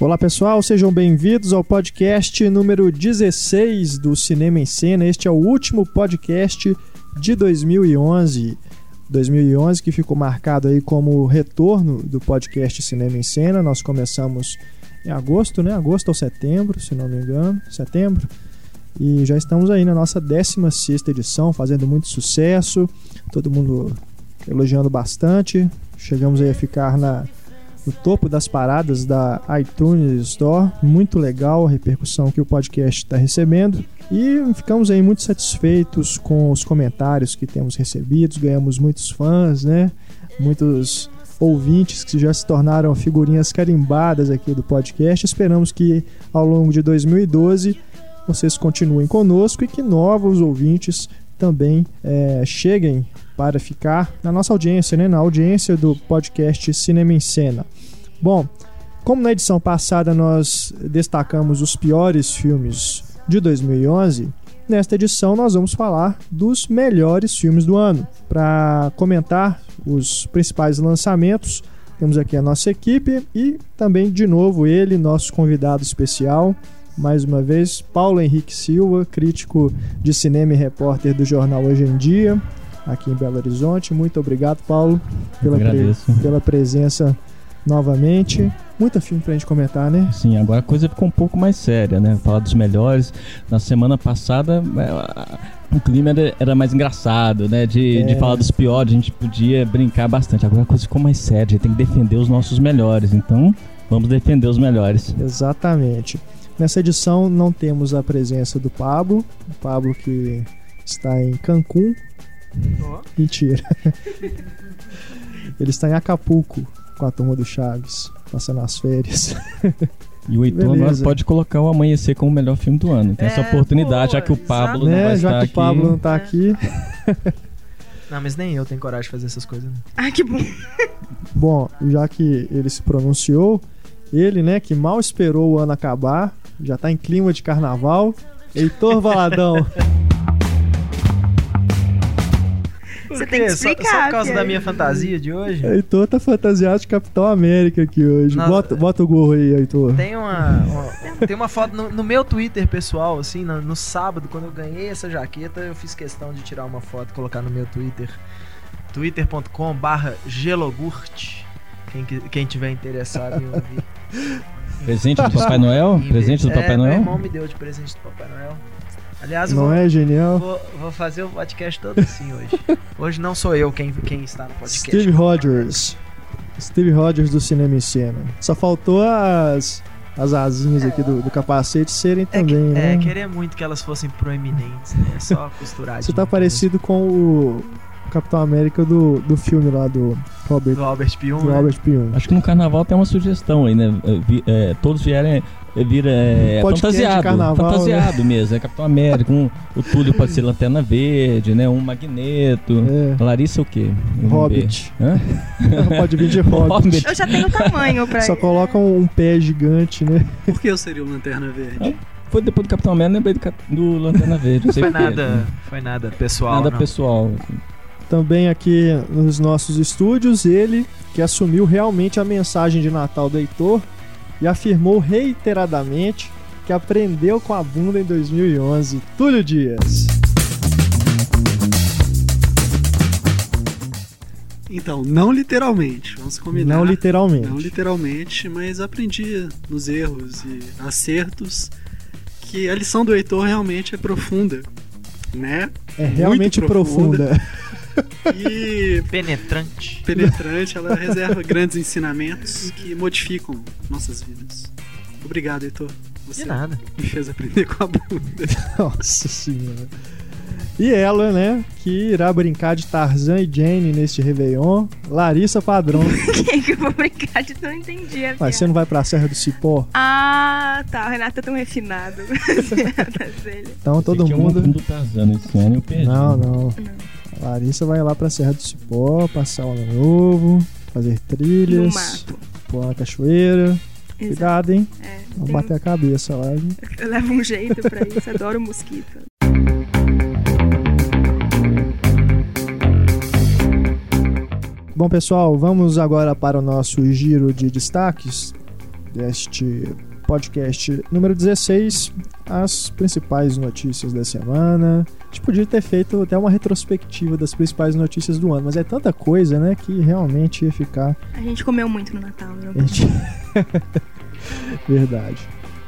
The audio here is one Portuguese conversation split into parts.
Olá pessoal, sejam bem-vindos ao podcast número 16 do Cinema em Cena. Este é o último podcast de 2011. 2011 que ficou marcado aí como retorno do podcast Cinema em Cena. Nós começamos em agosto, né? Agosto ou setembro, se não me engano, setembro. E já estamos aí na nossa 16 edição, fazendo muito sucesso. Todo mundo elogiando bastante. Chegamos aí a ficar na, no topo das paradas da iTunes Store. Muito legal a repercussão que o podcast está recebendo. E ficamos aí muito satisfeitos com os comentários que temos recebidos. Ganhamos muitos fãs, né? Muitos ouvintes que já se tornaram figurinhas carimbadas aqui do podcast. Esperamos que ao longo de 2012 vocês continuem conosco e que novos ouvintes também é, cheguem para ficar na nossa audiência, né? na audiência do podcast Cinema em Cena. Bom, como na edição passada nós destacamos os piores filmes de 2011, nesta edição nós vamos falar dos melhores filmes do ano. Para comentar os principais lançamentos, temos aqui a nossa equipe e também, de novo, ele, nosso convidado especial, mais uma vez, Paulo Henrique Silva, crítico de cinema e repórter do jornal Hoje em Dia, aqui em Belo Horizonte. Muito obrigado, Paulo, pela, pre pela presença novamente. Muita filme pra gente comentar, né? Sim, agora a coisa ficou um pouco mais séria, né? Falar dos melhores. Na semana passada, é, o clima era, era mais engraçado, né? De, é. de falar dos piores, a gente podia brincar bastante. Agora a coisa ficou mais séria, a gente tem que defender os nossos melhores. Então, vamos defender os melhores. Exatamente. Nessa edição não temos a presença do Pablo, o Pablo que está em Cancún. Oh. Mentira. Ele está em Acapulco com a turma do Chaves, passando as férias. E o Heitor nós pode colocar o Amanhecer como o melhor filme do ano. Tem é, essa oportunidade, pô, já que o Pablo não né? vai já estar que o Pablo não está aqui. Não, mas nem eu tenho coragem de fazer essas coisas. Né? Ah, que bom. bom, já que ele se pronunciou, ele, né, que mal esperou o ano acabar, já tá em clima de carnaval. Heitor Valadão. Você tem que explicar. Só, só por causa da minha fantasia de hoje? Heitor tá fantasiado de Capitão América aqui hoje. bota, bota o gorro aí, Heitor. Tem uma, uma tem uma foto no, no, meu Twitter pessoal, assim, no, no, sábado, quando eu ganhei essa jaqueta, eu fiz questão de tirar uma foto e colocar no meu Twitter. twitter.com barra gelogurt. Quem, quem tiver interessado em ouvir. Presente do Papai Noel? Presente do Papai é, Noel? Meu irmão me deu de presente do Papai Noel. Aliás, não vou, é genial? Vou, vou, fazer o podcast todo assim hoje. Hoje não sou eu quem, quem está no podcast. Steve Rogers. Steve Rogers do Cinema em Cena. Só faltou as, as asinhas é, aqui do, do, capacete serem é, também, né? É, queria muito que elas fossem proeminentes, né? Só costurar. Você tá parecido com o Capitão América do, do filme lá do Robert, do Albert Pium. Do né? Albert Pium. Acho que no carnaval tem uma sugestão aí, né? É, todos vierem vira é, fantasiado, carnaval, né? fantasiado né? mesmo, é Capitão América, um, o Túlio pode ser Lanterna Verde, né, um Magneto, é. Larissa o quê? Hobbit. pode vir de Hobbit. Hobbit. Eu já tenho tamanho pra Só coloca um, um, pé gigante, né? Por que eu seria o Lanterna Verde? Ah, foi depois do Capitão América, lembrei do, do Lanterna Verde. Não foi nada, foi nada pessoal. Nada não. pessoal. Assim. Também aqui nos nossos estúdios, ele que assumiu realmente a mensagem de Natal do Heitor e afirmou reiteradamente que aprendeu com a bunda em 2011. Túlio Dias. Então, não literalmente, vamos combinar. Não literalmente. Não literalmente, mas aprendi nos erros e acertos que a lição do Heitor realmente é profunda, né? É realmente profunda. profunda. E. Penetrante. Penetrante, ela reserva grandes ensinamentos que modificam nossas vidas. Obrigado, Heitor. Você De nada. me fez aprender com a bunda. Nossa senhora. E ela, né, que irá brincar de Tarzan e Jane neste Réveillon, Larissa Padrão. Quem que eu vou brincar de não entendi a Mas você não vai pra Serra do Cipó? Ah, tá. O Renato é tão refinado. então todo mundo. Um do Tarzan esse ano eu perdi. Não, não. não. Larissa vai lá pra Serra do Cipó, passar o ano novo, fazer trilhas. No mato. Pôr uma cachoeira. Exato. Cuidado, hein? É, Vamos tem... bater a cabeça lá. Hein? Eu levo um jeito pra isso, adoro mosquito. Bom, pessoal, vamos agora para o nosso giro de destaques. deste podcast número 16, as principais notícias da semana. A gente podia ter feito até uma retrospectiva das principais notícias do ano, mas é tanta coisa, né, que realmente ia ficar. A gente comeu muito no Natal, né? A gente... Verdade.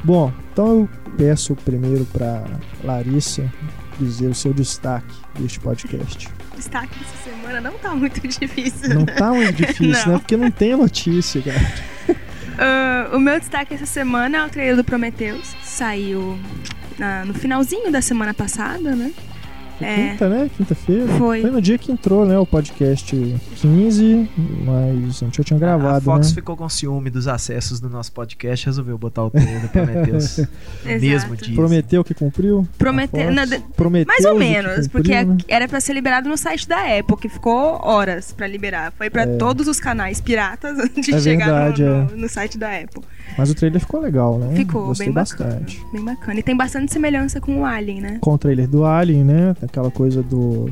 Bom, então eu peço primeiro para Larissa dizer o seu destaque deste podcast. Destaque dessa semana não tá muito difícil. Não tá muito difícil, Não. né? Porque não tem notícia, cara. Ah, o meu destaque essa semana é o trailer do Prometheus. Saiu na- no finalzinho da semana passada, né? Foi É. Quinta, né? Quinta-feira. Foi. no dia que entrou, né? O podcast 15, mas a gente já tinha a gravado, Fox né? ficou com ciúme dos acessos do nosso podcast, resolveu botar o trailer do Prometheus no mesmo dia. Prometeu que cumpriu? Prometeu. A Fox? não, de- Prometeu mais ou menos, porque cumpriu, né? era pra ser liberado no site da Apple, que ficou horas pra liberar. Foi pra todos os canais piratas antes de É chegar verdade, no, é. no site da Apple. Mas o trailer ficou legal, né? Ficou Gostei bem bacana. bastante. Bem bacana. E tem bastante semelhança com o Alien, né? Com o trailer do Alien, né? Aquela coisa do,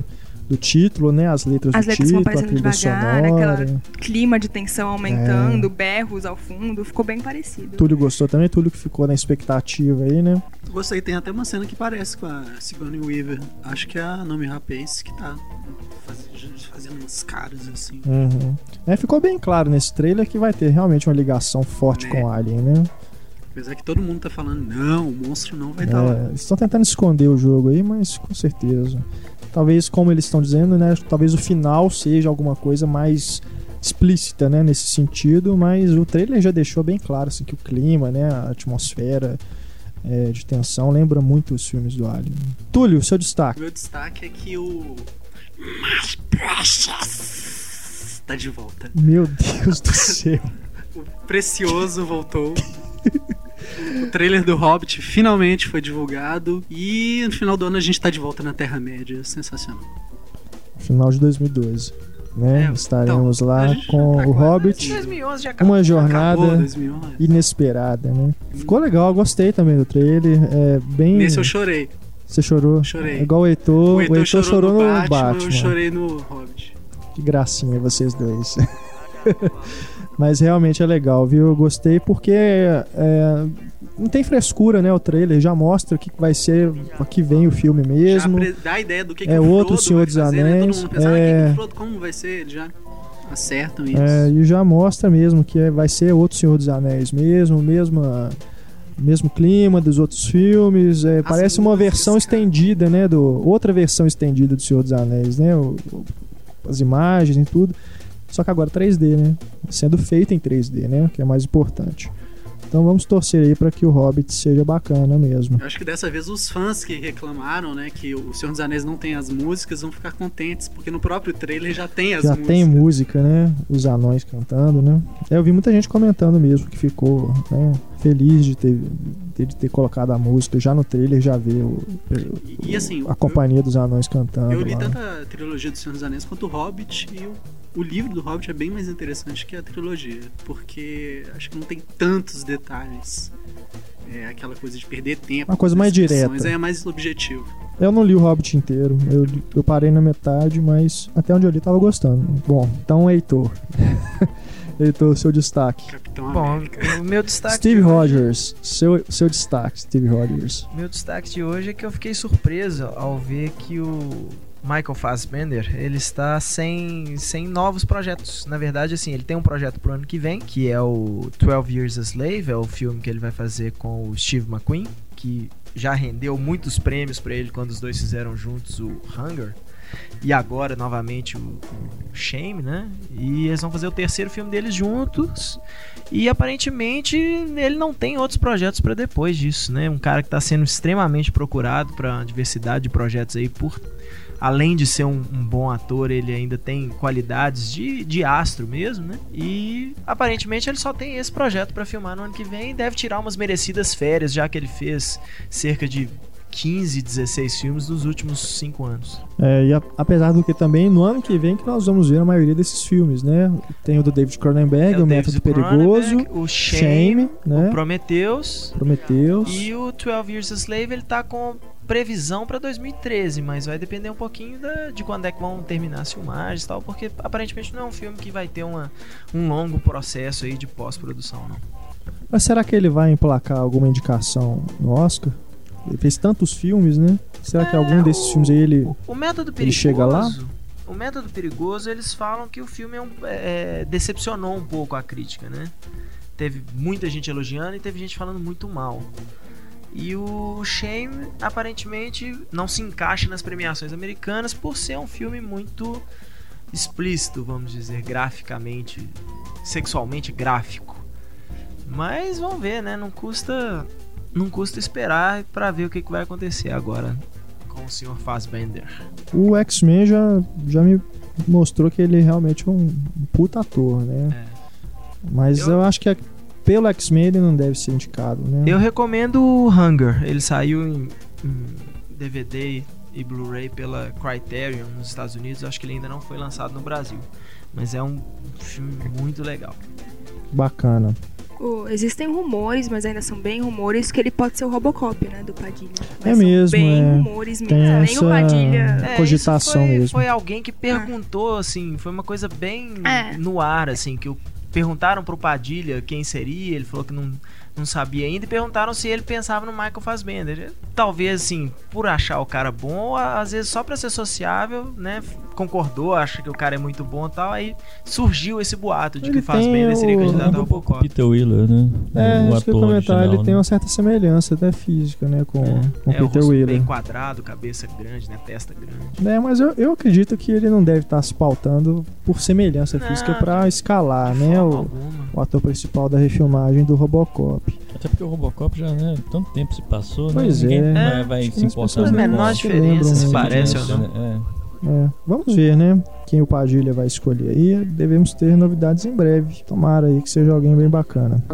do título, né? As letras As do letras vão título, a aparecendo trilha devagar, sonora. aquela clima de tensão aumentando, berros ao fundo, ficou bem parecido. Túlio gostou também, Túlio que ficou na expectativa aí, né? Gostei, tem até uma cena que parece com a Sigourney Weaver. Acho que é a Naomi Rapace que tá faz- fazendo umas caras assim. Uhum. É, ficou bem claro nesse trailer que vai ter realmente uma ligação forte Né? com o Alien, né? Apesar que todo mundo tá falando, não, o monstro não vai estar É, lá. eles estão tentando esconder o jogo aí, mas com certeza. Talvez, como eles estão dizendo, né? Talvez o final seja alguma coisa mais explícita, né? Nesse sentido, mas o trailer já deixou bem claro assim, que o clima, né? A atmosfera é, de tensão lembra muito os filmes do Alien. Túlio, seu destaque. Meu destaque é que o. Mais Precious tá de volta. Meu Deus do céu. O Precioso voltou. O trailer do Hobbit finalmente foi divulgado. E no final do ano a gente tá de volta na Terra-média. Sensacional. Final de 2012. Né? É, Estaremos então, lá com tá o Hobbit. assim. 2011 já acabou. Uma Acabou jornada 2011. inesperada, né? Ficou legal, gostei também do trailer. É bem. Nesse eu chorei. Você chorou? Chorei. É igual o Heitor. O Heitor, chorou, no, Batman, Batman. eu chorei no Hobbit. Que gracinha vocês dois. Mas realmente é legal, viu? Eu gostei porque é, não tem frescura, né? O trailer já mostra o que vai ser, que vem o filme mesmo. Já dá a ideia do que, que É o outro Frodo Senhor dos fazer, né? Anéis, mundo pensa, ah, é. que o Frodo, como vai ser? Eles já acertam isso. É, e já mostra mesmo que é- vai ser outro Senhor dos Anéis mesmo, mesmo, mesmo clima dos outros filmes. é, parece uma versão estendida, né? Do, outra versão estendida do Senhor dos Anéis, né? o- o- as imagens e tudo. Só que agora 3D, né? Sendo feito em 3D, né? Que é mais importante. Então vamos torcer aí para que o Hobbit seja bacana mesmo. Eu acho que dessa vez os fãs que reclamaram, né, que o Senhor dos Anéis não tem as músicas, vão ficar contentes, porque no próprio trailer já tem as Já músicas. tem música, né? Os anões cantando, né? É, eu vi muita gente comentando mesmo que ficou né, feliz de ter, de ter colocado a música já no trailer, já ver o, E, assim, a companhia dos anões cantando. Eu li lá. tanto a trilogia do Senhor dos Anéis quanto o Hobbit e o, o livro do Hobbit é bem mais interessante que a trilogia, porque acho que não tem tantos detalhes. É aquela coisa de perder tempo. Uma coisa mais direta. É mais objetivo. Eu não li o Hobbit inteiro, eu, eu parei na metade, mas até onde eu li tava gostando. Bom, então Heitor. Heitor, seu destaque. Capitão Bom, América. o meu destaque. Steve de hoje- Rogers, seu, seu destaque, Steve Rogers. Meu destaque de hoje é que eu fiquei surpreso ao ver que o Michael Fassbender, ele está sem, sem novos projetos. Na verdade, assim, ele tem um projeto pro ano que vem, que é o 12 Years a Slave, é o filme que ele vai fazer com o Steve McQueen, que já rendeu muitos prêmios pra ele quando os dois fizeram juntos o Hunger. E agora, novamente, o, o Shame, né? E eles vão fazer o terceiro filme deles juntos. E aparentemente ele não tem outros projetos pra depois disso, né? Um cara que tá sendo extremamente procurado pra diversidade de projetos aí por além de ser um, um bom ator, ele ainda tem qualidades de, de astro mesmo, né? E aparentemente ele só tem esse projeto pra filmar no ano que vem e deve tirar umas merecidas férias, já que ele fez cerca de 15, 16 filmes nos últimos 5 anos. É, e a- apesar do que também, no ano que vem que nós vamos ver a maioria desses filmes, né? Tem o do David Cronenberg, É o, Método David Perigoso, o Shame, Shame, o né? Prometheus Prometheus. e o 12 Years a Slave, ele tá com previsão pra 2013, mas vai depender um pouquinho da- de quando é que vão terminar as filmagens e tal, porque aparentemente não é um filme que vai ter uma, um longo processo aí de pós-produção, não. Mas será que ele vai emplacar alguma indicação no Oscar? Ele fez tantos filmes, né? Será que É, algum desses o- filmes aí ele. O método Ele perigoso. chega lá? O método perigoso, eles falam que o filme é um- é, decepcionou um pouco a crítica, né? Teve muita gente elogiando e teve gente falando muito mal. E o Shame aparentemente não se encaixa nas premiações americanas por ser um filme muito explícito, vamos dizer, graficamente, sexualmente gráfico. Mas vamos ver, né? Não custa, não custa esperar pra ver o que, que vai acontecer agora com o Sr. Fassbender. O X-Men já, já me mostrou que ele realmente é um puta ator, né? É. Mas Eu- eu, acho que é- pelo X-Men ele não deve ser indicado, né? Eu recomendo o Hunger. Ele saiu em, em DVD e Blu-ray pela Criterion nos Estados Unidos. Acho que ele ainda não foi lançado no Brasil. Mas é um filme muito legal. Bacana. O- existem rumores, mas ainda são bem rumores, que ele pode ser o Robocop, né, do Padilha. Mas É são mesmo, bem é. rumores mesmo. Tem Nem essa- o Padilha... É, Cogitação isso foi, mesmo. Foi alguém que perguntou, assim, foi uma coisa bem É. no ar, assim, que o- perguntaram pro Padilha quem seria, ele falou que não, não sabia ainda, e perguntaram se ele pensava no Michael Fassbender. Talvez, assim, por achar o cara bom, ou às vezes só pra ser sociável, né, concordou, acha que o cara é muito bom e tal, aí surgiu esse boato de Ele que o Fassbender seria o- candidato a Lembra um pouco o Robocop. Peter Wheeler, né? É, o isso que eu comentar, ele original, tem né? uma certa semelhança até física, né, com, com É, o Peter rosto Wheeler. bem quadrado, cabeça grande, né, testa grande. É, mas eu, eu acredito que ele não deve estar se pautando por semelhança Não, física pra escalar, né, o, alguma. o ator principal da refilmagem do Robocop. Até porque o Robocop já, né, tanto tempo se passou, Pois né? Ninguém é. vai, se as importar pessoas muito não com menor a diferença se lembram, né, parece ou não. né? É, vamos ver, né? Quem o Padilha vai escolher aí. Devemos ter novidades em breve. Tomara aí que seja alguém bem bacana.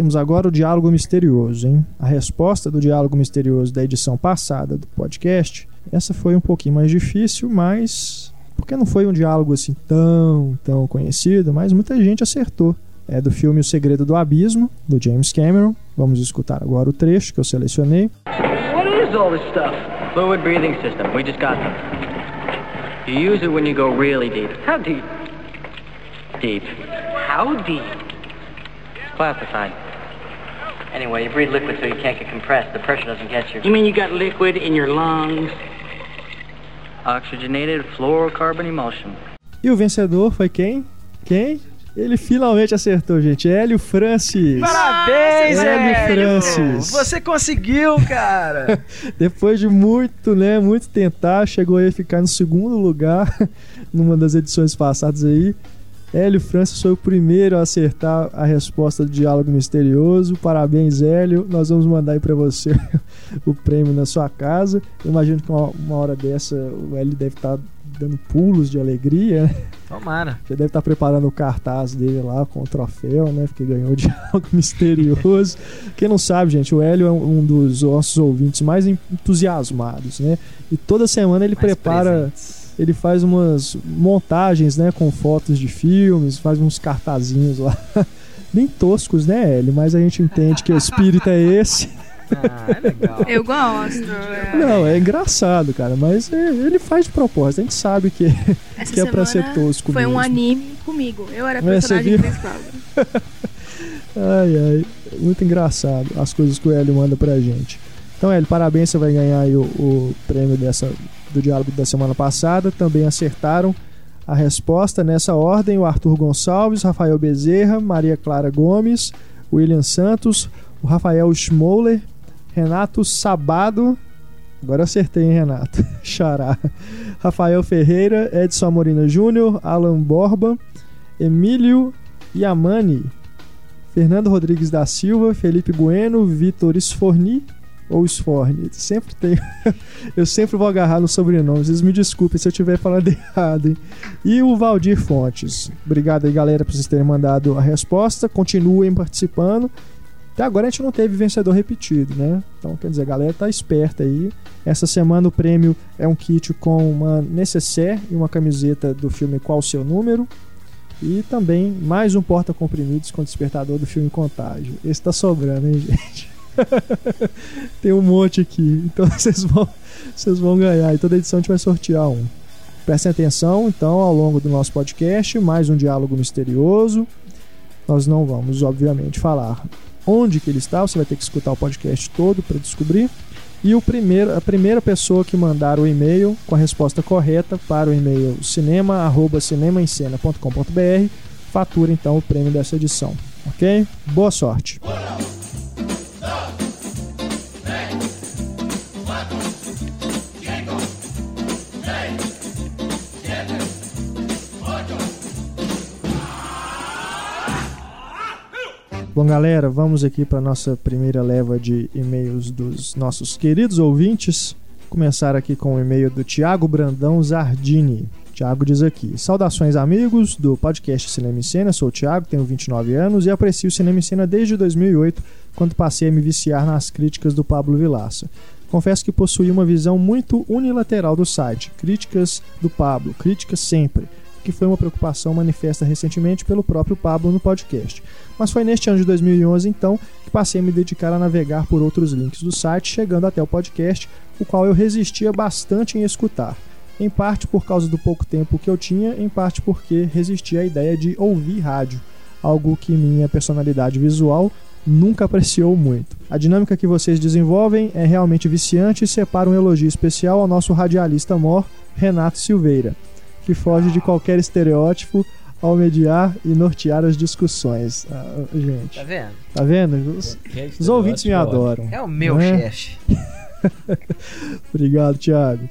Temos agora o diálogo misterioso, hein? A resposta do diálogo misterioso da edição passada do podcast, essa foi um pouquinho mais difícil, mas porque não foi um diálogo assim tão, tão conhecido, mas muita gente acertou. É do filme O Segredo do Abismo, do James Cameron. Vamos escutar agora o trecho que eu selecionei. What is all this stuff? Fluid breathing system. We just got them. You use it when you go really deep. How deep? Deep. How deep? It's classified. Anyway, you breathe liquid so you can't get compressed. The pressure doesn't get you. You mean you got liquid in your lungs? Oxygenated fluorocarbon emulsion. E o vencedor foi quem? Quem? Ele finalmente acertou, gente. Hélio Francis. Parabéns, Hélio Hélio! Francis. Você conseguiu, cara! Depois de muito, né, muito tentar, chegou aí a ficar no segundo lugar numa das edições passadas aí. Hélio Francis foi o primeiro a acertar a resposta do diálogo misterioso. Parabéns, Hélio. Nós vamos mandar aí pra você o prêmio na sua casa. Eu imagino que uma, uma hora dessa o Hélio deve estar dando pulos de alegria, né? Tomara. Já deve estar preparando o cartaz dele lá com o troféu, né? Porque ganhou o diálogo misterioso. Quem não sabe, gente, o Hélio é um um dos nossos ouvintes mais entusiasmados, né? E toda semana ele Mais prepara, presentes. Ele faz umas montagens, né? Com fotos de filmes, faz uns cartazinhos lá. Bem toscos, né, Hélio? Mas a gente entende que o espírito é esse. Ah, é legal. Eu gosto. é. Não, é engraçado, cara, mas é, ele faz de propósito. A gente sabe que, Essa que é pra ser tosco Foi um mesmo. anime comigo. Eu era personagem principal. Ai, ai. Muito engraçado as coisas que o Hélio manda pra gente. Então, Hélio, parabéns, você vai ganhar aí o, o prêmio dessa, do diálogo da semana passada. Também acertaram a resposta nessa ordem: o Arthur Gonçalves, Rafael Bezerra, Maria Clara Gomes, William Santos, o Rafael Schmoller, Renato Sabado. Agora acertei, hein, Renato? Xará. Rafael Ferreira, Edson Amorina Júnior, Alan Borba, Emílio Yamani, Fernando Rodrigues da Silva, Felipe Bueno, Vitor Sforni ou Sforni. Sempre tem. eu sempre vou agarrar no sobrenome. Vocês me desculpem se eu estiver falando errado. Hein? E o Valdir Fontes. Obrigado aí, galera, por vocês terem mandado a resposta. Continuem participando. Até agora a gente não teve vencedor repetido, né? Então, quer dizer, a galera tá esperta aí. Essa semana o prêmio é um kit com uma necessaire e uma camiseta do filme Qual o Seu Número. E também mais um porta-comprimidos com despertador do filme Contágio. Esse tá sobrando, hein, gente? Tem um monte aqui. Então vocês vão, vocês vão ganhar. E toda edição a gente vai sortear um. Prestem atenção, então, ao longo do nosso podcast, mais um diálogo misterioso. Nós não vamos, obviamente, falar onde que ele está, você vai ter que escutar o podcast todo para descobrir. E o primeiro, a primeira pessoa que mandar o e-mail com a resposta correta para o e-mail cinema@cinemaencena.com.br fatura então o prêmio dessa edição, ok? Boa sorte. Bom, galera, vamos aqui para nossa primeira leva de e-mails dos nossos queridos ouvintes. Começar aqui com o e-mail do Tiago Brandão Zardini. Tiago diz aqui: Saudações, amigos do podcast Cinema em Cena. Sou o Tiago, tenho 29 anos e aprecio o Cinema em Cena desde 2008, quando passei a me viciar nas críticas do Pablo Vilaça. Confesso que possuí uma visão muito unilateral do site. Críticas do Pablo, críticas sempre que foi uma preocupação manifesta recentemente pelo próprio Pablo no podcast. Mas foi neste ano de 2011, então, que passei a me dedicar a navegar por outros links do site, chegando até o podcast, o qual eu resistia bastante em escutar. Em parte por causa do pouco tempo que eu tinha, em parte porque resistia à ideia de ouvir rádio, algo que minha personalidade visual nunca apreciou muito. A dinâmica que vocês desenvolvem é realmente viciante e separa um elogio especial ao nosso radialista mor, Renato Silveira que foge de qualquer estereótipo ao mediar e nortear as discussões. Ah, gente, Tá vendo? tá vendo? Os, os ouvintes me adoram. É o meu né? chefe. Obrigado, Thiago.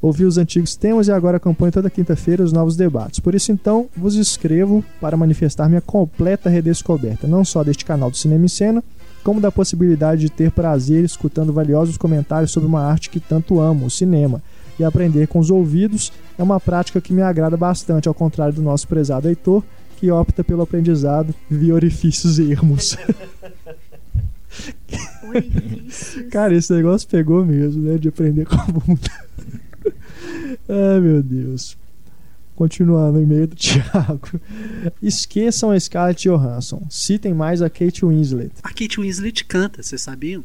Ouvi os antigos temas e agora acompanho toda quinta-feira os novos debates. Por isso, então, vos escrevo para manifestar minha completa redescoberta, não só deste canal do Cinema em Cena, como da possibilidade de ter prazer escutando valiosos comentários sobre uma arte que tanto amo, o cinema. E aprender com os ouvidos é uma prática que me agrada bastante, ao contrário do nosso prezado Heitor, que opta pelo aprendizado via orifícios ermos. Orifícios. Cara, esse negócio pegou mesmo, né? De aprender com a bunda. Ai, meu Deus. Continuando o e-mail do Thiago. Esqueçam a Scarlett Johansson. Citem mais a Kate Winslet. A Kate Winslet canta, vocês sabiam?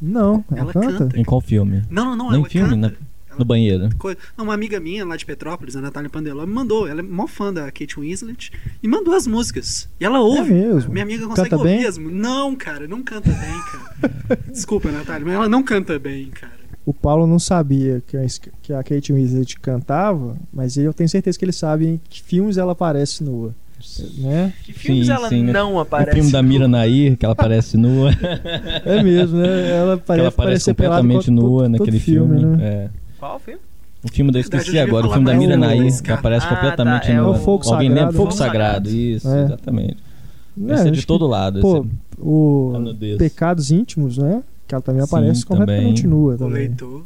Não, ela, Ela canta? canta. Em qual filme? Não, não, não, Nem ela filme, canta. né? No banheiro. Não, uma amiga minha lá de Petrópolis, a Natália Pandeló, me mandou. Ela é mó fã da Kate Winslet e mandou as músicas. E ela ouve. É mesmo? Minha amiga consegue Canta ouvir bem? mu- Não, cara, não canta bem, cara. Desculpa, Natália, mas ela não canta bem, cara. O Paulo não sabia que a, que Kate Winslet cantava, mas eu tenho certeza que ele sabe em que filmes ela aparece nua. Né? Que filmes Sim, ela sim, né? não O aparece? filme da Mira Nair, que ela aparece nua. É mesmo, né? Ela que parece, ela aparece completamente com todo- nua todo naquele filme. né? É. Qual filme? O filme da esqueci agora, o filme da Mira Nair, que aparece Ah, completamente tá, é nua. o Fogo Alguém Sagrado. lembra? Fogo Fogo Sagrado, Sagrado. isso, É. exatamente. É, Esse é de que- todo lado. Pô, esse- o Ah, meu Deus. Pecados Íntimos, né? Que ela também Sim, aparece completamente também. nua O também. leitor.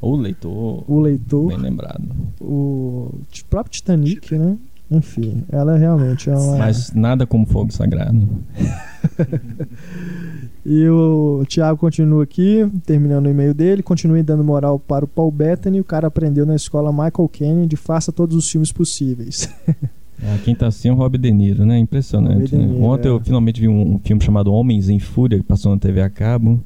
O leitor, O leitor, bem lembrado. o próprio Titanic, né? Enfim, ela realmente é uma. Mas nada como fogo sagrado. E o Thiago continua aqui, terminando o e-mail dele. Continue dando moral para o Paul Bettany. O cara aprendeu na escola Michael Kennedy. Faça todos os filmes possíveis. Ah, quem tá assim é o Rob De Niro, né? Impressionante. Né? Niro, Ontem é. eu finalmente vi um, um filme chamado Homens em Fúria, que passou na TV a cabo.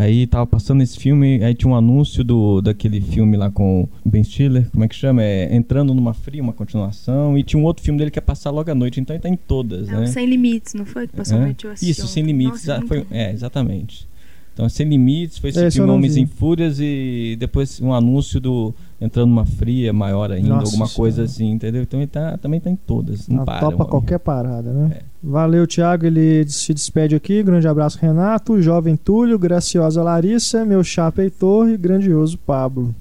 Aí tava passando esse filme, aí tinha um anúncio do, daquele filme lá com o Ben Stiller, como é que chama? É Entrando numa Fria, uma continuação. E tinha um outro filme dele que ia passar logo à noite, então ele tá em todas, É né? o Sem Limites, não foi? Que passou É. noite eu Isso, Sem. Limites. Nossa, ah, foi, é, exatamente. Então, Sem Limites foi esse filme Homens em Fúrias e depois um anúncio do Entrando numa Fria, maior ainda, Nossa alguma coisa Senhora. assim, entendeu? Então ele tá, também tá em todas. Não Ela para. topa qualquer parada, né? É. Valeu, Thiago. Ele se despede aqui. Grande abraço, Renato. Jovem Túlio, graciosa Larissa, meu chapa Heitor e grandioso Pablo.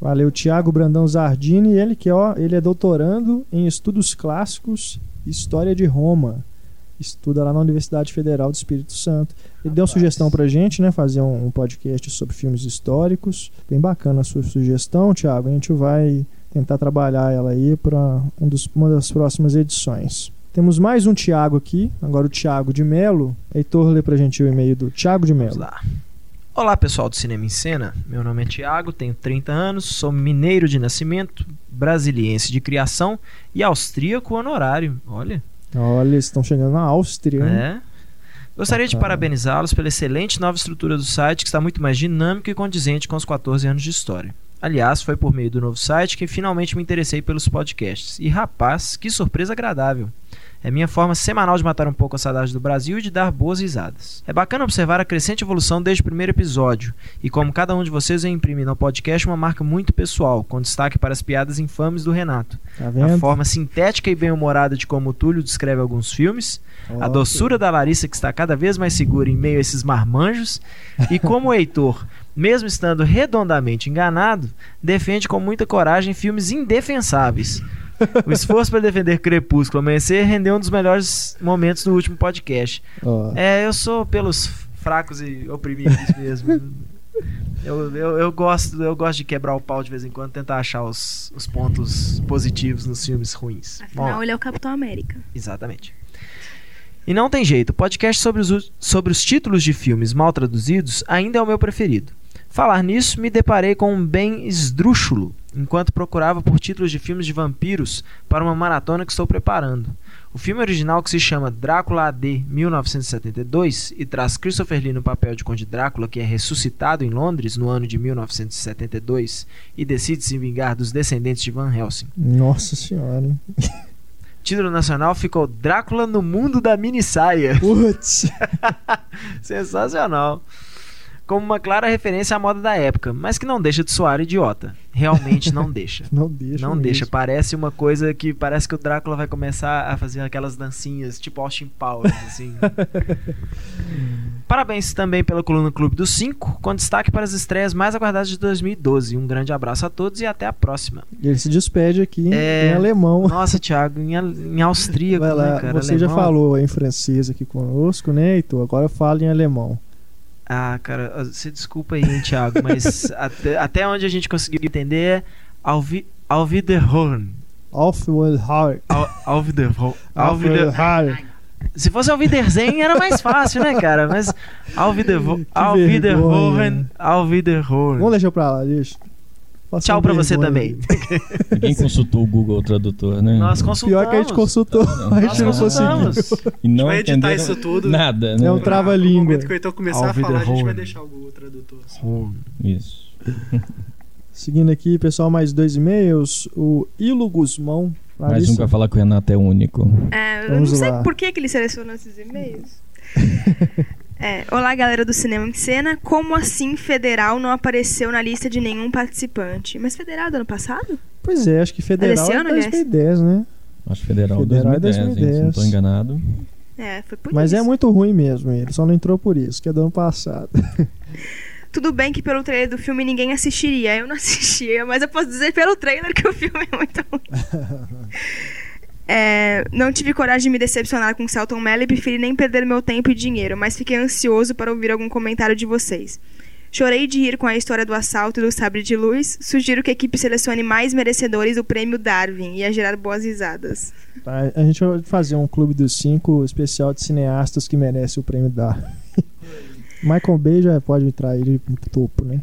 Valeu, Thiago Brandão Zardini. Ele que, ó, ele é doutorando em estudos clássicos história de Roma. Estuda lá na Universidade Federal do Espírito Santo. Ele deu uma sugestão pra gente, né? Fazer um, um podcast sobre filmes históricos. Bem bacana a sua sugestão, Thiago. A gente vai tentar trabalhar ela aí para um uma das próximas edições. Temos mais um Thiago aqui, agora o Thiago de Melo. Heitor, lê pra gente o e-mail do Thiago de Vamos Melo. lá. Olá pessoal do Cinema em Cena, meu nome é Tiago, tenho 30 anos, sou mineiro de nascimento, brasiliense de criação e austríaco honorário. Olha, Olha, eles estão chegando na Áustria. é. Gostaria de parabenizá-los pela excelente nova estrutura do site, que está muito mais dinâmico e condizente com os 14 anos de história. Aliás, foi por meio do novo site que finalmente me interessei pelos podcasts. E rapaz, que surpresa agradável! É minha forma semanal de matar um pouco a saudade do Brasil e de dar boas risadas. É bacana observar a crescente evolução desde o primeiro episódio, e como cada um de vocês vem imprimindo ao podcast uma marca muito pessoal, com destaque para as piadas infames do Renato. Tá A forma sintética e bem-humorada de como o Túlio descreve alguns filmes, a doçura da Larissa que está cada vez mais segura em meio a esses marmanjos, e como o Heitor, mesmo estando redondamente enganado, defende com muita coragem filmes indefensáveis. O esforço para defender Crepúsculo Amanhecer rendeu um dos melhores momentos do último podcast. ó. É, eu sou pelos fracos e oprimidos mesmo. Eu, eu, eu, gosto, eu gosto de quebrar o pau de vez em quando, tentar achar os, os pontos positivos nos filmes ruins. Afinal, Bom, ele é o Capitão América. Exatamente. E não tem jeito, o podcast sobre os, sobre os títulos de filmes mal traduzidos ainda é o meu preferido. Falar nisso, me deparei com um bem esdrúxulo enquanto procurava por títulos de filmes de vampiros para uma maratona que estou preparando. O filme original, que se chama Drácula AD 1972 e traz Christopher Lee no papel de Conde Drácula, que é ressuscitado em Londres no ano de 1972 e decide se vingar dos descendentes de Van Helsing. Nossa senhora? Título nacional ficou Drácula no mundo da minissaia. Putz. Sensacional. Como uma clara referência à moda da época, mas que não deixa de soar idiota. Realmente não deixa. Não deixa. Não mesmo. deixa, parece uma coisa que parece que o Drácula vai começar a fazer aquelas dancinhas, tipo Austin Powers, assim. Parabéns também pela coluna Clube dos 5, com destaque para as estreias mais aguardadas de 2012. Um grande abraço a todos e até a próxima. E ele se despede aqui em- É. em alemão. Nossa, Thiago, em, em austríaco, Vai lá, né, cara? você já Alemão. falou em francês aqui conosco, né, Heitor? Agora fala em alemão. Ah, cara, você desculpa aí, hein, Thiago, mas até, até onde a gente conseguiu entender é Auf, Wi- auf Wiederhören. Auf Wiederhören. Auf, auf Wiederhören. Auf Wieder- Wiederhören. Se fosse ao Wiedersehen era mais fácil, né, cara? Mas. Que Ao vergonha. Wiederhören. Ao Vamos deixar pra lá, deixa. Passa Tchau pra você também. Ninguém consultou o Google Tradutor, né? Nós consultamos. Pior que a gente consultou, a gente não Nós conseguiu. consultamos. E não vai editar isso tudo. Nada, né? É um trava-língua. No momento que o Heitor começar a falar, a gente vai deixar o Google Tradutor. Isso. Seguindo aqui, pessoal, mais dois e-mails. O Ilo Guzmão. Mais um Larissa. pra falar que o Renato é único. É, eu Vamos não sei lá. por que, que ele selecionou esses e-mails. É, Olá, galera do Cinema em Cena. Como assim Federal não apareceu na lista de nenhum participante? Mas Federal do ano passado? Pois é, acho que federal é ano, aliás? 2010, né? Acho federal, Federal é 2010, hein, se não 2010. tô enganado. É, foi por Mas isso. é muito ruim mesmo ele, só não entrou por isso, que é do ano passado. Tudo bem que pelo trailer do filme ninguém assistiria. Eu não assistia, mas eu posso dizer pelo trailer que o filme é muito ruim. É, não tive coragem de me decepcionar com Celton Mello e preferi nem perder meu tempo e dinheiro, mas fiquei ansioso para ouvir algum comentário de vocês. Chorei de rir com a história do assalto e do sabre de luz. Sugiro que a equipe selecione mais merecedores do prêmio Darwin. Ia gerar boas risadas. Tá, A gente vai fazer um clube dos cinco especial de cineastas que merece o prêmio dar. Michael Bay já pode entrar ele no topo, né?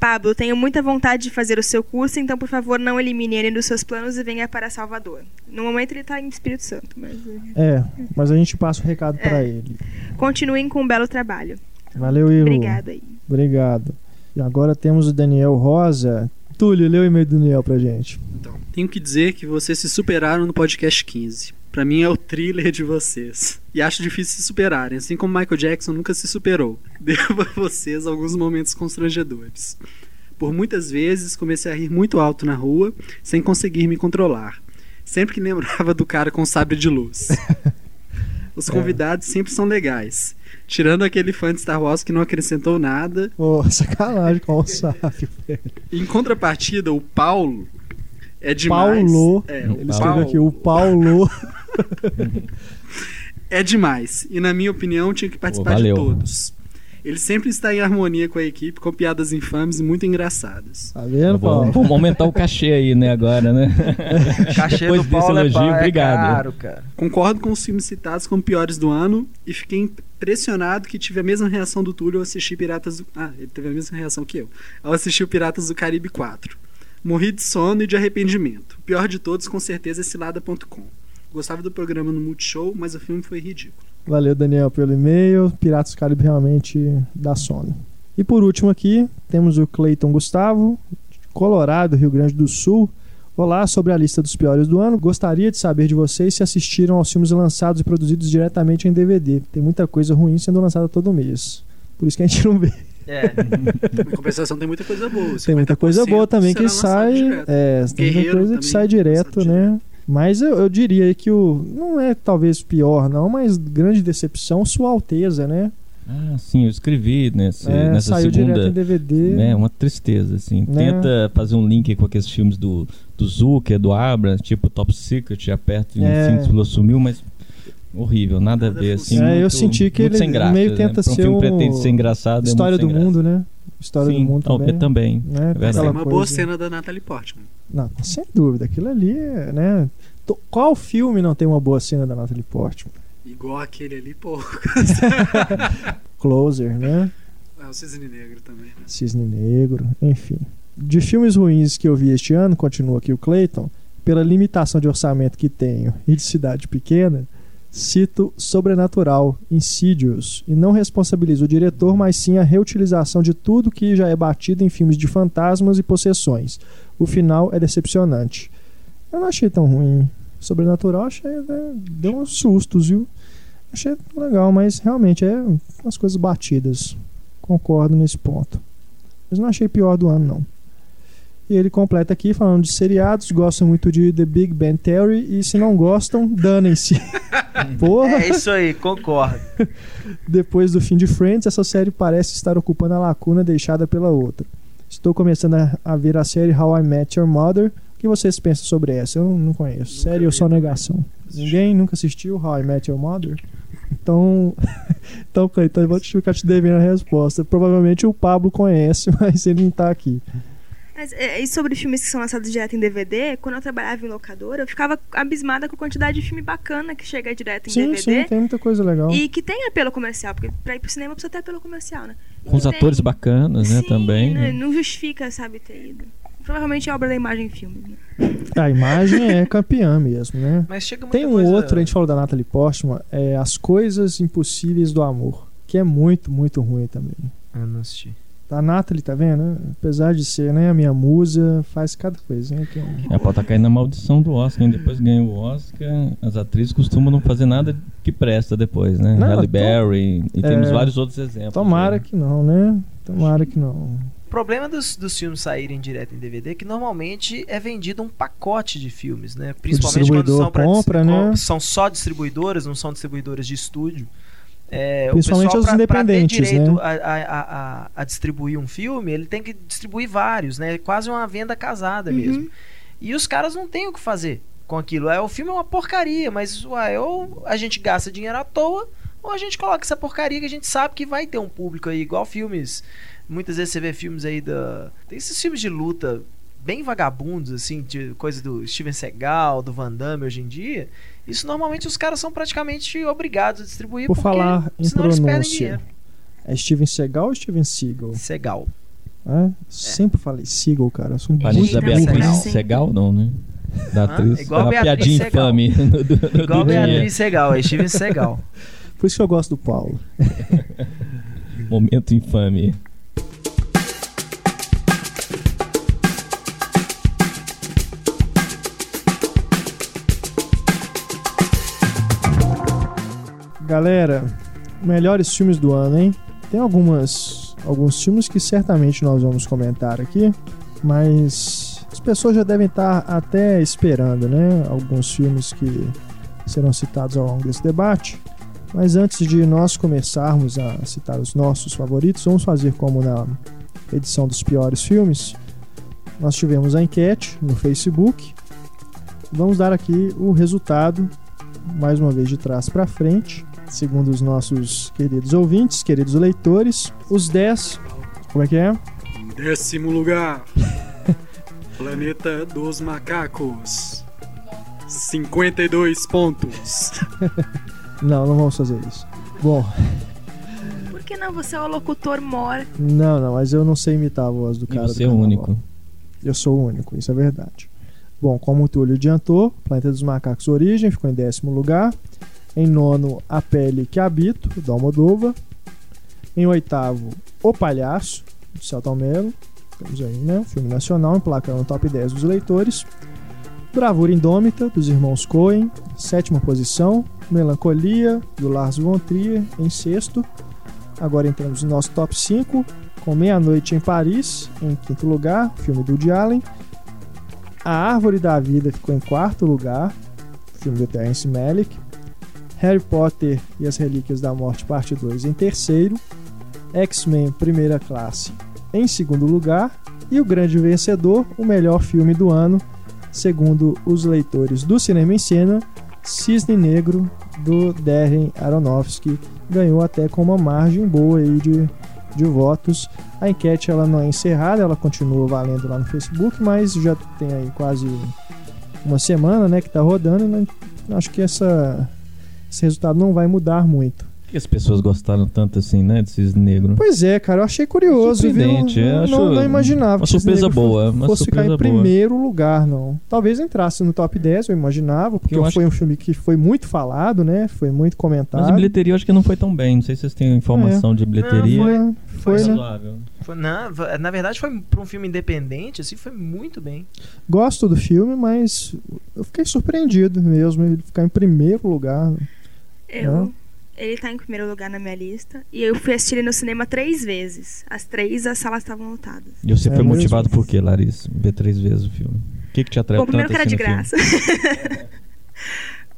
Pablo, tenho muita vontade de fazer o seu curso, então por favor não elimine ele dos seus planos e venha para Salvador. No momento ele está em Espírito Santo, mas É, mas a gente passa o recado É. pra ele. continuem com um belo trabalho. Valeu, Ilo. Obrigada aí. Obrigado. E agora temos o Daniel Rosa. Túlio, lê o e-mail do Daniel pra gente. Então, tenho que dizer que vocês se superaram no podcast 15. Pra mim é o thriller de vocês. E acho difícil se superarem, assim como Michael Jackson nunca se superou. Devo a vocês alguns momentos constrangedores. Por muitas vezes comecei a rir muito alto na rua, sem conseguir me controlar. Sempre que lembrava do cara com sabre de luz. Os convidados sempre são legais. Tirando aquele fã de Star Wars que não acrescentou nada, Ô, sacanagem com o sábio, velho. em contrapartida, o Paulo é demais. Paulo. É, Ele o Ele Paulo. escreveu aqui, o Paulo. É demais. E na minha opinião, tinha que participar de valeu. todos. Ele sempre está em harmonia com a equipe, com piadas infames e muito engraçadas. Tá vendo, Vamos, Paulo? vamos aumentar o cachê aí, né, agora, né? Cachê Depois do desse Paulo é, elogio, é obrigado. caro, cara. Concordo com os filmes citados como piores do ano e fiquei impressionado que tive a mesma reação do Túlio ao assistir Piratas do... Ah, ele teve a mesma reação que eu. Ao assistir o Piratas do Caribe 4. Morri de sono e de arrependimento. O pior de todos, com certeza, é cilada.com. Gostava do programa no Multishow, mas o filme foi ridículo. Valeu, Daniel, pelo e-mail. Piratas do Caribe realmente dá sono. E por último aqui, temos o Cleiton Gustavo, Colorado, Rio Grande do Sul. Olá, sobre a lista dos piores do ano. Gostaria de saber de vocês se assistiram aos filmes lançados e produzidos diretamente em DVD. Tem muita coisa ruim sendo lançada todo mês. Por isso que a gente não vê. É, Em compensação, tem muita coisa boa. Tem muita coisa 50% boa também que sai. É, tem muita coisa que sai direto, né? Mas eu, eu diria que o. Não é talvez pior, não, mas grande decepção, Sua Alteza, né? Ah, sim, eu escrevi nesse, É, nessa saiu direto em segunda. DVD. É uma tristeza, assim. Né? Tenta fazer um link com aqueles filmes do, do Zucker, do Abrams, tipo Top Secret, aperta e É. enfim, explodiu, sumiu, mas horrível, nada a ver, assim. É, eu muito- senti que ele sem graça, meio né? tenta um ser filme um- pretende ser engraçado, é História muito do graça. mundo, né? História Sim, do mundo também. também. Né? É Aquela uma boa coisa- cena da Natalie Portman. Não, sem dúvida. Aquilo ali é, né? Qual filme não tem uma boa cena da Natalie Portman? Igual aquele ali, pô. Closer, né? É o Cisne Negro também. né? Cisne Negro, enfim. De filmes ruins que eu vi este ano, continua aqui o Clayton, pela limitação de orçamento que tenho e de cidade pequena, cito Sobrenatural, Insidious, e não responsabilizo o diretor, mas sim a reutilização de tudo que já é batido em filmes de fantasmas e possessões. O final é decepcionante. Eu não achei tão ruim. Sobrenatural achei, né, deu uns sustos, viu? Achei legal, mas realmente é umas coisas batidas. Concordo nesse ponto. Mas não achei pior do ano, não. E ele completa aqui falando de seriados, gostam muito de The Big Bang Theory e se não gostam, danem-se. Porra! é isso aí, concordo. Depois do fim de Friends, essa série parece estar ocupando a lacuna deixada pela outra. Estou começando a, a ver a série How I Met Your Mother. O que vocês pensam sobre essa? Eu não, conheço. Nunca série ou só negação? Ninguém nunca assistiu How I Met Your Mother? Então, então, Cleiton, eu vou te ficar te devendo a resposta. Provavelmente o Pablo conhece, mas ele não tá aqui. Mas, é, e sobre filmes que são lançados direto em DVD, quando eu trabalhava em locadora, eu ficava abismada com a quantidade de filme bacana que chega direto em Sim, DVD. sim, tem muita coisa legal. E que tem apelo comercial, porque pra ir pro cinema precisa ter apelo comercial, né? Com os tem- atores bacanas, né, Sim, também. né, né? Não justifica, sabe, ter ido. Provavelmente é obra da imagem em filme. Né? A imagem é campeã mesmo, né? Mas chega muita Tem um coisa... outro, a gente falou da Natalie Portman, é As Coisas Impossíveis do Amor, que é muito, muito ruim também. Eu não assisti. A Natalie, tá vendo? Apesar de ser né, a minha musa, faz cada coisinha que... É, pode estar caindo na maldição do Oscar, hein? Depois ganha o Oscar, as atrizes costumam não fazer nada que presta depois, né? Não, Halle Berry, e temos É. vários outros exemplos. Tomara né? que não, né? Tomara que não. O problema dos, dos filmes saírem direto em DVD é que normalmente é vendido um pacote de filmes, né? Principalmente quando são, pra compra, né? são só distribuidoras, não são distribuidoras de estúdio. É, o Principalmente pessoal, os pra- pra ter independentes, direito né? a, a- a- a distribuir um filme, ele tem que distribuir vários, né? Quase uma venda casada Uhum. mesmo. E os caras não têm o que fazer com aquilo. É, o filme é uma porcaria, mas uai, ou a gente gasta dinheiro à toa, ou a gente coloca essa porcaria que a gente sabe que vai ter um público aí, igual filmes. Muitas vezes você vê filmes aí da. Tem esses filmes de luta bem vagabundos, assim, de coisa do Steven Seagal, do Van Damme hoje em dia. Isso normalmente os caras são praticamente obrigados a distribuir Por porque falar em pronúncia, é Steven Seagal ou Steven Seagal? Seagal. É? Sempre falei Seagal, cara. Eu sou um Parente da Beatriz Segal. Segal, não, né? Da atriz. Igual Era uma Beatriz piadinha Segal. infame do, do, do Igual dia. Beatriz Segal, é Steven Seagal. Por isso que eu gosto do Paulo. Momento infame. Galera, melhores filmes do ano, hein? Tem algumas alguns filmes que certamente nós vamos comentar aqui, mas as pessoas já devem estar até esperando, né? Alguns filmes que serão citados ao longo desse debate. Mas antes de nós começarmos a citar os nossos favoritos, vamos fazer como na edição dos piores filmes. Nós tivemos a enquete no Facebook. Vamos dar aqui o resultado, mais uma vez de trás para frente, segundo os nossos queridos ouvintes, queridos leitores. Os 10, como é que é? Em décimo lugar, Planeta dos Macacos. 52 pontos. Não, não vamos fazer isso. Bom, Por que não você é o locutor mora? não, não, mas eu não sei imitar a voz do E cara. do você é o único. Eu sou o único, isso é verdade. Bom, como o Túlio adiantou, Planeta dos Macacos Origem ficou em décimo lugar. Em nono, A Pele que Habito, do Almodóvar. Em oitavo, O Palhaço, do Celton Mello. Temos aí, né? Filme nacional, emplacado no top 10 dos leitores. Bravura Indômita, dos irmãos Coen, sétima posição. Melancolia, do Lars von Trier, em sexto. Agora entramos no nosso top 5, com Meia-Noite em Paris, em quinto lugar, filme do Woody Allen. A Árvore da Vida ficou em quarto lugar, filme do Terence Malick. Harry Potter e as Relíquias da Morte, parte 2, em terceiro. X-Men Primeira Classe, em segundo lugar. E o grande vencedor, o melhor filme do ano, segundo os leitores do Cinema em Cena, Cisne Negro, do Darren Aronofsky. Ganhou até com uma margem boa aí de, de votos. A enquete ela não é encerrada, ela continua valendo lá no Facebook, mas já tem aí quase uma semana né, que está rodando. Né? Acho que essa, esse resultado não vai mudar muito. Por que as pessoas gostaram tanto assim, né, de Cisne Negro? Pois é, cara, eu achei curioso, viu? Surpreendente, eu Não, acho não, imaginava uma que surpresa boa, uma fosse ficar em surpresa boa. primeiro lugar, não. Talvez entrasse no top 10, eu imaginava, porque Eu foi um filme que foi muito falado, né? Foi muito comentado. Mas em bilheteria eu acho que não foi tão bem. Não sei se vocês têm informação de bilheteria. Não, É, foi, né? razoável. Foi- não, va- na verdade, foi pra um filme independente, assim, foi muito bem. Gosto do filme, mas eu fiquei surpreendido mesmo ele ficar em primeiro lugar. Eu, Não? ele tá em primeiro lugar na minha lista. E eu fui assistir ele no cinema três vezes. As três, as salas estavam lotadas. E você É foi mesmo? motivado por quê, Larissa? Ver três vezes o filme. O que, que te atraiu Bom, primeiro que era assim de filme? graça.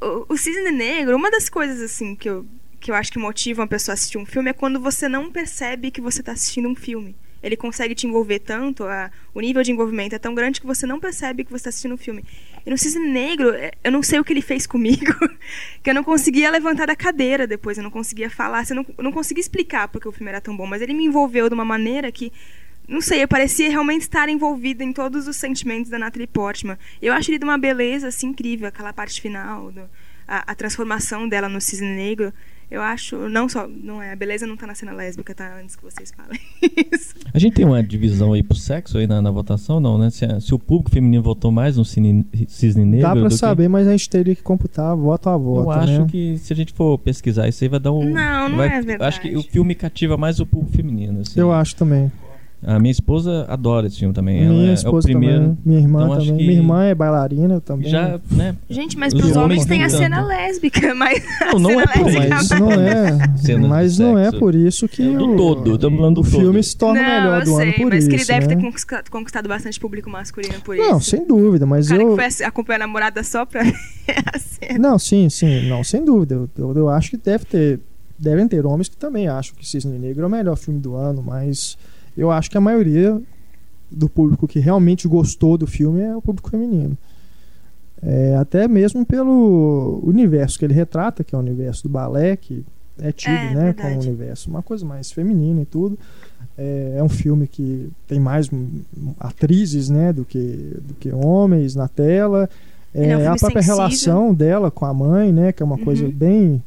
o, o Cisne Negro, uma das coisas assim que eu, que eu acho que motiva uma pessoa a assistir um filme é quando você não percebe que você está assistindo um filme. Ele consegue te envolver tanto, a- o nível de envolvimento é tão grande que você não percebe que você está assistindo um filme. E no Cisne Negro, é, eu não sei o que ele fez comigo, que eu não conseguia levantar da cadeira depois, eu não conseguia falar, eu não, eu não conseguia explicar porque o filme era tão bom, mas ele me envolveu de uma maneira que não sei, eu parecia realmente estar envolvida em todos os sentimentos da Natalie Portman. Eu acho ele de uma beleza assim incrível, aquela parte final, do- a, a transformação dela no cisne negro. Eu acho, não só, não é, a beleza não tá na cena lésbica, tá antes que vocês falem isso. A gente tem uma divisão aí pro sexo aí na, na votação, não, né? Se, se o público feminino votou mais no Cine, Cisne Negro. Dá pra do que- saber, mas a gente teria que computar voto a voto, Eu acho né? que se a gente for pesquisar isso aí vai dar um. Não, não vai- é verdade. Acho que o filme cativa mais o público feminino. Assim. Eu acho também. A minha esposa adora esse filme também. Ela Minha é- é, esposa o primeiro. também. Minha irmã Então, também. que- Minha irmã é bailarina também. Já, né? Gente, mas Os pros homens homens tem a tanto. cena lésbica, mas Não, não é por Mas isso. não é. Mas não é por isso que É do o, todo, estamos falando do o filme todo. se torna o não, melhor eu do sei, ano por mas isso. que ele deve né? ter conquistado, conquistado bastante público masculino por Não, isso. sem dúvida, mas o cara eu. que foi acompanhar a namorada só pra ver a cena. Não, sim, sim, não, sem dúvida. Eu, eu, eu acho que deve ter. Devem ter homens que também acham que Cisne Negro é o melhor filme do ano, mas eu acho que a maioria do público que realmente gostou do filme é o público feminino. É, até mesmo pelo universo que ele retrata, que é o universo do balé, que é tido É, né, como um universo, uma coisa mais feminina e tudo. É, é um filme que tem mais atrizes né, do, que, do que homens na tela. É um É, a própria sensível. relação dela com a mãe, né? Que é uma coisa Uhum. bem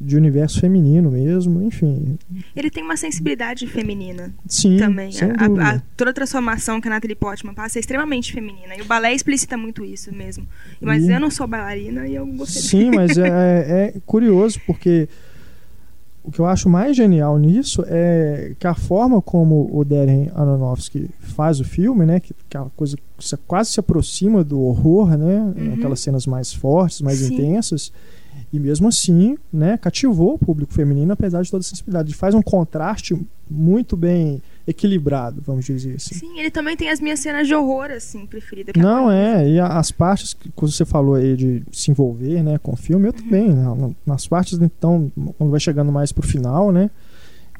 de universo feminino mesmo, enfim. Ele tem uma sensibilidade feminina Sim, também. A- a, toda a transformação que a Natalie Portman passa é extremamente feminina. E o balé explicita muito isso mesmo. Mas E- eu não sou bailarina e eu gostei Sim, mas é, é curioso porque o que eu acho mais genial nisso é que a forma como o Darren Aronofsky faz o filme, né, que aquela coisa que se- quase se aproxima do horror, né, Uhum. aquelas cenas mais fortes, mais Sim. intensas, e mesmo assim, né, cativou o público feminino apesar de toda a sensibilidade. Faz um contraste muito bem equilibrado, vamos dizer assim. Sim, ele também tem as minhas cenas de horror, assim, preferidas. que Não, é, e as partes que você falou aí de se envolver, né, com o filme, eu também, né, nas partes, então, quando vai chegando mais pro final, né,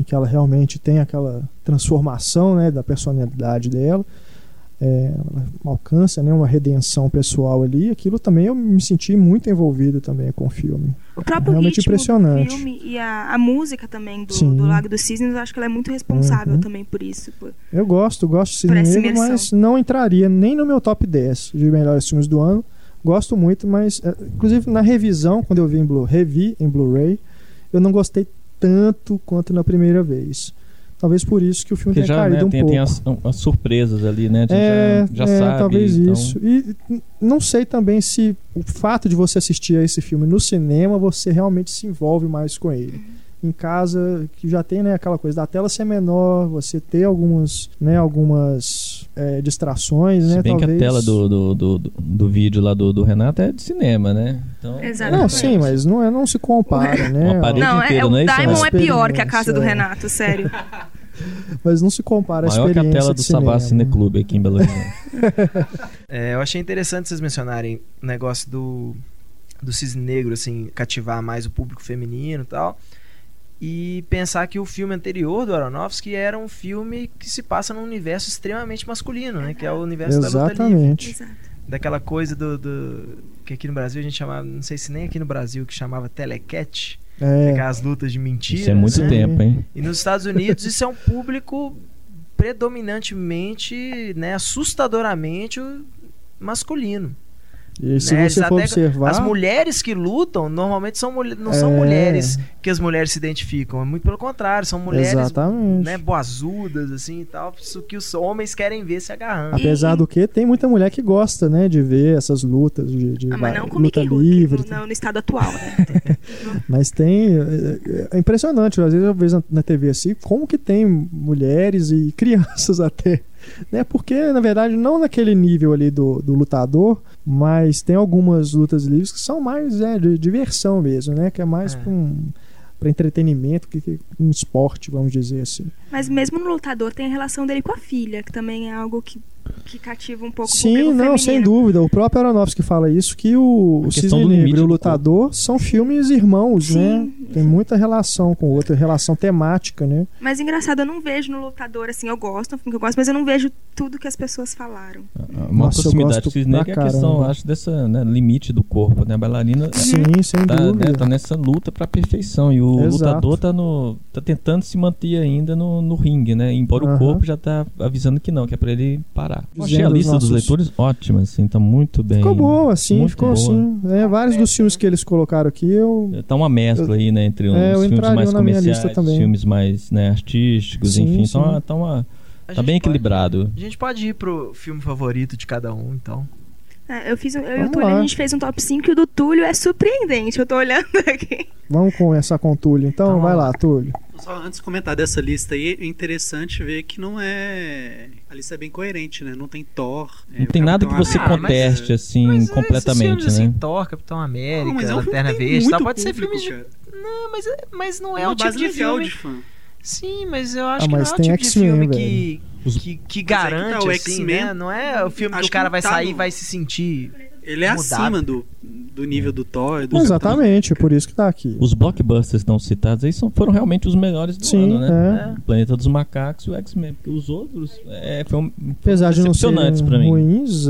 em que ela realmente tem aquela transformação, né, da personalidade dela, é, alcança, né, uma redenção pessoal ali, aquilo também eu me senti muito envolvido também com o filme. O próprio realmente ritmo impressionante. do filme e a, a música também do, do Lago dos Cisnes, eu acho que ela é muito responsável Uhum. também por isso. por- Eu gosto, gosto de Negro, mas não entraria nem no meu top 10 de melhores filmes do ano. Gosto muito, mas é, inclusive na revisão, quando eu vi em Blu, revi em Blu-ray, eu não gostei tanto quanto na primeira vez. Talvez por isso que o filme Porque tenha já caído né, um tem, pouco. tem as, as surpresas ali, né? A gente É, já, já é, sabe. talvez então- isso. E não sei também se o fato de você assistir a esse filme no cinema, você realmente se envolve mais com ele. Em casa, que já tem né, aquela coisa da tela ser menor, você ter algumas, né, algumas é, distrações, Se né? bem talvez... que a tela do, do, do, do- vídeo lá do, do Renato é de cinema, né? Então, Exatamente. Não, sim, mas não, é, não se compara, né? Uma parede Não, é, inteira, o não é isso, Diamond né? é pior que a casa do Experiência, é. Renato, sério. Mas não se compara a Maior que a experiência tela do Savassi cinema. Cineclube aqui em Belo Horizonte. É, eu achei interessante vocês mencionarem o negócio do, do cisne negro, assim, cativar mais o público feminino e tal. E pensar que o filme anterior do Aronofsky era um filme que se passa num universo extremamente masculino, né? Que é o universo da luta livre. Exatamente. Exato. Daquela coisa do, do- Que aqui no Brasil a gente chamava. Não sei se nem aqui no Brasil que chamava telecat. É, Aquelas lutas de mentira. Isso é muito né? tempo, hein? E nos Estados Unidos isso é um público predominantemente, né, assustadoramente masculino. E se né? você Eles for observar. As mulheres que lutam normalmente são não são É. mulheres que as mulheres se identificam, é muito pelo contrário, são mulheres Exatamente. né, boazudas assim e tal, isso que os homens querem ver se agarrando. Apesar do que, tem muita mulher que gosta, né, de ver essas lutas de, de Ah, mas não com luta Mickey livre. no, no- no estado atual, né? Mas tem. é- É impressionante, às vezes eu vejo na- na TV assim, como que tem mulheres e crianças até. Né? Porque, na verdade, não naquele nível ali do, do lutador, mas tem algumas lutas livres que são mais é, de diversão mesmo, né? Que é mais É. um. Pra entretenimento que, que um esporte, vamos dizer assim. Mas mesmo no lutador tem a relação dele com a filha, que também é algo que, que cativa um pouco o Sim, público não, feminino. sem dúvida. O próprio Aronofsky fala isso, que o, A o questão Cisne do Negro e o do Lutador são filmes irmãos, Sim. né? Tem muita relação com o outro, relação temática, né? Mas engraçado, eu não vejo no lutador, assim, eu gosto, é um filme que eu gosto, mas eu não vejo tudo que as pessoas falaram. Uma Nossa, proximidade gosto com o Cisne Negro é a questão, acho, dessa né, limite do corpo, né? A bailarina Sim, sem tá, dúvida. né, tá nessa luta pra perfeição. E o Exato. lutador tá, no, tá tentando se manter ainda no, no ringue, né? Embora o corpo já tá avisando que não, que é pra ele parar. Achei a lista dos nossos- leitores ótima, assim, tá muito bem. Ficou boa, assim, muito ficou boa. assim. É, vários dos filmes que eles colocaram aqui, eu. Tá uma mescla aí, né, entre os É, eu filmes entraria mais comerciais, filmes mais né, artísticos, Sim, enfim. sim. Então, tá, uma, tá gente bem pode- equilibrado. A gente pode ir pro filme favorito de cada um, então. É, eu fiz um, eu e o Túlio, lá. a gente fez um top 5 e o do Túlio é surpreendente. Eu tô olhando aqui. Vamos começar com o Túlio, então? Então, Vai lá, Túlio. Só antes de comentar dessa lista aí, é interessante ver que não é. A lista é bem coerente, né? Não tem Thor. é, Não tem nada que você Ah, mas- conteste, assim, Mas, completamente, filmes, né? assim, Thor, Capitão América, Não, mas é um Lanterna Verde, tal, pode ser público, filmes de... cara. Não, mas, é- mas não é, É o tipo base de filme... de fã. Sim, mas eu acho Ah, que não mas é o tem tipo de filme que, que, que Mas é que garante, tá, o assim, X-Men- né? Não é o filme que o cara que vai tá sair e no- vai se sentir... Ele é Mudado. acima do, do nível do Thor. Do Exatamente, por isso que tá aqui. Os blockbusters não citados aí são, foram realmente os melhores do Sim, ano, né? é. O Planeta dos Macacos e o X-Men. Porque os outros é, foram, foram Apesar de não serem pra mim. ruins,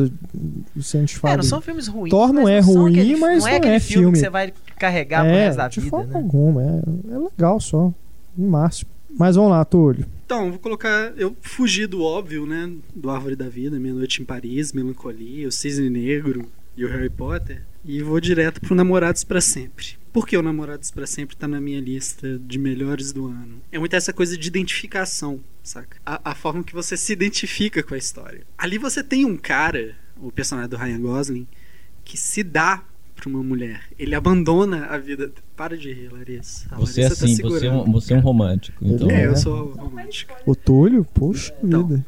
se a gente fala. É, não são filmes ruins. Thor não é ruim, aquele- mas não é não aquele é filme, filme. que você vai carregar pro é, resto da de vida, forma né? alguma. É, é legal só. No máximo. Mas vamos lá, Túlio. Então, vou colocar. Eu fugi do óbvio, né? Do Árvore da Vida, Meia Noite em Paris, Melancolia, O Cisne Negro e o Harry Potter. E vou direto pro Namorados pra Sempre. Por que o Namorados pra Sempre tá na minha lista de melhores do ano? É muito essa coisa de identificação, saca? A, a forma que você se identifica com a história. Ali você tem um cara, o personagem do Ryan Gosling, que se dá pra uma mulher. Ele abandona a vida. Para de rir, Larissa. A Você é Larissa tá assim, você é, um, segurando. você é um romântico. Então, É, É. eu sou romântico. O Túlio, puxa Então, vida.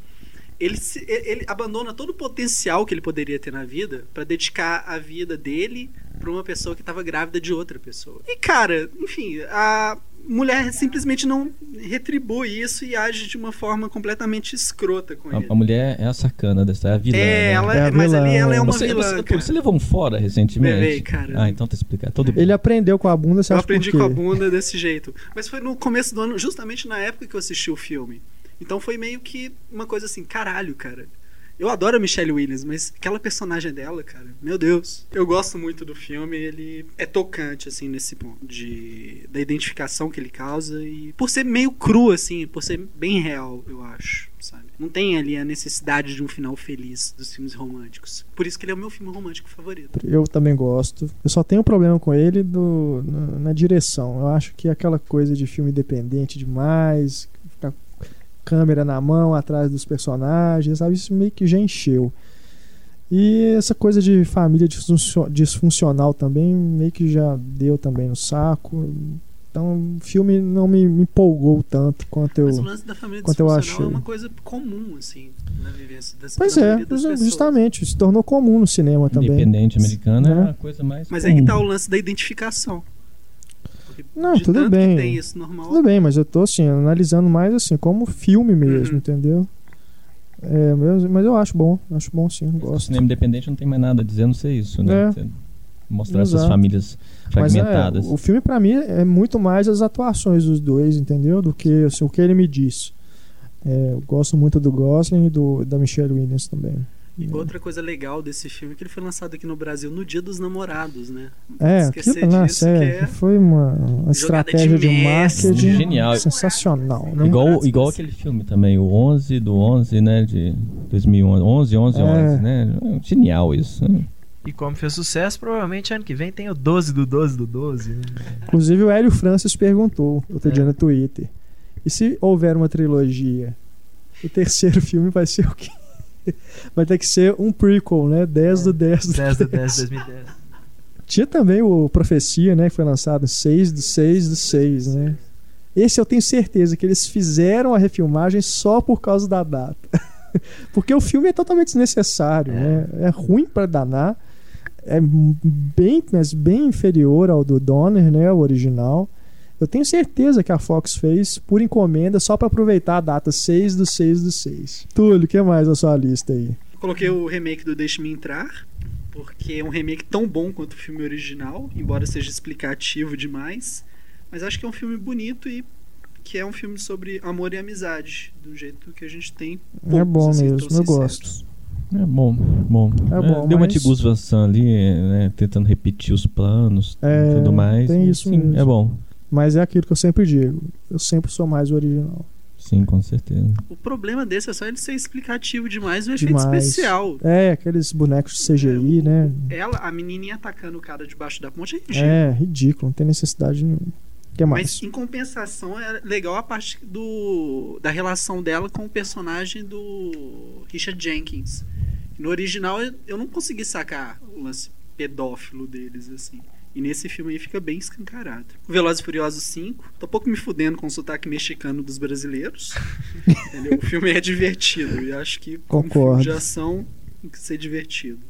Ele, se- ele abandona todo o potencial que ele poderia ter na vida pra dedicar a vida dele pra uma pessoa que tava grávida de outra pessoa. E cara, enfim, a mulher simplesmente não retribui isso e age de uma forma completamente escrota com a, ele. a mulher é a sacana dessa, é a vilã. É, né? ela, É a mas vilã, ali ela é é. uma Você, vilã. você, cara. você levou um fora recentemente? Levei, cara. Ah, então tá explicado. Todo bem. Ele aprendeu com a bunda, você Eu acha aprendi com a bunda desse jeito. Mas foi no começo do ano, justamente na época que eu assisti o filme. Então foi meio que uma coisa assim, caralho, cara. Eu adoro a Michelle Williams, mas aquela personagem dela, cara, meu Deus. Eu gosto muito do filme, ele é tocante, assim, nesse ponto de, da identificação que ele causa e por ser meio cru, assim, por ser bem real, eu acho, sabe? Não tem ali a necessidade de um final feliz dos filmes românticos. Por isso que ele é o meu filme romântico favorito. Eu também gosto. Eu só tenho um problema com ele do, na, na direção. Eu acho que aquela coisa de filme independente demais, câmera na mão atrás dos personagens, sabe? Isso meio que já encheu. E essa coisa de família disfuncio- disfuncional também meio que já deu também no saco. Então o filme não me, me empolgou tanto quanto eu. Mas o lance da família quanto eu achei. é uma coisa comum, assim, na vivência das Pois da é, das pessoas. justamente, se tornou comum no cinema também. Independente americano Né? é a coisa mais. Mas aí que comum. tá o lance da identificação. Não, de tudo tanto bem. Que tem isso normal. Tudo bem, mas eu tô assim, analisando mais assim, como filme mesmo, Uhum. entendeu? É, mas, mas eu acho bom, acho bom sim, O gosto. cinema independente não tem mais nada a dizer, a não ser isso, né? É. Mostrar essas Exato. famílias Mas é, fragmentadas. o filme pra mim é muito mais as atuações dos dois, entendeu? Do que assim, o que ele me disse. É, eu gosto muito do Gosling e do, da Michelle Williams também. E outra coisa legal desse filme é que ele foi lançado aqui no Brasil no Dia dos Namorados, né? É, Esquecer aquilo, nossa, disso, é, que é foi uma, uma estratégia de, mestre. marketing Genial. sensacional. Né? Igual, igual aquele filme também, o 11 do 11, né? De 2011. 11, 11, É. 11, né? Genial isso. né? E como fez sucesso, provavelmente ano que vem tem o 12 do 12 do 12. né? Inclusive o Hélio Francis perguntou outro É. dia no Twitter. E se houver uma trilogia, o terceiro filme vai ser o quê? Vai ter que ser um prequel, né? 10 do 10 do 10 do 10 de 2010. Tinha também o Profecia, né? Que foi lançado 6 do 6 do 6, né? Esse eu tenho certeza que eles fizeram a refilmagem só por causa da data. Porque o filme é totalmente desnecessário, né? É ruim pra danar. É bem, mas bem inferior ao do Donner, né? O original. Eu tenho certeza que a Fox fez por encomenda só pra aproveitar a data 6 do 6 do 6. Túlio, o que mais na sua lista aí? Eu coloquei o remake do Deixe-me Entrar, porque é um remake tão bom quanto o filme original, embora seja explicativo demais. Mas acho que é um filme bonito e que é um filme sobre amor e amizade, do jeito que a gente tem. é poucos, bom assim, mesmo, eu gosto. É bom, bom. É bom, Deu uma mas- de Gus Van Sant ali, né? Tentando repetir os planos É, e tudo mais. tem isso Sim, mesmo. é bom. Mas é aquilo que eu sempre digo. Eu sempre sou mais o original. Sim, com certeza. O problema desse é só ele ser explicativo demais o efeito Demais. especial. É, aqueles bonecos de CGI, né? Ela, a menininha atacando o cara debaixo da ponte é ridículo. É, ridículo, não tem necessidade nenhuma. O que mais? Mas em compensação é legal a parte do da relação dela com o personagem do Richard Jenkins. No original eu- eu não consegui sacar o lance pedófilo deles assim. E nesse filme aí fica bem escancarado. O Velozes e Furiosos 5, tô pouco me fudendo com o sotaque mexicano dos brasileiros. O filme é divertido e acho que como Concordo. filme de ação tem que ser divertido.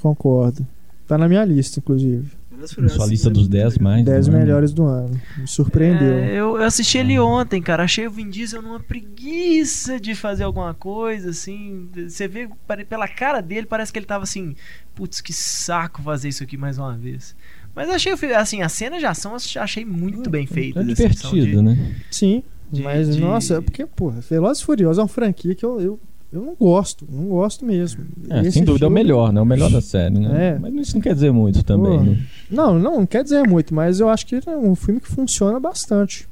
Concordo. Tá na minha lista, inclusive. Velozes e Furiosos Sua 5 lista é dos muito 10 legal. mais. 10 né? melhores do ano. Me surpreendeu. É, eu, eu assisti ele ontem, cara. Achei o Vin Diesel numa preguiça de fazer alguma coisa, assim. Você vê pela cara dele, parece que ele tava assim, putz, que saco fazer isso aqui mais uma vez. Mas achei, assim, a cena de ação eu achei muito bem feita. É divertido, de- né? Sim, de- mas de- nossa, é porque, porra, Velozes e Furiosos é uma franquia que eu, eu, eu não gosto. Não gosto mesmo. É, sem dúvida é o filme- melhor, né? O melhor da série, né? É. Mas isso não quer dizer muito também, né? Não, não, não quer dizer muito, mas eu acho que é um filme que funciona bastante.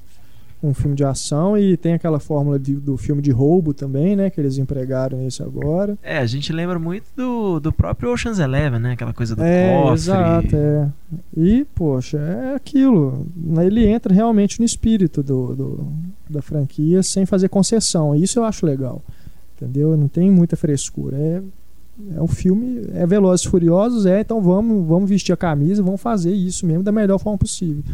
Um filme de ação e tem aquela fórmula de- do filme de roubo também, né? Que eles empregaram esse agora. É, a gente lembra muito do, do próprio Ocean's Eleven, né? Aquela coisa do é, cofre. exato, é. E, poxa, é aquilo. Ele entra realmente no espírito do, do- da franquia sem fazer concessão. Isso eu acho legal. Entendeu? Não tem muita frescura. É, é um filme, é Velozes e Furiosos, é, então vamos, vamos vestir a camisa, vamos fazer isso mesmo da melhor forma possível.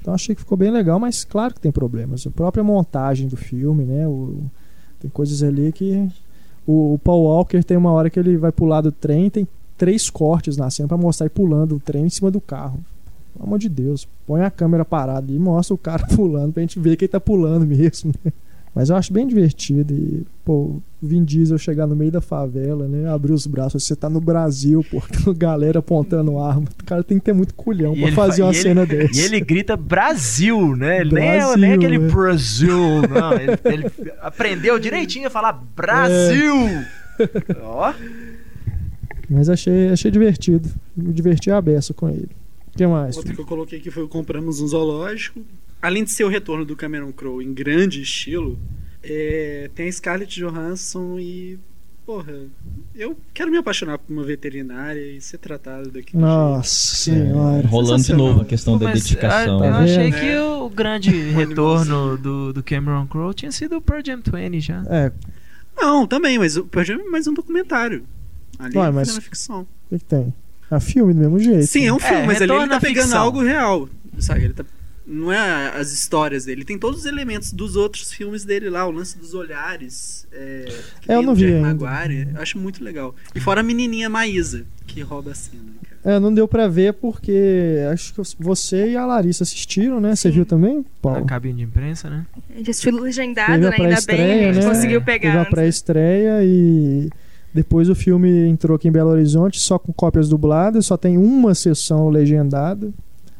Então achei que ficou bem legal, mas claro que tem problemas. A própria montagem do filme, né? O- tem coisas ali que. O, o Paul Walker tem uma hora que ele vai pular do trem, tem três cortes na cena pra mostrar ele pulando o trem em cima do carro. Pelo amor de Deus, põe a câmera parada e mostra o cara pulando pra gente ver que ele tá pulando mesmo. né? Mas eu acho bem divertido. E, pô, Vin Diesel chegar no meio da favela, né? Abrir os braços. Você tá no Brasil, pô, galera apontando arma. O cara tem que ter muito culhão E pra fazer fa- uma e ele- cena dessa. E ele grita Brasil, né? Ele nem, é, Brasil, nem aquele é. Brasil, não. Ele, ele aprendeu direitinho a falar Brasil. Ó. Mas achei, achei divertido. Me diverti a beça com ele. O que mais? Outra que eu coloquei aqui foi o Compramos um Zoológico. Além de ser o retorno do Cameron Crowe em grande estilo, é, tem a Scarlett Johansson e. Porra, eu quero me apaixonar por uma veterinária e ser tratado daquele Nossa senhora. Rolando de novo a questão Pô, da mas, identificação. ah, Eu Tá achei vendo? que o, grande retorno do, do Cameron Crowe tinha sido o Pearl Jam 20 já. É, Não, também, mas o Pearl Jam é mais um documentário. Ali Ué, é mas- fazendo ficção. o que, que tem? É filme do mesmo jeito. Sim, é um filme, É, mas ali ele tá pegando ficção. algo real. Sabe? Ele tá. Não é as histórias dele, tem todos os elementos dos outros filmes dele lá, o lance dos olhares. É, que É, eu não vi. Maguire, eu acho muito legal. E fora a menininha Maísa, que rouba a cena. cara. É, não deu pra ver porque acho que você e a Larissa assistiram, né? Você Sim. viu também, Na Paulo? cabine de imprensa, né? A gente assistiu legendado, né? Ainda bem, a gente né? conseguiu pegar. Teve a antes. pré-estreia e depois o filme entrou aqui em Belo Horizonte só com cópias dubladas, só tem uma sessão legendada.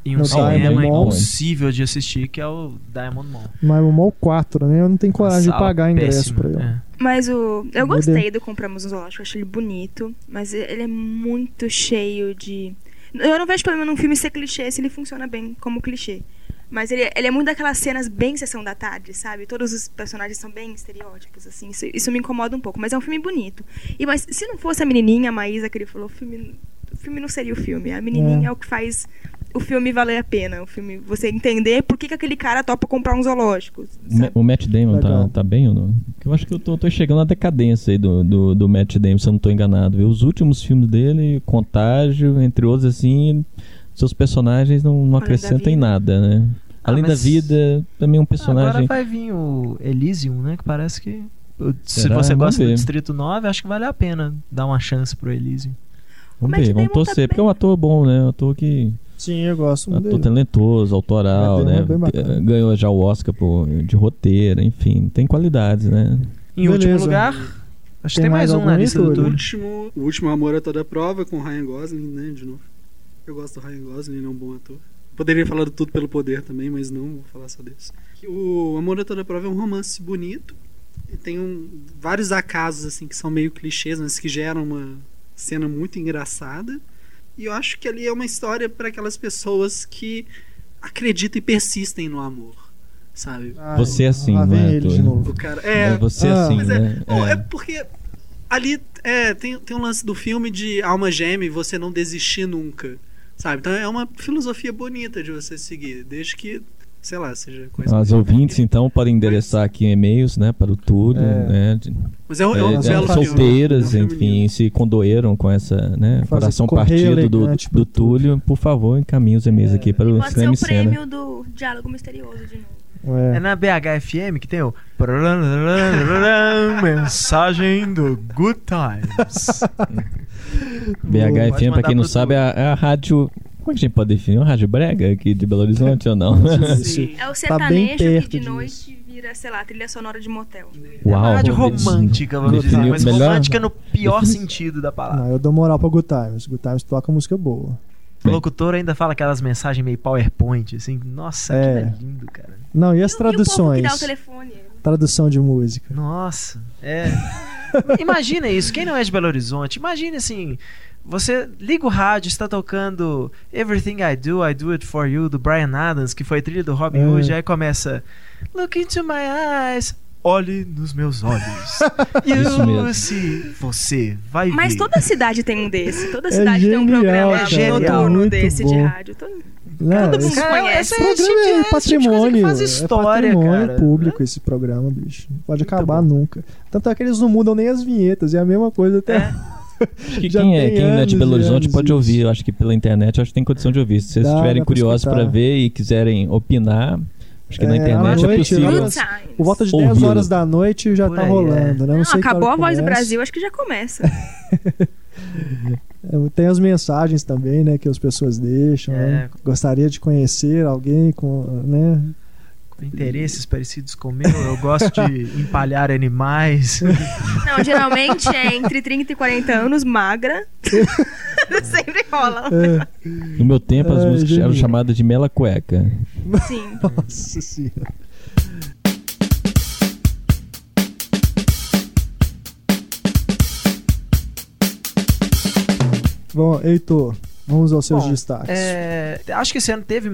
Em um No cinema Diamond Mall. impossível de assistir, que é o Diamond Mall. Mas o Mall 4, né? Eu não tenho coragem de pagar ingresso péssima, pra ele. é. Mas o. Eu gostei do Compramos um Zoológico, eu achei ele bonito, mas ele é muito cheio de. Eu não vejo problema num filme ser clichê se ele funciona bem como clichê. Mas ele, ele é muito daquelas cenas bem sessão da tarde, sabe? Todos os personagens são bem estereótipos, assim. Isso, isso me incomoda um pouco. Mas é um filme bonito. E mas se não fosse a menininha, a Maísa, que ele falou, o filme, o filme não seria o filme. A menininha é. É. o que faz o filme valer a pena. O filme, você entender por que, que aquele cara topa comprar um zoológico. Sabe? O Matt Damon tá, tá bem ou não? Eu acho que eu tô, tô chegando na decadência aí do, do, do Matt Damon, se eu não tô enganado. viu? Os últimos filmes dele, Contágio, entre outros, assim, seus personagens não, não acrescentam em nada, né? Ah, Além da vida, também um Agora personagem. vai vir o Elysium, né? Que parece que. Se Será? você gosta do. Distrito 9, acho que vale a pena dar uma chance pro Elysium. Vamos ver, vamos Damon tá torcer, porque é um ator bom, né? Um ator que. Sim, eu gosto muito Ator dele. talentoso, autoral, né? é bacana. Eh, Ganhou já o Oscar por, de roteiro, enfim, tem qualidades, né? Em último Beleza. lugar, acho que Tem tem mais mais um na lista do último, o último Amor a Toda Prova com o Ryan Gosling, né? De novo. Eu gosto do Ryan Gosling, ele é um bom ator. Poderia falar do Tudo pelo Poder também, mas não vou falar só desse. O Amor a Toda Prova é um romance bonito. E tem um, vários acasos assim que são meio clichês, mas que geram uma cena muito engraçada. E eu acho que ali é uma história para aquelas pessoas que acreditam e persistem no amor, sabe? Ai, Você é assim, não é, ele de Túlio? novo. O cara É, é, você ah, assim, mas é, né? Bom, É. é porque ali é, tem, tem um lance do filme de alma gêmea e você não desistir nunca. Sabe? Então é uma filosofia bonita de você seguir, desde que, sei lá, seja coisa. As ouvintes, então, podem endereçar aqui e-mails, né, para o Túlio, É. né, de- Mas é um, é é, um de- belo filme, solteiras, é um filme enfim, se condoeram com essa, né, Fazer coração partido do, elegante do Túlio, por favor, encaminhe os e-mails aqui para o Pode ser Cinema o e Cena. prêmio do Diálogo Misterioso de novo. É. É na BHFM que tem o. Mensagem do Good Times. BHFM, para quem não sabe, é a, é a rádio. Como é que a gente pode definir? Uma rádio brega aqui de Belo Horizonte ou não? Sim. É o Tá sertanejo que perto de disso. noite vira, sei lá, trilha sonora de motel. É uma rádio Uau, romântica, vamos dizer. Mas melhor? romântica no pior sentido da palavra. Não, eu dou moral pra Good Times. Good Times toca música boa. O locutor ainda fala aquelas mensagens meio PowerPoint, assim. Nossa, É. é lindo, cara. Não, e as E o povo que traduções? dá o telefone. Tradução de música. Nossa, é. Imagina isso, quem não é de Belo Horizonte, imagine assim. Você liga o rádio, está tocando Everything I Do, I Do It For You, do Brian Adams, que foi trilha do Robin É. Hood, aí começa Look into my eyes, olhe nos meus olhos. Isso mesmo. You see, você vai Mas ver. toda cidade tem um desse. Toda É cidade tem um genial, programa cara. Genial. noturno desse de bom. rádio. Todo- Não, Todo mundo conhece. esse programa esse é tipo de coisa que patrimônio. faz história, é patrimônio cara. público esse programa, bicho. Não pode Muito acabar bom. nunca. Tanto é que eles não mudam nem as vinhetas. É a mesma coisa até. É. Acho que Já quem, é, quem é de anos Belo Horizonte anos pode isso. ouvir. Eu acho que pela internet acho que tem condição de ouvir. Se vocês estiverem curiosos para ver e quiserem opinar, acho que na É, internet à é noite, possível. no- times. Por volta de 10 Ouvi-lo. horas da noite já Por tá aí, rolando. é. Né? Não, Não, acabou a voz do começa. Brasil, acho que já começa. É, Tem as mensagens também, né, que as pessoas deixam. É. né? Gostaria de conhecer alguém com, né? Interesses parecidos com o meu, eu gosto de empalhar animais. Não, geralmente é entre 30 e 40 anos, magra. Sempre rola. É, No meu tempo, as Ai, músicas eram chamadas de Mela Cueca. Sim. nossa senhora. Bom, Heitor, vamos aos seus Bom, destaques. É, acho que esse ano teve,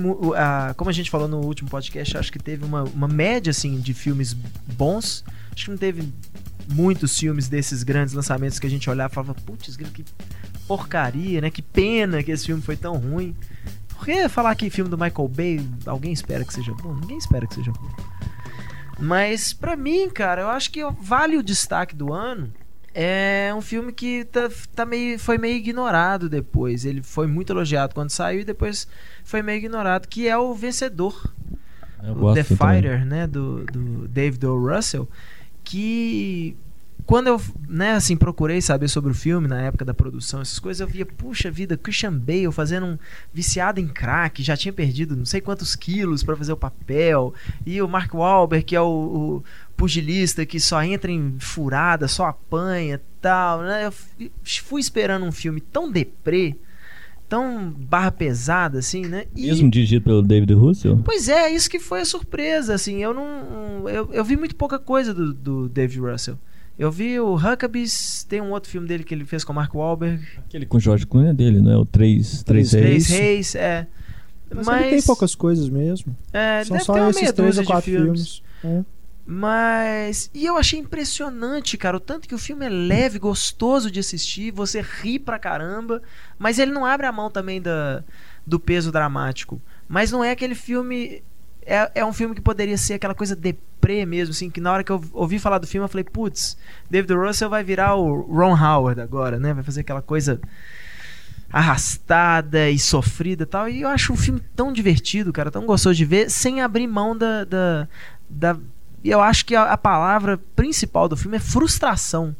como a gente falou no último podcast, acho que teve uma, uma média assim de filmes bons. Acho que não teve muitos filmes desses grandes lançamentos que a gente olhava e falava, putz, que porcaria, né? Que pena que esse filme foi tão ruim. Porque falar que filme do Michael Bay, alguém espera que seja bom? Ninguém espera que seja bom. Mas pra mim, cara, eu acho que vale o destaque do ano. É um filme que tá, tá meio, foi meio ignorado depois. Ele foi muito elogiado quando saiu e depois foi meio ignorado, que é o Vencedor. Eu o The também. Fighter, né, do, do David O. Russell, que quando eu, né, assim, procurei saber sobre o filme na época da produção, essas coisas, eu via, puxa vida, Christian Bale fazendo um viciado em crack, já tinha perdido não sei quantos quilos pra fazer o papel, e o Mark Wahlberg, que é o, o pugilista que só entra em furada, só apanha, tal, né? Eu fui esperando um filme tão deprê, tão barra pesada assim, né? E- Mesmo dirigido pelo David Russell? Pois é, isso que foi a surpresa, assim, eu não... Eu, eu vi muito pouca coisa do, do David Russell. Eu vi o Huckabees, tem um outro filme dele que ele fez com o Mark Wahlberg, Aquele com o George Clooney é dele, não é? O 3, Três 3 Três Reis. Reis, é. Mas, Mas, tem poucas coisas mesmo. é, São só esses três ou quatro filmes. filmes. É. Mas. E eu achei impressionante, cara. O tanto que o filme é leve, gostoso de assistir, você ri pra caramba. Mas ele não abre a mão também da, do peso dramático. Mas não é aquele filme. É, é um filme que poderia ser aquela coisa deprê mesmo, assim, que na hora que eu ouvi falar do filme eu falei, putz, David Russell vai virar o Ron Howard agora, né? Vai fazer aquela coisa arrastada e sofrida e tal. E eu acho um filme tão divertido, cara, tão gostoso de ver, sem abrir mão da. da, da- e eu acho que a, a palavra principal do filme é frustração.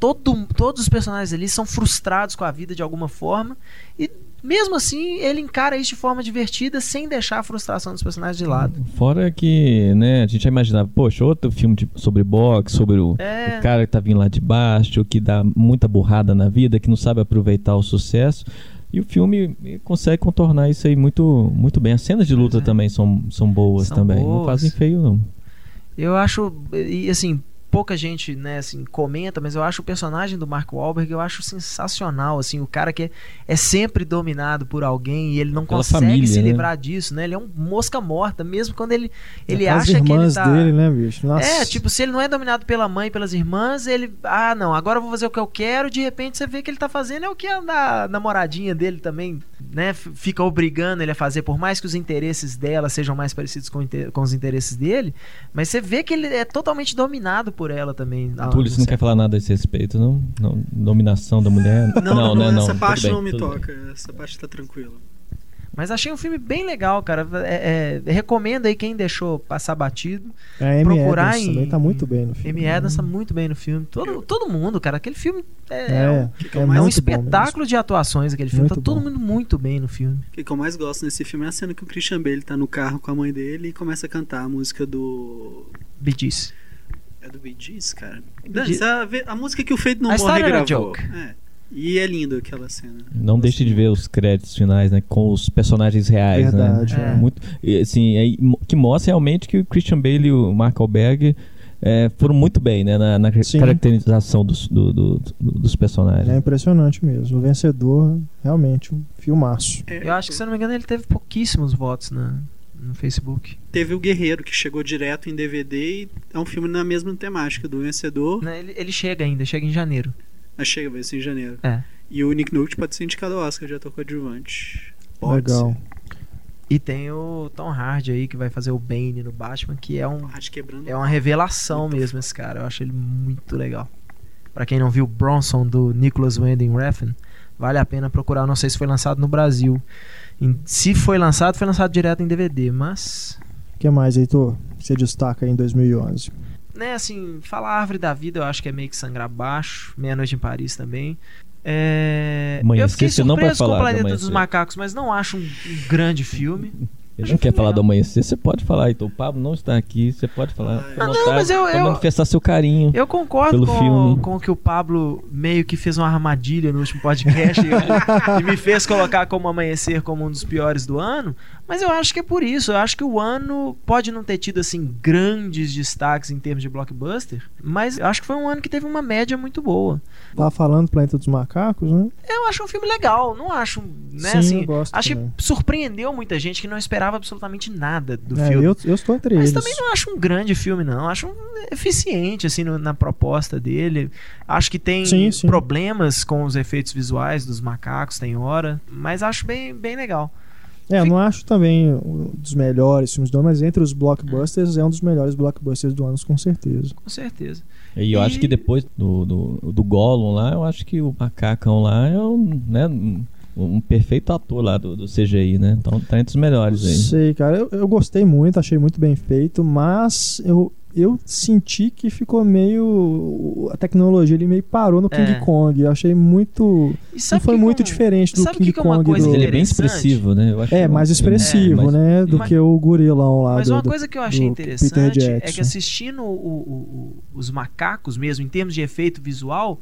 Todo, todos os personagens ali são frustrados com a vida de alguma forma. E mesmo assim, ele encara isso de forma divertida, sem deixar a frustração dos personagens de lado. Fora que, né, a gente já imaginava, poxa, outro filme de- sobre boxe, sobre o, É. o cara que tá vindo lá de baixo, que dá muita burrada na vida, que não sabe aproveitar o sucesso. E o filme consegue contornar isso aí muito, muito bem. As cenas de luta é. também são, são boas São também. Não boas. fazem feio, não. Eu acho, e assim, pouca gente, né, assim, comenta, mas eu acho o personagem do Mark Wahlberg, eu acho sensacional, assim, o cara que é, é sempre dominado por alguém e ele não Pela consegue família, se né? livrar disso, né? Ele é um mosca morta, mesmo quando ele ele As acha que ele tá dele, né, bicho? Nossa. É, tipo, se ele não é dominado pela mãe, pelas irmãs, ele. Ah, não, agora eu vou fazer o que eu quero. De repente você vê que ele tá fazendo é o que a na- namoradinha dele também, né? Fica obrigando ele a fazer, por mais que os interesses dela sejam mais parecidos com, com os interesses dele. Mas você vê que ele é totalmente dominado por ela também. Ah, Túlio, você não quer falar nada a esse respeito, não? não dominação da mulher? Não, não, né, essa tudo parte bem, não me tudo bem. toca. Essa parte tá tranquila. Mas achei um filme bem legal, cara. É, é, recomendo aí quem deixou passar batido. Amy procurar Adams em- também tá muito bem no filme. Amy Adams tá muito bem no filme. Todo, todo mundo, cara. Aquele filme é, É, é um- é, é É um espetáculo de atuações aquele filme. Muito tá todo bom. mundo muito bem no filme. O que eu mais gosto nesse filme é a cena que o Christian Bale tá no carro com a mãe dele e começa a cantar a música do. Bee Gees. É do Bee Gees, cara? Bee a, a música que o Feito Não Morre a gravou. É. E é lindo aquela cena. Não deixe de ver os créditos finais, né? Com os personagens reais, Verdade, né? é. Muito, e, assim, mo- que mostra realmente que o Christian Bale e o Mark Wahlberg é, foram muito bem, né? Na, na caracterização dos, do- do- do- dos personagens. É impressionante mesmo. O vencedor, realmente, um filmaço. É, Eu acho que, se eu não me engano, ele teve pouquíssimos votos na, no Facebook. Teve o Guerreiro, que chegou direto em DVD e é um filme na mesma temática do vencedor. Né, Ele, ele chega ainda, chega em janeiro. Mas chega, vai ser em janeiro. É. E o Nick Nolte pode ser indicado ao Oscar de ator coadjuvante. Pode Legal. ser. E tem o Tom Hardy aí, que vai fazer o Bane no Batman, que é, um, é uma revelação mesmo esse cara. Eu acho ele muito legal. Pra quem não viu Bronson, do Nicholas Winding Refn, vale a pena procurar. Não sei se foi lançado no Brasil. Em- se foi lançado, foi lançado direto em DVD, mas... O que mais, Heitor? Você destaca aí em 2011? né, assim, falar Árvore da Vida eu acho que é meio que sangrar abaixo. Meia-Noite em Paris também. É... Eu fiquei você não surpreso com o falar Planeta dos. Macacos, mas não acho um, um grande filme. Ele não quer que falar do amanhecer, você pode falar, então. O Pablo não está aqui, você pode falar. À Ah, não, mas eu- eu- manifestar seu carinho. Eu concordo Pelo com, filme. com que o Pablo meio que fez uma armadilha no último podcast e, e me fez colocar como Amanhecer como um dos piores do ano, mas eu acho que é por isso. Eu acho que o ano pode não ter tido assim grandes destaques em termos de blockbuster, mas eu acho que foi um ano que teve uma média muito boa. Tava falando Planeta dos Macacos, né? Eu acho um filme legal, não acho, né, Sim, assim, eu gosto acho também. que surpreendeu muita gente que não esperava absolutamente nada do É, filme. eu, eu estou entre Mas eles. também não acho um grande filme, não. Acho um eficiente, assim, no- na proposta dele. Acho que tem Sim, sim. problemas com os efeitos visuais dos macacos, tem hora. Mas acho bem, bem legal. É, eu não acho também um dos melhores filmes do ano, mas entre os blockbusters é um dos melhores blockbusters do ano, com certeza. Com certeza. E eu E- acho que depois do, do, do Gollum lá, eu acho que o macacão lá é um, né, um, um perfeito ator lá do, do CGI, né? Então tá entre os melhores aí. Sei, cara, eu, eu gostei muito, achei muito bem feito, mas eu, eu senti que ficou meio. A tecnologia ele meio parou no King É. Kong. Eu achei muito. E Não foi que muito como- diferente do sabe King que que é uma Kong. coisa do... Ele é bem expressivo, né? Eu acho É, mais expressivo, É, mas- né? Do Mas- que o gorilão lá. Mas do, uma coisa que eu achei interessante é que assistindo o- o- o- os macacos mesmo, em termos de efeito visual,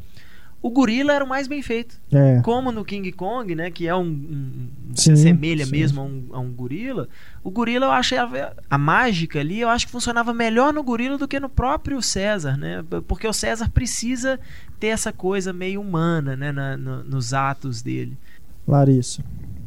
o gorila era o mais bem feito. É. Como no King Kong, né? Que é um. um- se Sim, assemelha sim. mesmo a um, a um gorila. O gorila, eu achei. A, a mágica ali, eu acho que funcionava melhor no gorila do que no próprio César, né? Porque o César precisa ter essa coisa meio humana, né? na- no- nos atos dele. Larissa.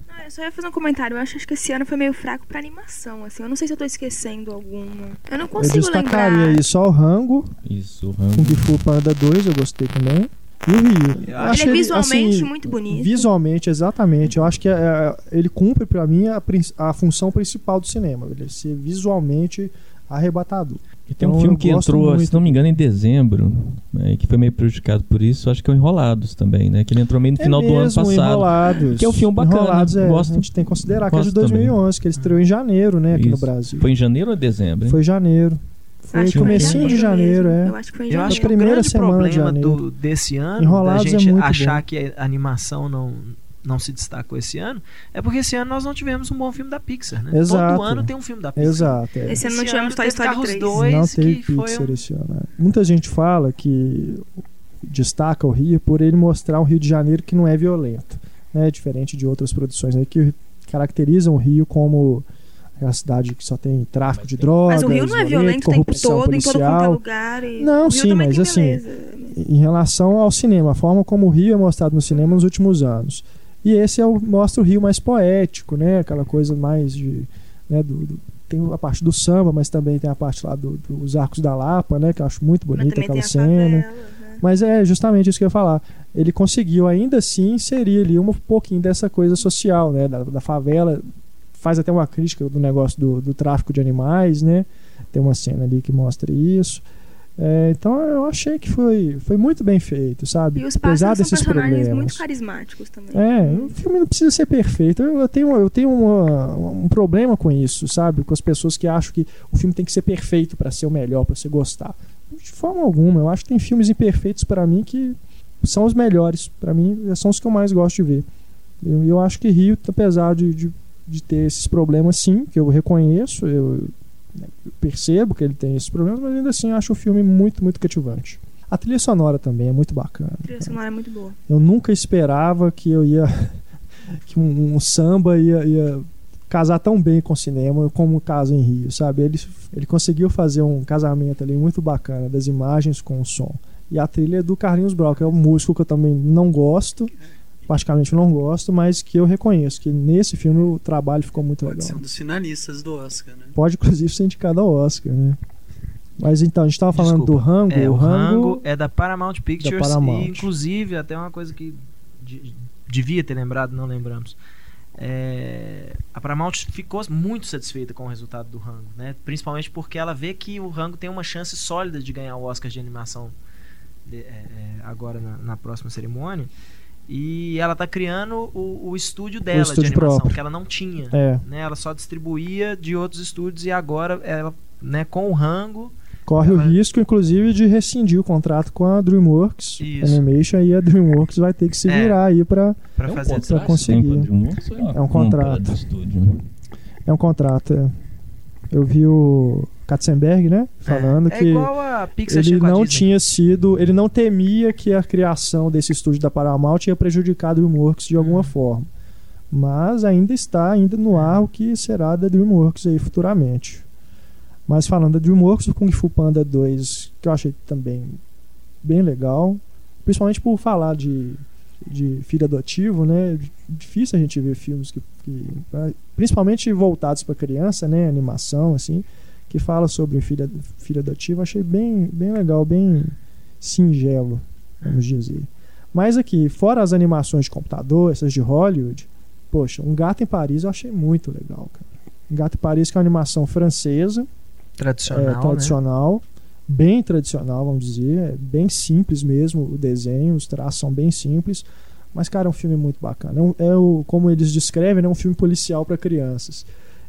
Ah, eu só ia fazer um comentário. Eu acho, acho que esse ano foi meio fraco pra animação, assim. Eu não sei se eu tô esquecendo alguma. Eu não Eu consigo destacaria lembrar. aí só o Rango, Isso, o Rambo. Kung Fu Panda 2, eu gostei também. E o Rio. Eu acho Ele é visualmente assim, muito bonito. Visualmente, exatamente. Eu acho que é, ele cumpre pra mim a, a função principal do cinema. Ele ser visualmente arrebatador. E tem um Então, filme eu que entrou, muito. se não me engano, em dezembro, né, e que foi meio prejudicado por isso, acho que é o Enrolados também, né? Que ele entrou meio no final é do ano mesmo, passado. Enrolados. Que é um filme bacana, Enrolados, é, gosto- a gente tem que considerar que é de gosto também. 2011, que ele estreou em janeiro, né, aqui no Isso. Brasil. Foi em janeiro ou janeiro? hein? Foi janeiro. Foi comecinho de janeiro, mesmo. é. Eu acho que foi em Eu janeiro. acho que o primeira grande problema do, desse ano, Enrolados da é gente muito achar bom. que a animação não, não se destacou esse ano, é porque esse ano nós não tivemos um bom filme da Pixar, né? Exato. Todo ano tem um filme da Pixar. Exato. é. Esse ano não Esse tivemos ano Toy Story Carros 3. dois. não que teve foi Pixar um- esse ano. né? Muita gente fala que destaca o Rio por ele mostrar um Rio de Janeiro que não é violento, né? Diferente de outras produções aí que caracterizam o Rio como a cidade que só tem tráfico de drogas, Mas o Rio não é violento o tempo corrupção todo, em todo quanto é policial. lugar. E... Não, sim, mas tem assim, beleza. em relação ao cinema, a forma como o Rio é mostrado no cinema nos últimos anos. E esse é o, mostra o Rio mais poético, né? Aquela coisa mais de. Né, do, do- tem a parte do samba, mas também tem a parte lá do- dos Arcos da Lapa, né? Que eu acho muito Mas bonita tem aquela a cena. favela. né? Mas é justamente isso que eu ia falar. Ele conseguiu ainda assim inserir ali um pouquinho dessa coisa social, né? Da, da favela. Faz até uma crítica do negócio do, do tráfico de animais, né? Tem uma cena ali que mostra isso. É, então eu achei que foi, foi muito bem feito, sabe? E os Apesar são desses personagens problemas. muito carismáticos também. É, o filme não precisa ser perfeito. Eu, eu tenho, eu tenho uma- um problema com isso, sabe? Com as pessoas que acham que o filme tem que ser perfeito pra ser o melhor, pra você gostar. De forma alguma. Eu acho que tem filmes imperfeitos pra mim que são os melhores. Pra mim, são os que eu mais gosto de ver. E eu, eu acho que Rio, apesar de, de, de ter esses problemas, sim, que eu reconheço, eu, eu percebo que ele tem esses problemas, mas ainda assim eu acho o filme muito, muito cativante. A trilha sonora também é muito bacana. A trilha sonora é muito boa. Eu nunca esperava que eu ia. que um, um samba ia, ia casar tão bem com o cinema como casa em Rio, sabe? Ele, ele conseguiu fazer um casamento ali muito bacana das imagens com o som. E a trilha é do Carlinhos Brau, que é um músico que eu também não gosto, praticamente não gosto, mas que eu reconheço que nesse filme o trabalho ficou muito Pode legal. ser um dos finalistas do Oscar, né? Pode inclusive ser indicado ao Oscar, né? Mas então, a gente tava falando do Rango. É, o Rango Rango é da Paramount Pictures Paramount. e inclusive até uma coisa que de- devia ter lembrado, não lembramos. É, a Paramount ficou muito satisfeita com o resultado do Rango, né? Principalmente porque ela vê que o Rango tem uma chance sólida de ganhar o Oscar de animação de- é, é, agora na, na próxima cerimônia. E ela tá criando o, o estúdio dela de estúdio animação, próprio. que ela não tinha. É, Né? Ela só distribuía de outros estúdios e agora ela, né, com o Rango, corre o Ela- risco, inclusive, de rescindir o contrato com a DreamWorks Isso. Animation e a DreamWorks vai ter que se É. virar aí pra. para É um pra conseguir. tem com a DreamWorks ou uma É um contrato. do estúdio? É um contrato. é. Eu vi o Katzenberg, né? Falando é que igual a Pixar ele não tinha sido. Ele não temia que a criação desse estúdio da Paramount ia prejudicar a DreamWorks de alguma Uhum. forma. Mas ainda está ainda no ar o que será da DreamWorks aí futuramente. Mas falando da DreamWorks, o Kung Fu Panda 2, que eu achei também bem legal, principalmente por falar de, de filho adotivo, né? Difícil a gente ver filmes que, que principalmente voltados para criança, né? Animação assim, que fala sobre filho, filho adotivo, achei bem, bem legal, bem singelo, vamos dizer. Mas aqui, fora as animações de computador, essas de Hollywood, poxa, Um Gato em Paris eu achei muito legal, cara. Um Gato em Paris que é uma animação francesa, Tradicional, é, né? tradicional, bem tradicional, vamos dizer, é bem simples mesmo o desenho, os traços são bem simples, mas cara, é um filme muito bacana. É, um- é o, como eles descrevem, é um filme policial para crianças.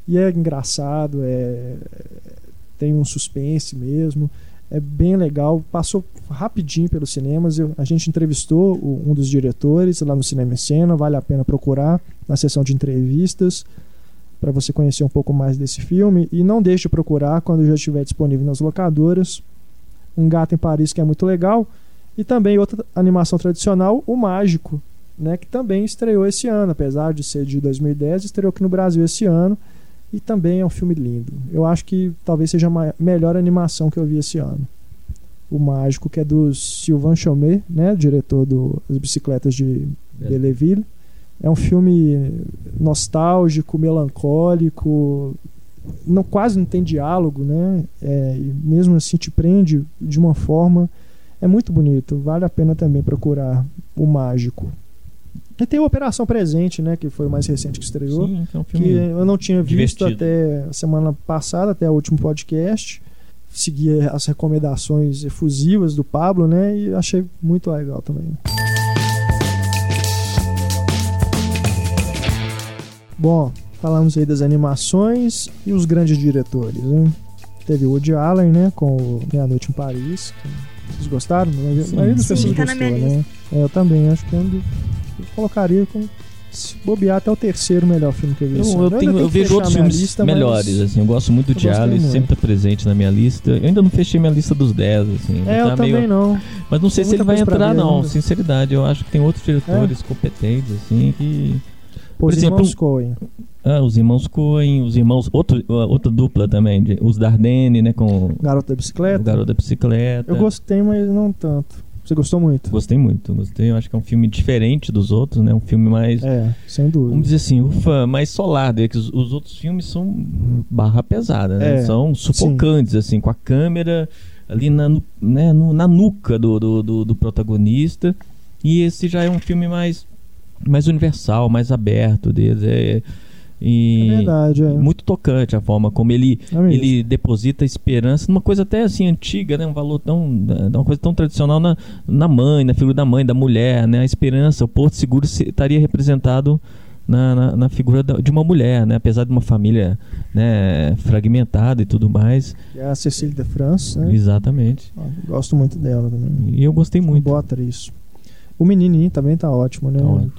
E é engraçado, é tem um suspense mesmo, é bem legal, passou rapidinho pelos cinemas. Eu- a gente entrevistou o- um dos diretores lá no Cinema em Cena, vale a pena procurar na sessão de entrevistas para você conhecer um pouco mais desse filme e não deixe de procurar quando já estiver disponível nas locadoras. Um Gato em Paris que é muito legal e também outra animação tradicional, O Mágico, né, que também estreou esse ano, apesar de ser de 2010, estreou aqui no Brasil esse ano e também é um filme lindo. Eu acho que talvez seja a melhor animação que eu vi esse ano. O Mágico, que é do Sylvain Chomet, né, diretor do- das bicicletas de Belleville. É um filme nostálgico, melancólico, não quase não tem diálogo, né? É, e mesmo assim te prende de uma forma é muito bonito. Vale a pena também procurar o Mágico. E tem a Operação Presente, né? Que foi o mais recente que estreou. Sim, que é um Que filme eu não tinha visto divertido. até a semana passada, até o último podcast. Segui as recomendações efusivas do Pablo, né? E achei muito legal também. Bom, falamos aí das animações e os grandes diretores, né? Teve o Woody Allen, né? Com o Meia Noite em Paris. que Vocês gostaram? A maioria Sim. a maioria das Sim, pessoas tá na gostou, minha né? É, eu também, acho que é um colocaria com se bobear até o terceiro melhor filme que eu vi Eu, eu tenho- eu vejo outros filmes lista, melhores, assim. Eu gosto muito de Alice, sempre tá presente na minha lista. Eu ainda não fechei minha lista dos 10, assim. É, tá eu também meio- não. Mas não sei Tem se ele vai entrar, não. ainda. Sinceridade, eu acho que tem outros diretores competentes, assim, que. Pô, Por os exemplo, irmãos Coen. Ah, os irmãos Coen, os irmãos. Outro, outra dupla também, de- os Dardenne, né? Com Garoto da Bicicleta. Garoto da Bicicleta. Eu gostei, mas não tanto. Você gostou muito? Gostei muito, gostei. Eu acho que é um filme diferente dos outros, né? Um filme mais. É, sem Vamos dúvida. dizer assim, ufa, mais solar, né? que os, os outros filmes são barra pesada, né? É, São sufocantes, assim, com a câmera ali na, né, no- na nuca do, do, do- do protagonista. E esse já é um filme mais, mais universal, mais aberto deles. É, e É verdade, é. muito tocante a forma como ele, É ele deposita esperança numa coisa até assim antiga, né? Um valor tão, uma coisa tão tradicional na, na mãe, na figura da mãe, da mulher, né? A esperança, o porto seguro se- estaria representado na, na, na figura da- de uma mulher, né? Apesar de uma família, né? Fragmentada e tudo mais, É a Cecília de France, né? exatamente. Gosto muito dela também. E eu gostei muito. Boa atriz. O menininho também tá ótimo, né? Tá ótimo.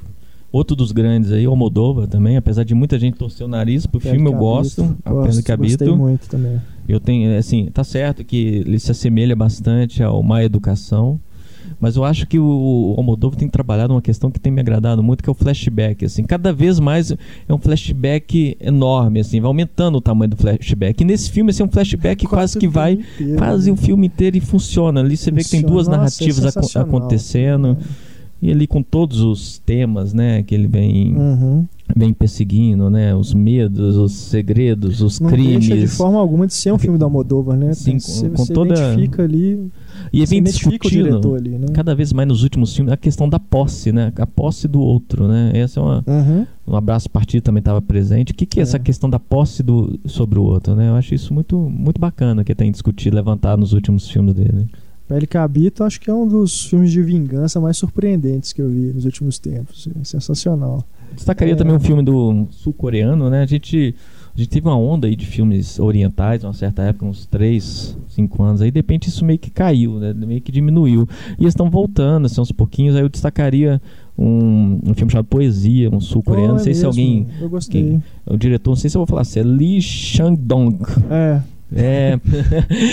Outro dos grandes aí, o Moldova também, apesar de muita gente torcer o nariz pro Pedro filme, eu Cabito. gosto. A Gosto, Pedro Cabito. Gostei muito também. Eu tenho, assim, tá certo que ele se assemelha bastante ao Má Educação, mas eu acho que o, Almodóvar tem trabalhado uma questão que tem me agradado muito, que é o flashback, assim. Cada vez mais é um flashback enorme, assim, vai aumentando o tamanho do flashback. E nesse filme, assim, é um flashback quase que vai inteiro, quase né? o filme inteiro e funciona. Ali você vê que tem duas Funciona. Nossa, é narrativas aco- sensacional. acontecendo. E ali com todos os temas, né, que ele vem, Uhum. vem perseguindo, né, os medos, os segredos, os Não crimes. deixa de forma alguma de ser um filme da Almodóvar, né? Sim, com- você, com você toda- identifica ali, E você bem identifica o discutido. diretor ali, né? cada vez mais nos últimos filmes a questão da posse, né? A posse do outro, né? Essa é uma Uhum. um abraço partido também estava presente. O que, que é, É. essa questão da posse do sobre o outro, né? Eu acho isso muito muito bacana que tem discutido, levantado nos últimos filmes dele. Pele Cabito, acho que é um dos filmes de vingança mais surpreendentes que eu vi nos últimos tempos. É Sensacional. Destacaria É. também um filme do sul-coreano, né? A gente a gente teve uma onda aí de filmes orientais, uma certa época, uns 3, 5 anos. Aí, de repente, isso meio que caiu, né? Meio que diminuiu. E eles estão voltando, assim, aos pouquinhos. Aí eu destacaria um, um filme chamado Poesia, um sul-coreano. Oh, não é sei se mesmo? alguém Eu gostei. quem- O diretor, não sei se eu vou falar, se é Lee Chang-dong. É, É,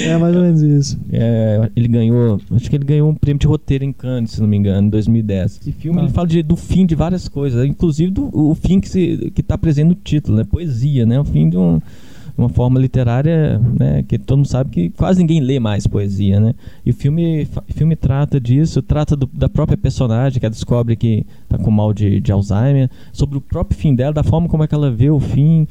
é mais ou menos isso. é, ele ganhou, acho que ele ganhou um prêmio de roteiro em Cannes, se não me engano, em 2010. Esse filme Ah. ele fala de- do fim de várias coisas, inclusive do o fim que se que está presente no título, né? Poesia, né? O fim de um- uma forma literária, né? Que todo mundo sabe que quase ninguém lê mais poesia, né? E o filme, filme trata disso, trata do- da própria personagem que ela descobre que está com mal de, de Alzheimer, sobre o próprio fim dela, da forma como é que ela vê o fim.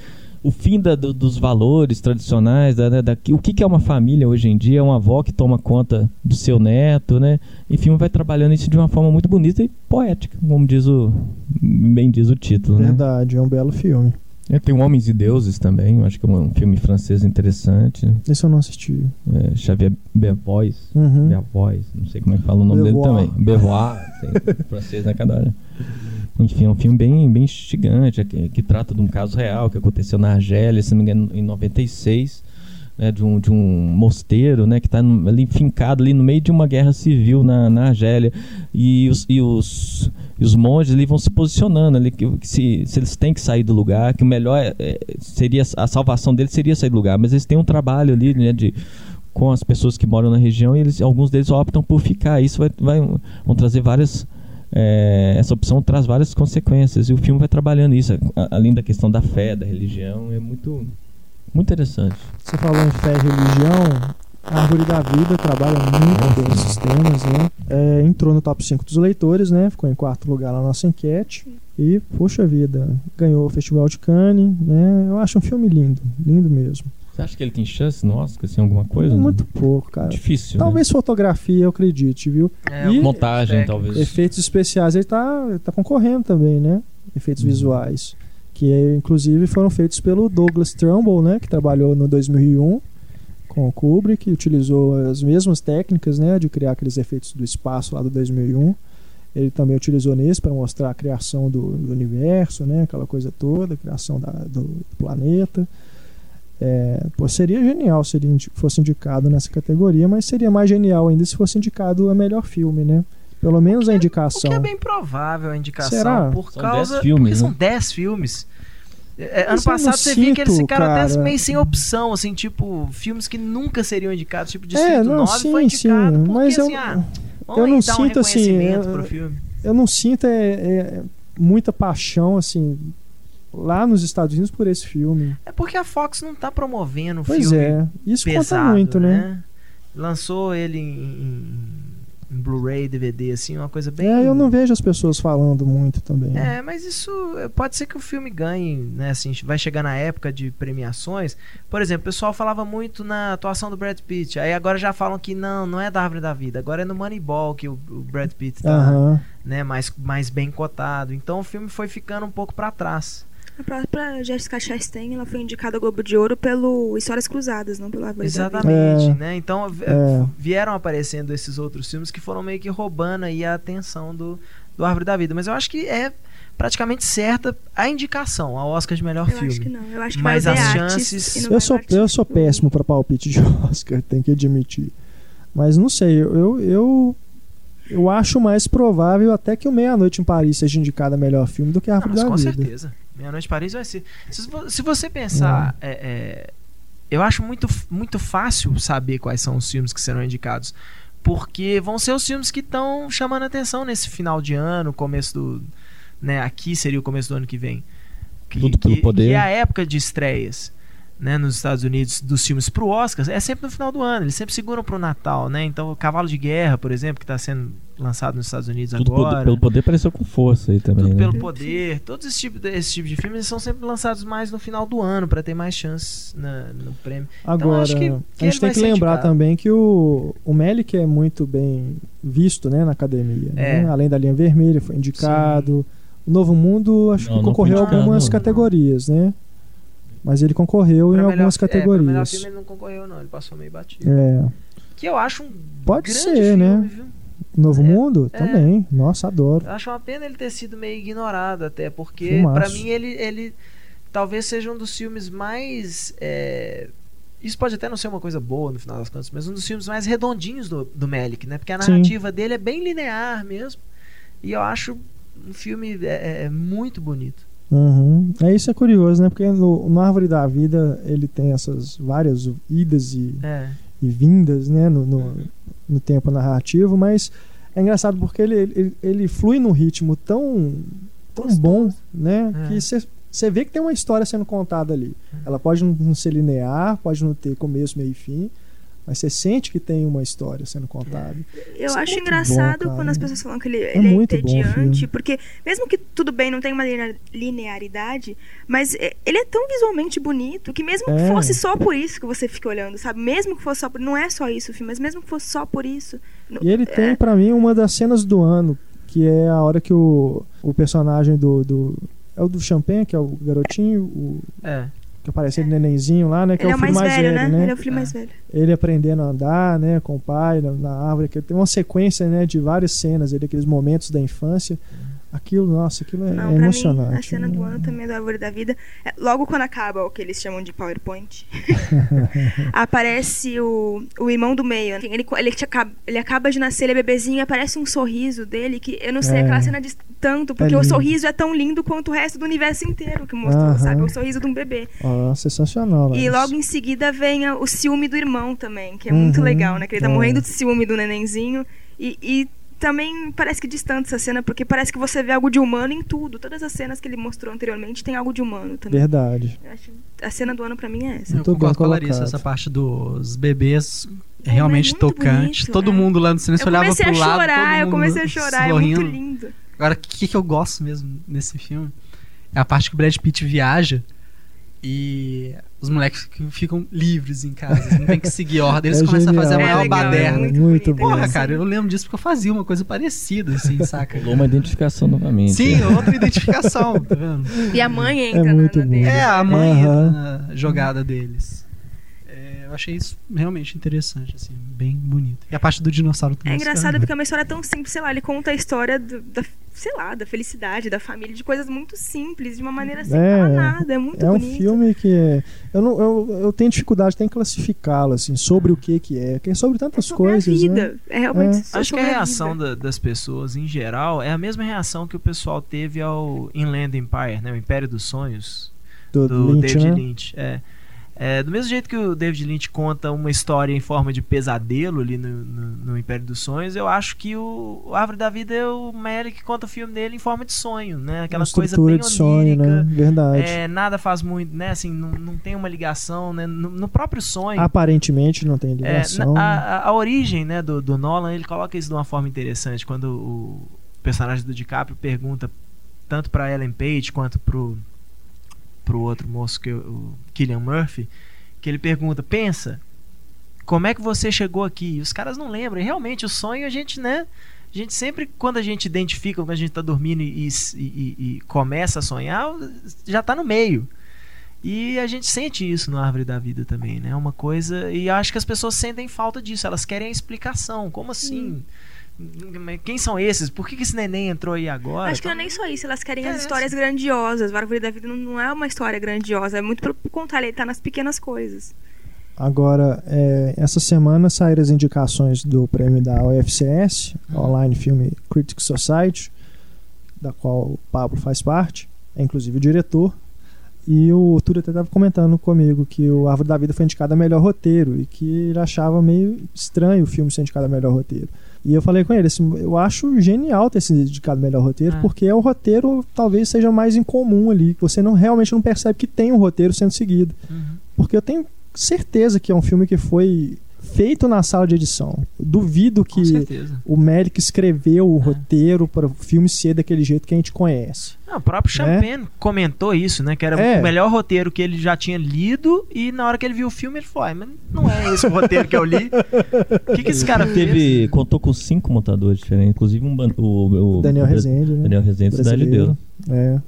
O fim da- do- dos valores tradicionais, da, da- da- o que, que é uma família hoje em dia, é uma avó que toma conta do seu neto, né? E o filme vai trabalhando isso de uma forma muito bonita e poética, como diz o bem diz o título, né? Verdade, é um belo filme. É, tem Homens e Deuses também, acho que é um filme francês interessante. Esse eu não assisti. É, Xavier Bevois, Uhum. Bevois, não sei como é que fala o nome Beauvoir. dele também. Bevois, tem francês na cada hora. Enfim, é um filme bem, bem instigante, é que, que trata de um caso real que aconteceu na Argélia, se não me engano, em 96, né, de, um, de um mosteiro né, que está ali fincado ali no meio de uma guerra civil na, na Argélia. E os, e, os, e os monges ali vão se posicionando ali, que, que se, se eles têm que sair do lugar, que o melhor é- é- seria a salvação deles seria sair do lugar, mas eles têm um trabalho ali né, de com as pessoas que moram na região e eles, alguns deles optam por ficar. Isso vai, vai vão trazer várias é, essa opção traz várias consequências e o filme vai trabalhando isso, a- além da questão da fé, da religião, é muito muito interessante. Você falou em fé e religião. A Árvore da Vida trabalha muito bem esses temas, né? É, entrou no top 5 dos leitores, né? Ficou em quarto lugar na nossa enquete. E, poxa vida, ganhou o Festival de Cannes, né? Eu acho um filme lindo, lindo mesmo. Você acha que ele tem chance no Oscar, assim, alguma coisa? Muito pouco, cara. difícil. Talvez fotografia, eu acredite, viu? É, E- né? montagem, É, talvez. Efeitos especiais, ele tá, ele tá concorrendo também, né? Efeitos Uhum. visuais. Que é, inclusive foram feitos pelo Douglas Trumbull, né? Que trabalhou no 2001 com o Kubrick, utilizou as mesmas técnicas, né? De criar aqueles efeitos do espaço lá do 2001. Ele também utilizou nesse para mostrar a criação do, do universo, né? Aquela coisa toda, a criação da- do planeta. É, pô, seria genial se ele fosse indicado nessa categoria, mas seria mais genial ainda se fosse indicado a melhor filme, né? Pelo menos a O indicação. que é bem provável a indicação, Será? por São causa. 10 filmes, porque são né? 10 filmes. É, ano eu passado você via que eles sinto, ficaram até cara. meio sem opção, assim, tipo, filmes que nunca seriam indicados, tipo É, Distrito não, 9 sim, foi indicado, sim, porque mas eu- assim, ah, vamos eu não dar um sinto, assim, eu- pro filme. Eu não sinto é, é, muita paixão, assim, lá nos Estados Unidos por esse filme. É porque a Fox não tá promovendo Pois filme é, isso pesado, conta muito, né? Lançou ele em, em- Blu-ray, DVD, assim, uma coisa bem... É, eu não vejo as pessoas falando muito também. É, mas isso eh, pode ser que o filme ganhe, né? Assim, vai chegar na época de premiações. Por exemplo, o pessoal falava muito na atuação do Brad Pitt. Aí agora já falam que não, não é da Árvore da Vida. Agora é no Moneyball que o, o Brad Pitt tá né, mais, mais bem cotado. Então o filme foi ficando um pouco pra trás. A própria Jessica Chastain, ela foi indicada ao Globo de Ouro pelo Histórias Cruzadas, não pela Árvore da Vida. Exatamente, É. né? Então É. vieram aparecendo esses outros filmes que foram meio que roubando aí a atenção do, do Árvore da Vida. Mas eu acho que é praticamente certa a indicação ao Oscar de melhor Eu filme. acho que não. Eu acho que Mas as chances- Eu sou, eu sou péssimo pra palpite de Oscar, tem que admitir. Mas não sei, eu, eu, eu acho mais provável até que o Meia-Noite em Paris seja indicado a melhor filme do que a Árvore da com Vida. certeza. Meia-Noite Paris vai ser. Se, se você pensar. é, é, eu acho muito, muito fácil saber quais são os filmes que serão indicados. Porque vão ser os filmes que estão chamando atenção nesse final de ano, começo do. Né, aqui seria o começo do ano que vem. Que, Tudo pelo que- poder. que é a época de estreias. Né, nos Estados Unidos dos filmes pro Oscar é sempre no final do ano, eles sempre seguram pro Natal, né? Então, o Cavalo de Guerra, por exemplo, que está sendo lançado nos Estados Unidos Tudo agora. poder- pelo poder apareceu com força aí também, Tudo né? pelo poder, todos esse tipo, esse tipo de filmes são sempre lançados mais no final do ano pra ter mais chances na- no prêmio. Agora, acho que- que a gente tem vai que lembrar indicado. também que o, o Melick é muito bem visto né, na academia. É. né? Além da linha vermelha, foi indicado. O Novo Mundo, acho Não, que não concorreu a algumas não. categorias, né? Mas ele concorreu em Pra algumas melhor- É, pra melhor categorias. filme ele não concorreu não, ele passou meio batido. É. Que eu acho um Pode ser, filme, né? viu? Novo É, Mundo? é. Também. Nossa, adoro. Eu acho uma pena ele ter sido meio ignorado até, porque pra mim ele, ele talvez seja um dos filmes mais é, isso pode até não ser uma coisa boa no final das contas, mas um dos filmes mais redondinhos do, do Melick, né? Porque a Sim. narrativa dele é bem linear mesmo. E eu acho um filme é, é muito bonito. Uhum. É isso é curioso, né? Porque no, no Árvore da Vida ele tem essas várias idas e, É. e vindas, né? No, no, no tempo narrativo, mas é engraçado porque ele, ele, ele flui num ritmo tão, tão Gostoso. bom, né? É. Que você vê que tem uma história sendo contada ali. Ela pode não ser linear, pode não ter começo, meio e fim, mas você sente que tem uma história sendo contada. Eu Isso é acho muito engraçado bom, quando as pessoas falam que ele ele é, muito bom o entediante, filme. porque mesmo que tudo bem, não tem uma linea- linearidade, mas é- ele é tão visualmente bonito que mesmo É. que fosse só por isso que você fica olhando, sabe? Mesmo que fosse só por. Não é só isso o filme, mas mesmo que fosse só por isso. E ele tem, pra mim, uma das cenas do ano, que é a hora que o, o personagem do, do. É o do Champagne, que é o garotinho, o, É. que aparece ele nenenzinho lá, né? Que Ele é é o filho mais mais, velho, né? né? Ele é o filho É. mais velho. ele aprendendo a andar, né, com o pai na, na árvore, que tem uma sequência, né, de várias cenas, ali, aqueles momentos da infância. Aquilo, nossa, aquilo é, Não, é emocionante. mim, a cena do né? ano também é da Árvore da Vida. É, logo quando acaba o que eles chamam de PowerPoint, aparece o, o irmão do meio. Assim, Ele, ele, acaba, ele acaba de nascer, ele é bebezinho, e aparece um sorriso dele que eu não sei, É. aquela cena diz tanto, porque É o sorriso é tão lindo quanto o resto do universo inteiro que mostrou, Aham. sabe? O sorriso de um bebê. Sensacional. E logo em seguida vem o ciúme do irmão também, que é muito Uhum, legal, né? Que ele tá é. morrendo de ciúme do nenenzinho. E, e também parece que distante essa cena, porque parece que você vê algo de humano em tudo. Todas as cenas que ele mostrou anteriormente tem algo de humano também. Verdade. Eu acho- a cena do ano pra mim é essa. Eu concordo com a Larissa, essa parte dos bebês é É, realmente muito tocante. bonito, todo é. mundo lá no cinema Eu olhava comecei pro a lado, chorar, todo eu comecei a chorar, sorrindo. é muito lindo. Agora, o que, que eu gosto mesmo nesse filme é a parte que o Brad Pitt viaja e os moleques que ficam livres em casa, não tem que seguir ordem, eles É começam a fazer a genial. maior É legal, é baderna. muito Muito bom. Porra, cara, eu lembro disso porque eu fazia uma coisa parecida, assim, saca? Rolou uma identificação novamente. Sim, outra identificação, tá vendo? E a mãe entra na, muito na dele. É, a mãe Aham. na jogada deles. É, eu achei isso realmente interessante, assim, bem bonito. E a parte do dinossauro também. É engraçado porque é uma história tão simples, sei lá, ele conta a história do- da, sei lá, da felicidade, da família, de coisas muito simples, de uma maneira sem É, falar nada. É muito É um bonito. filme que é, eu, não, eu, eu tenho dificuldade até em classificá-lo, assim, sobre o que que é. Que é sobre tantas sobre coisas, a né? vida. É realmente É. Acho que a reação da- das pessoas em geral é a mesma reação que o pessoal teve ao Inland Empire, né? O Império dos Sonhos, Do, do Lynch, David né? Lynch. É. É, do mesmo jeito que o David Lynch conta uma história em forma de pesadelo ali no, no- no Império dos Sonhos, eu acho que o, o Árvore da Vida é o que conta o filme dele em forma de sonho, né? Aquela Uma coisa bem de sonho, né? Verdade. É, nada faz muito, né? Assim, não, não tem uma ligação, né? No, no próprio sonho. Aparentemente não tem É, ligação. na- a, a- origem né, do, do Nolan, ele coloca isso de uma forma interessante. Quando o personagem do DiCaprio pergunta tanto pra Ellen Page quanto pro, pro outro moço, que, é o Killian Murphy, que ele pergunta, pensa, como é que você chegou aqui? E os caras não lembram. E realmente, o sonho a gente, né? A gente sempre, quando a gente identifica, quando a gente tá dormindo e, e- e- começa a sonhar, já tá no meio. E a gente sente isso no Árvore da Vida também, né? Uma coisa. E acho que as pessoas sentem falta disso. Elas querem a explicação. Como assim? Quem são esses? Por que, que esse neném entrou aí agora? Acho que não é nem só isso, elas querem as histórias grandiosas. O Árvore da Vida não, não é uma história grandiosa, é muito pelo contrário, ele tá nas pequenas coisas. Agora, é, essa semana saíram as indicações do prêmio da OFCS, Online Film Critics Society, da qual o Pablo faz parte, é inclusive o diretor. E o Túlio até estava comentando comigo que o Árvore da Vida foi indicado a melhor roteiro e que ele achava meio estranho o filme ser indicado a melhor roteiro. E eu falei com ele, assim, eu acho genial ter sido indicado a melhor roteiro, Ah. porque é o roteiro talvez seja mais incomum ali, você não realmente não percebe que tem um roteiro sendo seguido. Uhum. Porque eu tenho certeza que é um filme que foi feito na sala de edição. Duvido que o Melick escreveu o É. roteiro para o filme ser daquele jeito que a gente conhece. Não, o próprio Champagne comentou isso, né? Que era É. o melhor roteiro que ele já tinha lido. E na hora que ele viu o filme, ele falou: "Ai, mas não é esse o roteiro que eu li. O que, que esse cara fez? Teve, contou com cinco montadores diferentes, inclusive um o, o, Daniel o- Rezende, né? Daniel Rezende, Cidade de. Deus. É.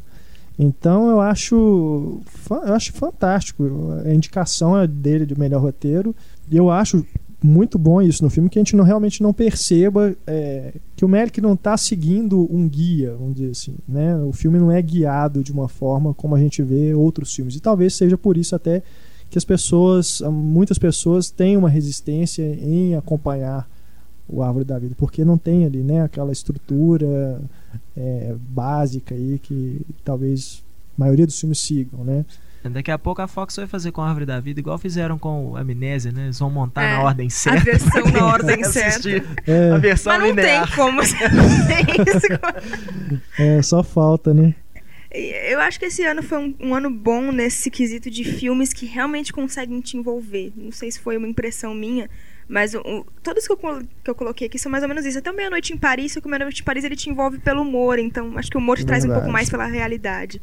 Então eu acho, eu acho fantástico. A indicação é dele de melhor roteiro. Eu acho muito bom isso no filme, que a gente não, realmente não perceba é, que o Melick não está seguindo um guia, vamos dizer assim. Né? O filme não é guiado de uma forma como a gente vê outros filmes. E talvez seja por isso até que as pessoas, muitas pessoas têm uma resistência em acompanhar o Árvore da Vida, porque não tem ali né, aquela estrutura é, básica aí que talvez a maioria dos filmes sigam, né? Daqui a pouco a Fox vai fazer com a Árvore da Vida, igual fizeram com o Amnésia, né? Eles vão montar É, na ordem A certa. versão na ordem certa. É, A versão Mas não linear. tem como você não tem isso. é, só falta, né? Eu, acho que esse ano foi um, um ano bom nesse quesito de filmes que realmente conseguem te envolver. Não sei se foi uma impressão minha, mas o- o- todos que eu, que eu coloquei aqui são mais ou menos isso. Até o Meia-Noite em Paris, só que o Meia-Noite em Paris ele te envolve pelo humor, então acho que o humor te traz um pouco mais pela realidade.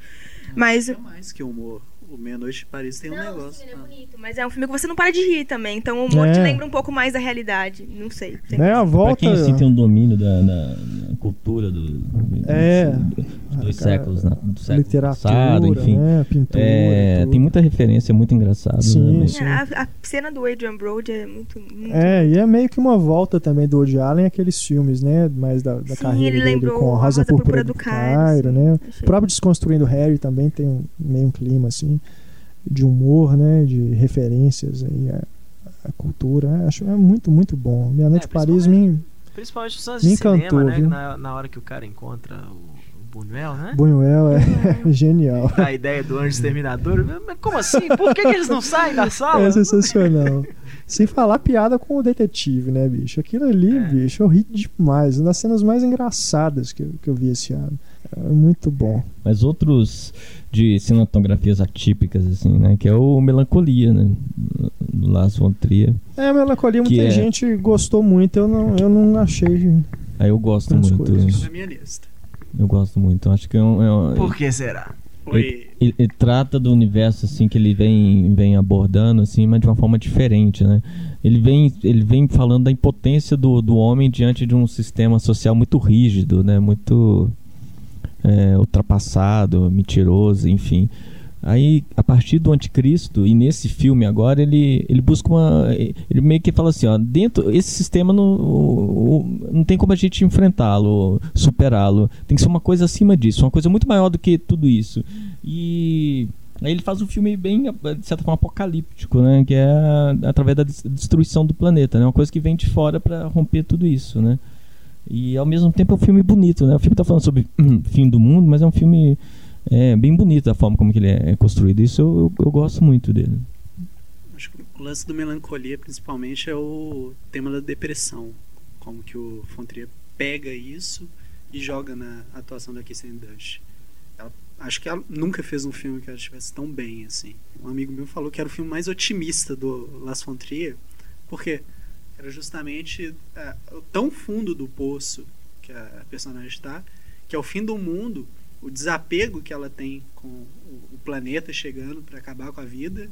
Mas É mais que humor. O Meia-Noite de Paris tem um Não, negócio. sim, ele é ah. bonito, mas é um filme que você não para de rir também, então o humor te É. lembra um pouco mais da realidade. Não sei. Tem- Né, a Pra volta. quem assim tem um domínio da, da- da cultura do, do- É. dos dois Cara, séculos, né, do século literatura, passado, enfim. né? Pintura. É, tem muita referência muito engraçada. Sim, né, sim. É, a, a cena do Adrian Brody é muito. muito É, e é meio que uma volta também do Woody Allen aqueles filmes, né? Mais da, da Sim, carreira ele lembrou com a Rosa, Rosa Púrpura Púrpura do do Cairo, Cairo, né? O próprio Desconstruindo Harry também tem um, meio um clima, assim, de humor, né? De referências aí à, à cultura. É, Acho é muito, muito bom. Meia Noite É, em Paris me... Principalmente os cinema, encantou, né? Na, na hora que o cara encontra o, Buñuel, né? Buñuel é genial. A ideia do anjo exterminador. Como assim? Por que, que eles não saem da sala? É sensacional. Sem falar piada com o detetive, né, bicho? Aquilo ali, É. bicho, eu ri demais. Uma das cenas mais engraçadas que eu, que eu vi esse ano. É muito bom. Mas outros de cinematografias atípicas, assim, né? Que é o Melancolia, né? Do Lars von Trier. É, a melancolia, muita é- gente gostou muito. Eu não, eu não achei. Aí eu gosto muito. coisas. Na minha lista. Eu gosto muito. Acho que é um, é um- Por que será? Foi. ele, ele trata do universo assim que ele vem vem abordando assim, mas de uma forma diferente, né? Ele vem ele vem falando da impotência do, do homem diante de um sistema social muito rígido, né? Muito é, ultrapassado, mentiroso, enfim. Aí, a partir do anticristo, e nesse filme agora, ele, ele busca uma. Ele meio que fala assim: ó, dentro. Esse sistema não, o- o- não tem como a gente enfrentá-lo, superá-lo. Tem que ser uma coisa acima disso, uma coisa muito maior do que tudo isso. E. Aí ele faz um filme bem, de certa forma, apocalíptico, né? Que é através da des- destruição do planeta, né? Uma coisa que vem de fora para romper tudo isso, né? E ao mesmo tempo é um filme bonito, né? O filme tá falando sobre fim do mundo, mas é um filme é, bem bonito a forma como ele é construído. Isso eu, eu, eu gosto muito dele. Acho que o lance do melancolia, principalmente, é o tema da depressão. Como que o Fontrier pega isso e joga na atuação da Kirsten Dunst. Ela, acho que ela nunca fez um filme que ela estivesse tão bem assim. Um amigo meu falou que era o filme mais otimista do Las Fontrier, porque era justamente é, o tão fundo do poço que a personagem está, que ao fim do mundo, o desapego que ela tem com o, o planeta chegando para acabar com a vida,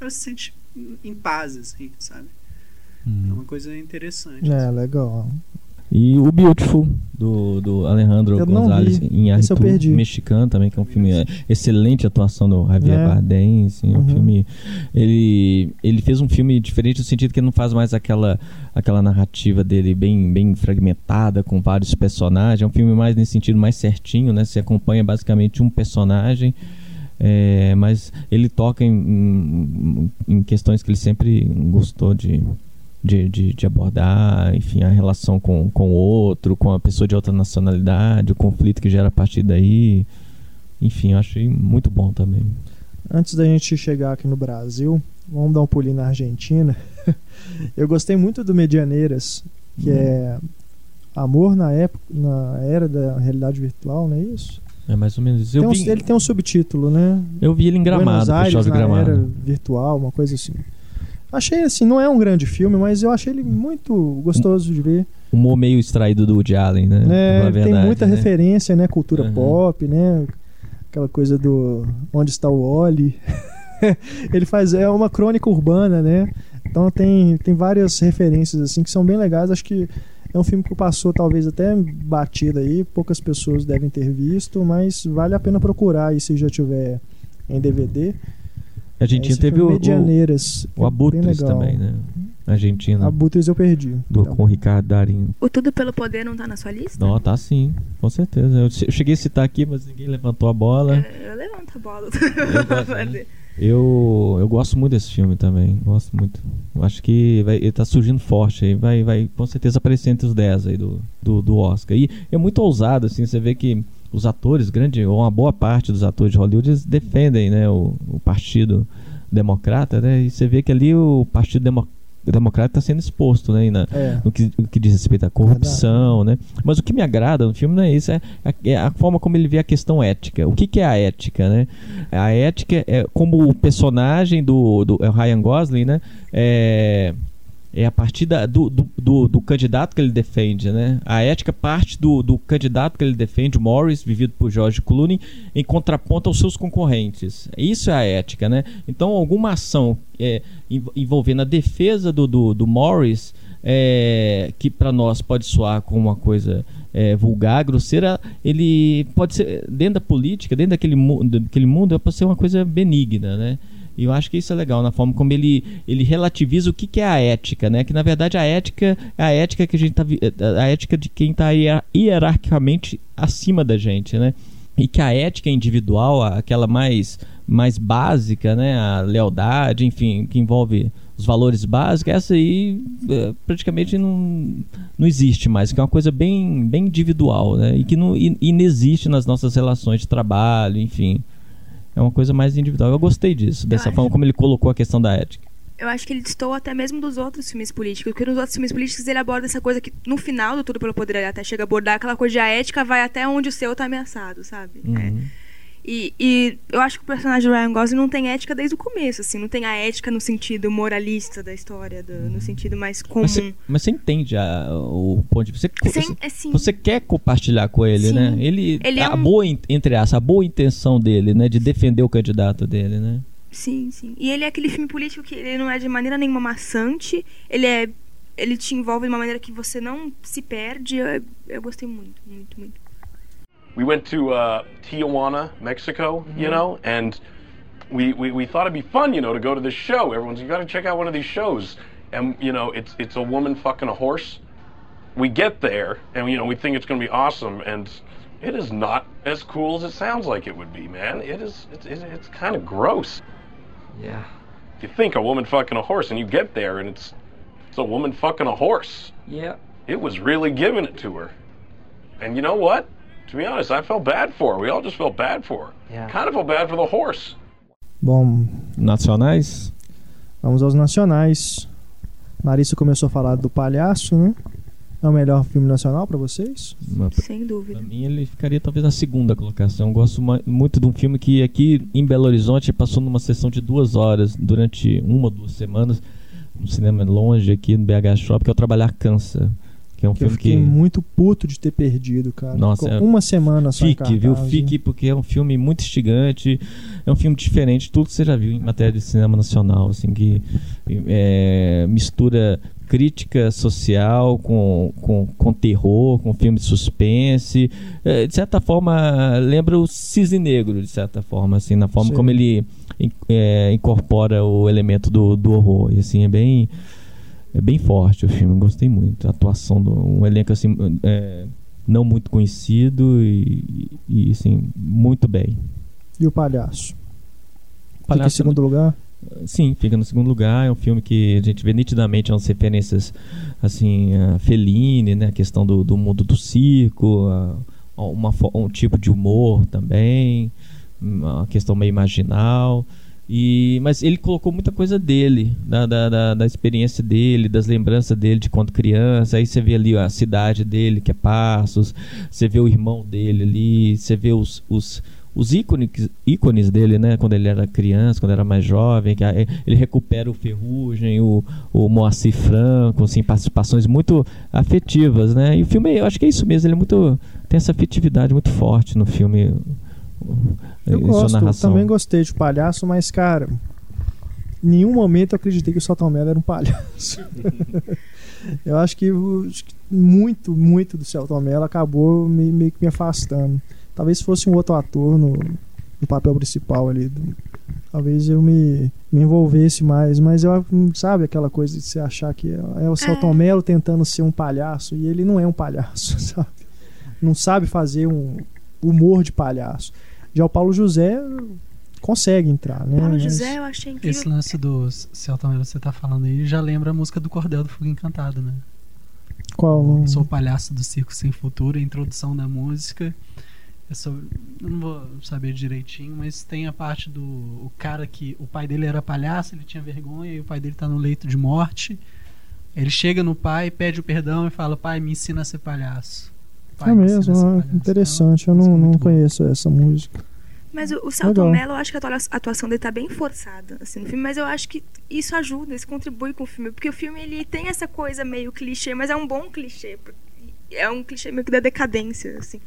ela se sente em- em paz, assim, sabe? É uma coisa interessante. É, legal. E o Beautiful, do, do Alejandro Eu Gonzalez em Arthur, mexicano também, que é um filme é, excelente atuação do Javier É. Bardem, assim, é um Uhum. filme ele ele fez um filme diferente no sentido que ele não faz mais aquela aquela narrativa dele bem bem fragmentada com vários personagens, é um filme mais nesse sentido mais certinho, né? Você acompanha basicamente um personagem é, mas ele toca em, em, em questões que ele sempre gostou de, de, de, de abordar, enfim, a relação com, com o outro, com a pessoa de outra nacionalidade, o conflito que gera a partir daí. Enfim, eu achei muito bom também. Antes da gente chegar aqui no Brasil, vamos dar um pulinho na Argentina. Eu gostei muito do Medianeiras, que Hum. é Amor na época, na era da realidade virtual, não é isso? É mais ou menos isso. Tem um- vi, ele tem um subtítulo, né? eu vi ele em Buenos Gramado, Aires Festival de na Gramado. era virtual, uma coisa assim. Achei assim, não é um grande filme, mas eu achei ele muito gostoso de ver. Humor meio extraído do Woody Allen, né? É, a tem verdade, muita né? referência, né? Cultura Uhum. pop, né? Aquela coisa do Onde está o Oli. Ele faz é uma crônica urbana, né? Então tem, tem várias referências assim que são bem legais. Acho que é um filme que passou talvez até batido aí, poucas pessoas devem ter visto, mas vale a pena procurar aí se já tiver em DVD. A Argentina Esse teve o, o, Medianeiras, o Abutres bem legal. também, né? Argentina. Abutres eu perdi. Do, Então, com o Ricardo Darim. O Tudo Pelo Poder não tá na sua lista? Não, tá sim, com certeza. Eu che- eu cheguei a citar aqui, mas ninguém levantou a bola. Eu, eu levanto a bola. Eu gosto, né? Eu, eu gosto muito desse filme também. Gosto muito. Eu acho que vai, ele tá surgindo forte aí. Vai, vai com certeza aparecer entre os 10 aí do, do, do Oscar. E é muito ousado, assim. Você vê que os atores, grande, ou uma boa parte dos atores de Hollywood, defendem né, o, o Partido Democrata, né? E você vê que ali o Partido Demo- democrático está sendo exposto, né? na- É. no, que, no que diz respeito à corrupção, né? Mas o que me agrada no filme não é isso, é a, é a forma como ele vê a questão ética. O que, que é a ética, né? A ética é como o personagem do, do é Ryan Gosling, né? É, é a partir da- do, do, do, candidato que ele defende, né? A ética parte do, do candidato que ele defende, Morris, vivido por George Clooney, em contraponto aos seus concorrentes. Isso é a ética, né? Então, alguma ação é, env- envolvendo a defesa do, do, do Morris, é, que para nós pode soar como uma coisa é, vulgar, grosseira, ele pode ser, dentro da política, dentro daquele, daquele mundo, pode ser uma coisa benigna, né? E eu acho que isso é legal, na forma como ele, ele relativiza o que, que é a ética, né? Que na verdade a ética é a ética que a gente tá a ética de quem está hierarquicamente acima da gente, né? E que a ética individual, aquela mais mais básica, né? A lealdade, enfim, que envolve os valores básicos, essa aí é, praticamente não, não existe mais, que é uma coisa bem, bem individual, né? E que não e, e não existe nas nossas relações de trabalho, enfim. É uma coisa mais individual. Eu gostei disso, dessa forma como ele colocou a questão da ética. Eu acho que ele destoa até mesmo dos outros filmes políticos, porque nos outros filmes políticos ele aborda essa coisa que no final do Tudo Pelo Poder ele até chega a abordar aquela coisa de a ética vai até onde o seu tá ameaçado, sabe? É. Uhum. E, e eu acho que o personagem do Ryan Gosling não tem ética desde o começo, assim, não tem a ética no sentido moralista da história, do- no sentido mais comum. Mas você, mas você entende a- o ponto de vista. Você, Sim, é sim. você quer compartilhar com ele, Sim. né? Ele, Ele é a um- boa, entre aspas, a boa intenção dele, né? De defender o candidato dele, né? Sim, sim. E ele é aquele filme político que ele não é de maneira nenhuma maçante, ele é ele te envolve de uma maneira que você não se perde. Eu, eu gostei muito, muito, muito. We went to uh, Tijuana, Mexico, you know, and we, we, we thought it'd be fun, you know, to go to this show. Everyone's you got to check out one of these shows, and you know, it's it's a woman fucking a horse. We get there, and you know, we think it's going to be awesome, and it is not as cool as it sounds like it would be, man. It is it's it's, it's kind of gross. Yeah. You think a woman fucking a horse, and you get there, and it's it's a woman fucking a horse. Yeah. It was really giving it to her. And you know what? To be honest, I felt bad for her. We all just felt bad for her. Yeah. Kind of felt bad for the horse. Bom, Nacionais? vamos aos nacionais. Larissa começou a falar do Palhaço, né? É o melhor filme nacional pra vocês? Uma- Sem dúvida. Pra mim, ele ficaria talvez na segunda colocação. Eu gosto muito de um filme que aqui em Belo Horizonte passou numa sessão de duas horas durante uma ou duas semanas. Um cinema longe aqui no BH Shop, que é o Trabalhar Cansa. Que é um Que eu filme fiquei que. muito puto de ter perdido, cara. Nossa, Ficou é- uma semana só Fique, viu? Fique, porque é um filme muito instigante, é um filme diferente de tudo que você já viu em matéria de cinema nacional, assim, que é, mistura crítica social com, com, com terror, com filme de suspense. É, de certa forma, lembra o Cisne Negro, de certa forma, assim, na forma Sim. como ele é, incorpora o elemento do, do horror. E assim, é bem. É bem forte o filme, gostei muito. A atuação do um elenco assim é, não muito conhecido e, e assim, muito bem. E o Palhaço? Fica em Palhaço segundo lugar? Sim, fica no segundo lugar. É um filme que a gente vê nitidamente umas referências assim, a Fellini, né? A questão do, do mundo do circo, a- a uma, um tipo de humor também, uma questão meio marginal. E, mas ele colocou muita coisa dele, da, da, da, da experiência dele, das lembranças dele de quando criança. Aí você vê ali a cidade dele, que é Passos, você vê o irmão dele ali, você vê os, os, os ícones, ícones dele, né? Quando ele era criança, quando era mais jovem, que ele recupera o Ferrugem, o, o Moacir Franco, assim, participações muito afetivas, né? E o filme, eu acho que é isso mesmo, ele é muito tem essa afetividade muito forte no filme. Eu sua gosto, eu narração. também gostei de Palhaço, mas, cara, em nenhum momento eu acreditei que o Saltão Mello era um palhaço. eu acho que, o- acho que muito, muito do Celton Mello acabou me- meio que me afastando. Talvez fosse um outro ator no, no papel principal ali. do- talvez eu me, me envolvesse mais, mas eu sabe aquela coisa de você achar que é, é o Celton Mello tentando ser um palhaço e ele não é um palhaço, sabe? Não sabe fazer um humor de palhaço. Já o Paulo José consegue entrar, né? Paulo Mas- José, eu achei incrível. Esse lance do Celton Mello que você tá falando aí já lembra a música do Cordel do Fogo Encantado, né? Qual? Eu sou o palhaço do Circo Sem Futuro, a introdução da música É sobre, eu não vou saber direitinho, mas tem a parte do o cara que o pai dele era palhaço, ele tinha vergonha e o pai dele tá no leito de morte. Ele chega no pai, pede o perdão e fala: "Pai, me ensina a ser palhaço". Pai, é mesmo, a ser ah, palhaço. interessante. Eu É não, não conheço essa música. Mas o, o Celton. Mello, eu acho que a atua- a atuação dele tá bem forçada assim, no filme, mas eu acho que isso ajuda, isso contribui com o filme, porque o filme ele tem essa coisa meio clichê, mas é um bom clichê, é um clichê meio que da decadência, assim.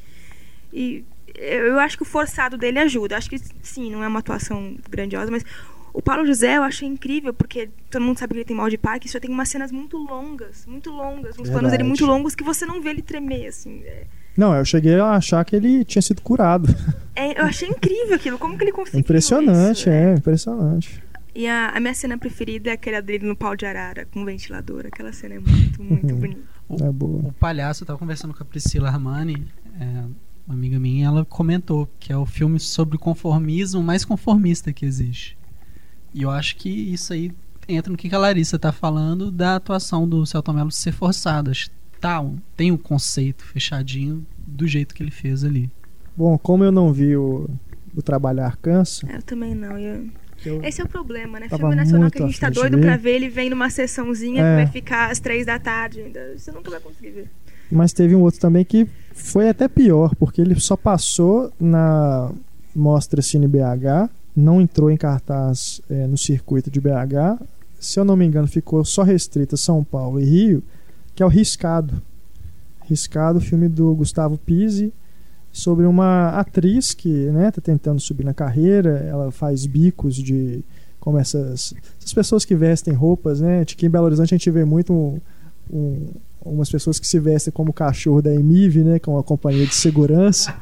E eu eu acho que o forçado dele ajuda. Eu acho que sim, não é uma atuação grandiosa, mas o Paulo José eu achei incrível, porque todo mundo sabe que ele tem mal de Parkinson, tem umas cenas muito longas, muito longas, uns planos dele muito longos que você não vê ele tremer, assim. É, Não, eu cheguei a achar que ele tinha sido curado. é- eu achei incrível aquilo, como que ele conseguiu impressionante, isso, é, impressionante. E a, a minha cena preferida é aquela dele no pau de arara, com o ventilador. Aquela cena é muito, muito Uhum. bonita. É boa. O palhaço, eu tava conversando com a Priscila Armani, é, uma amiga minha, ela comentou que é o filme sobre o conformismo mais conformista que existe. E eu acho que isso aí entra no que a Larissa tá falando da atuação do Celton Mello ser forçada. Acho que Tá, tem um conceito fechadinho do jeito que ele fez ali. Bom, como eu não vi o, o Trabalhar Cansa, Eu também não. eu- eu- Esse é o problema, né? Filme nacional que a gente tá doido ver. pra ver, ele vem numa sessãozinha É. que vai ficar às três da tarde ainda. Você nunca vai conseguir ver. mas teve um outro também que foi até pior, porque ele só passou na Mostra Cine BH, não entrou em cartaz é, no circuito de BH. Se eu não me engano, ficou só restrito a São Paulo e Rio, que é o Riscado. Riscado, filme do Gustavo Pise, sobre uma atriz que né, tá tentando subir na carreira, ela faz bicos de como essas, essas pessoas que vestem roupas, né? Aqui em Belo Horizonte a gente vê muito um, um, umas pessoas que se vestem como o cachorro da Emiv, né, que é uma companhia de segurança.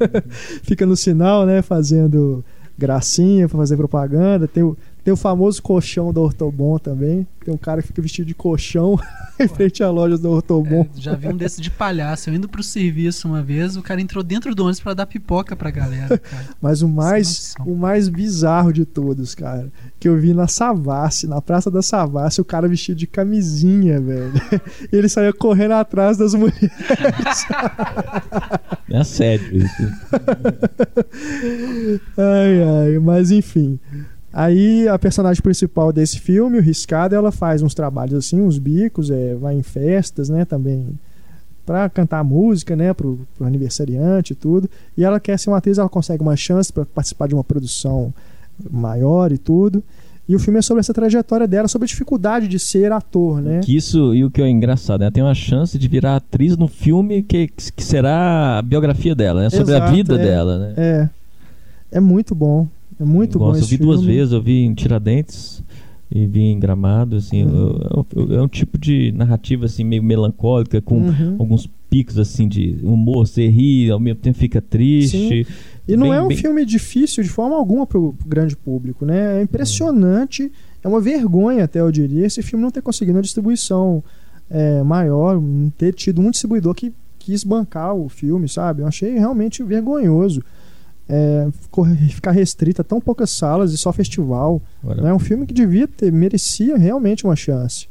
Fica no sinal, né, fazendo gracinha para fazer propaganda. Tem o, tem o famoso colchão da Ortobon também. Tem um cara que fica vestido de colchão em frente à loja da Ortobon. É, já vi um desse de palhaço. Eu indo pro serviço uma vez, o cara entrou dentro do ônibus pra dar pipoca pra galera, cara. Mas o mais, noção. o mais bizarro de todos, cara, que eu vi na Savassi, na Praça da Savassi, o cara vestido de camisinha, velho. E ele saía correndo atrás das mulheres. É sério isso. Ai, ai, mas enfim. Aí a personagem principal desse filme, o Riscado, ela faz uns trabalhos assim, uns bicos, é, vai em festas, né, também pra cantar música, né, pro, pro aniversariante e tudo. E ela quer ser uma atriz, ela consegue uma chance pra participar de uma produção maior e tudo. E o filme é sobre essa trajetória dela, sobre a dificuldade de ser ator, né? Que isso, e o que é engraçado, né? Ela tem uma chance de virar atriz no filme que, que será a biografia dela, né? Sobre a Exato, vida é. dela, né? É. É muito bom. É muito eu bom gosto, esse Eu vi duas filme. vezes, eu vi em Tiradentes e vi em Gramado, assim, Uhum. eu- é um tipo de narrativa assim meio melancólica com Uhum. alguns picos assim de humor, você ri, ao mesmo tempo fica triste. E não Bem- é um bem- filme difícil de forma alguma pro, pro grande público, né? É impressionante, é uma vergonha até eu diria esse filme não ter conseguido uma distribuição é, maior, não ter tido um distribuidor que quis bancar o filme, sabe? Eu achei realmente vergonhoso. É, ficar restrito a tão poucas salas e só festival. Agora, É um filme que devia ter, merecia realmente uma chance.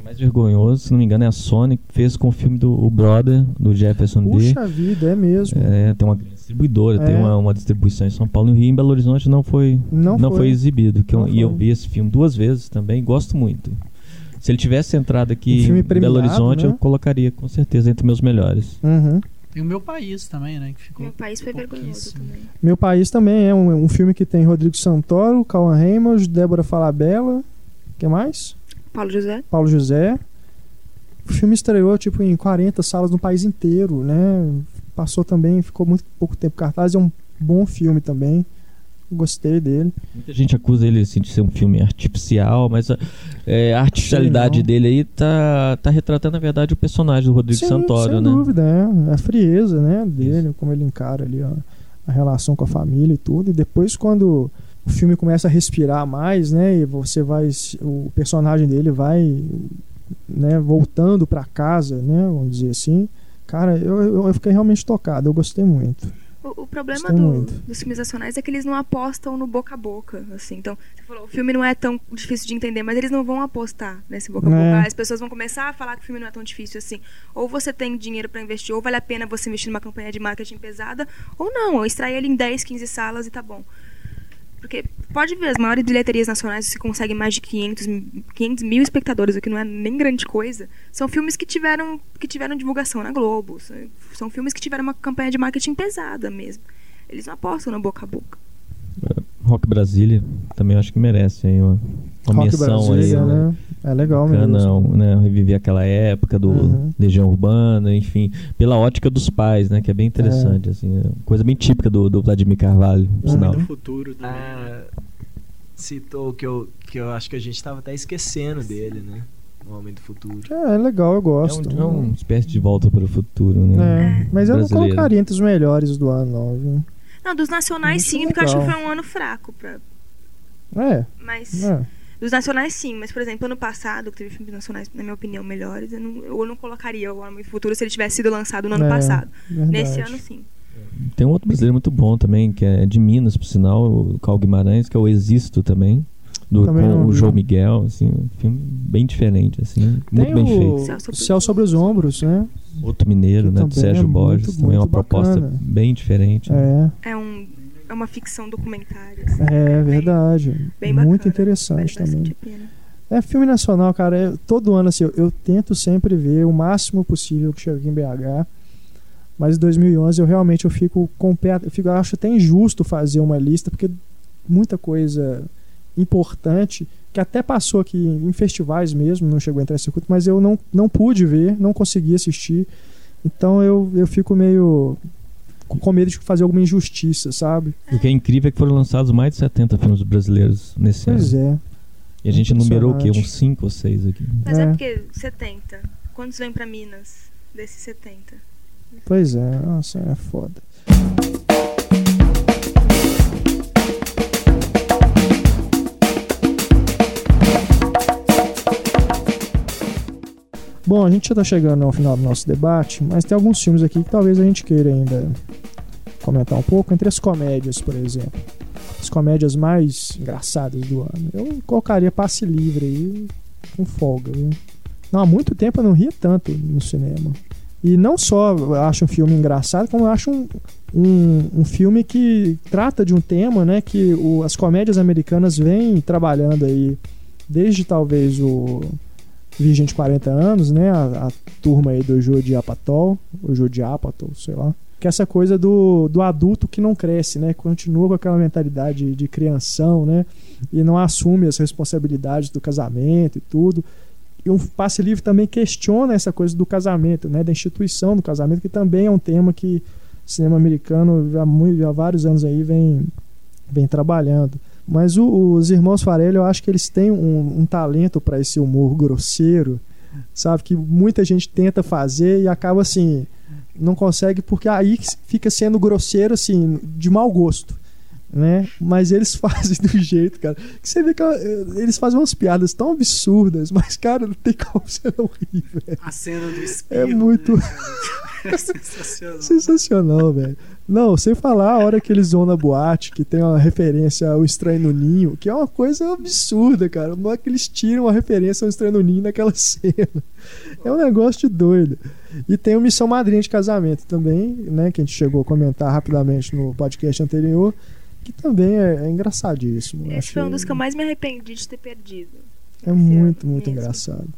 o mais vergonhoso, se não me engano, é a Sony que fez com o filme do o Brother, do Jefferson D. Puxa vida, é mesmo. É, tem uma distribuidora, É. tem uma, uma distribuição em São Paulo e no Rio, em Belo Horizonte não foi, Não não, foi. foi. exibido. Que eu- Não e eu vi esse filme duas vezes também, gosto muito. Se ele tivesse entrado Um aqui filme em Belo Horizonte, né? eu colocaria com certeza entre meus melhores. Uhum. Tem o meu país também, né? Que ficou Meu país foi vergonhoso também. Meu País também é um, um filme que tem Rodrigo Santoro, Cauã Raymond, Débora Falabella, que mais? Paulo José. Paulo José. O filme estreou tipo em 40 salas no país inteiro, né? Passou também, ficou muito pouco tempo em cartaz, é um bom filme também. Gostei dele. Muita gente acusa ele assim, de ser um filme artificial, mas a, é, a artificialidade dele aí tá, tá retratando, na verdade, o personagem do Rodrigo Sim, Santoro, sem né? dúvida, é. A frieza, né, dele, como ele encara ali ó, a relação com a família e tudo. E depois quando o filme começa a respirar mais, né, e você vai o personagem dele vai né, voltando para casa, né, vamos dizer assim. Cara, eu, eu fiquei realmente tocado, eu gostei muito. O problema do- dos filmes nacionais é que eles não apostam no boca a boca, assim. Então, você falou, o filme não é tão difícil de entender, mas eles não vão apostar nesse boca a É. boca. As pessoas vão começar a falar que o filme não é tão difícil assim. Ou você tem dinheiro pra investir, ou vale a pena você investir numa campanha de marketing pesada, ou não, ou extrair ele em 10, 15 salas e tá bom. Porque pode ver, as maiores bilheterias nacionais, você consegue mais de 500, mi- 500 mil espectadores, o que não é nem grande coisa. São filmes que tiveram, que tiveram divulgação na Globo. São- filmes que tiveram uma campanha de marketing pesada mesmo. Eles não apostam no boca a boca. Rock Brasília também acho que merece aí uma, uma Rock menção aí. Brasília, né? né? É legal Bacana, mesmo. né? Reviver aquela época do Uhum. Legião Urbana, enfim, pela ótica dos pais, né? Que é bem interessante, assim, é coisa bem típica do, do Vladimir Carvalho, por sinal. Do futuro também. Ah, citou que eu, que eu acho que a gente tava até esquecendo dele, né? O Homem do Futuro. É, é legal, eu É, gosto. um, é uma espécie de volta para o futuro, né? É, mas eu não colocaria entre os melhores do ano, não. viu? Não, dos nacionais Muito sim, porque eu acho que legal. foi um ano fraco. Pra... É, Mas. é. Dos nacionais sim, mas por exemplo, ano passado, que teve filmes nacionais, na minha opinião, melhores, eu não, eu não colocaria o Homem do Futuro se ele tivesse sido lançado no ano É, passado. verdade. Nesse ano sim. Tem um outro brasileiro muito bom também, que é de Minas, por sinal, o Cal Guimarães, que é o Existo também. Do, Também com não o. João Miguel, assim, um filme bem diferente, assim, muito Tem bem o feito. Céu sobre Céu sobre os Ombros, né? Outro Mineiro, que né, do também Sérgio é muito, Borges, também é uma muito proposta bacana. bem diferente. né? É, É, um, é uma ficção documentária. assim, é bem- verdade. Bem Muito bacana, interessante vale também. É filme nacional, cara. é- todo ano, assim, eu, eu tento sempre ver o máximo possível que chega em BH. Mas em 2011 eu realmente eu fico com o pé. Eu, fico, eu acho até injusto fazer uma lista, porque muita coisa importante que até passou aqui em festivais mesmo, não chegou a entrar em circuito, mas eu não, não pude ver, não consegui assistir. Então eu, eu fico meio com medo de fazer alguma injustiça, sabe? O que é incrível é que foram lançados mais de 70 filmes brasileiros nesse Pois ano. é. E a gente numerou o quê? Uns 5 ou 6 aqui. Mas é. É. porque 70. Quantos vem pra Minas desses 70? Pois é, nossa, é foda. Bom, a gente já tá chegando ao final do nosso debate, mas tem alguns filmes aqui que talvez a gente queira ainda comentar um pouco. Entre as comédias, por exemplo. As comédias mais engraçadas do ano. Eu colocaria Passe Livre aí com folga, viu? Não, há muito tempo eu não ria tanto no cinema. E não só eu acho um filme engraçado, como eu acho um, um, um filme que trata de um tema né, que o- as comédias americanas vêm trabalhando aí desde talvez o Virgem de 40 anos, né? A, a turma aí do Jude Apatow, o Jude Apatow, sei lá. Que é essa coisa do, do adulto que não cresce, né? Continua com aquela mentalidade de crianção, né? E não assume as responsabilidades do casamento e tudo. E um passe livre também questiona essa coisa do casamento, né? Da instituição do casamento, que também é um tema que o cinema americano já muito, há vários anos aí vem, vem trabalhando. Mas o- os irmãos Farelli, eu acho que eles têm um, um talento para esse humor grosseiro, sabe? Que muita gente tenta fazer e acaba assim, não consegue, porque aí fica sendo grosseiro, assim, de mau gosto. Né? Mas eles fazem do jeito, cara. Que você vê que eh, eles fazem umas piadas tão absurdas, mas, cara, não tem como você não rir, velho. A cena do espelho. É muito- né, é sensacional. Sensacional, velho. Não, sem falar a hora que eles vão na boate, que tem uma referência ao Estranho no Ninho, que é uma coisa absurda, cara. Não é que eles tiram uma referência ao Estranho no Ninho naquela cena. É um negócio de doido. E tem o Missão Madrinha de Casamento também, né? Que a gente chegou a comentar rapidamente no podcast anterior, que também é, é engraçadíssimo. Esse Acho foi um dos que eu mais me arrependi de ter perdido. É muito, muito mesmo. engraçado.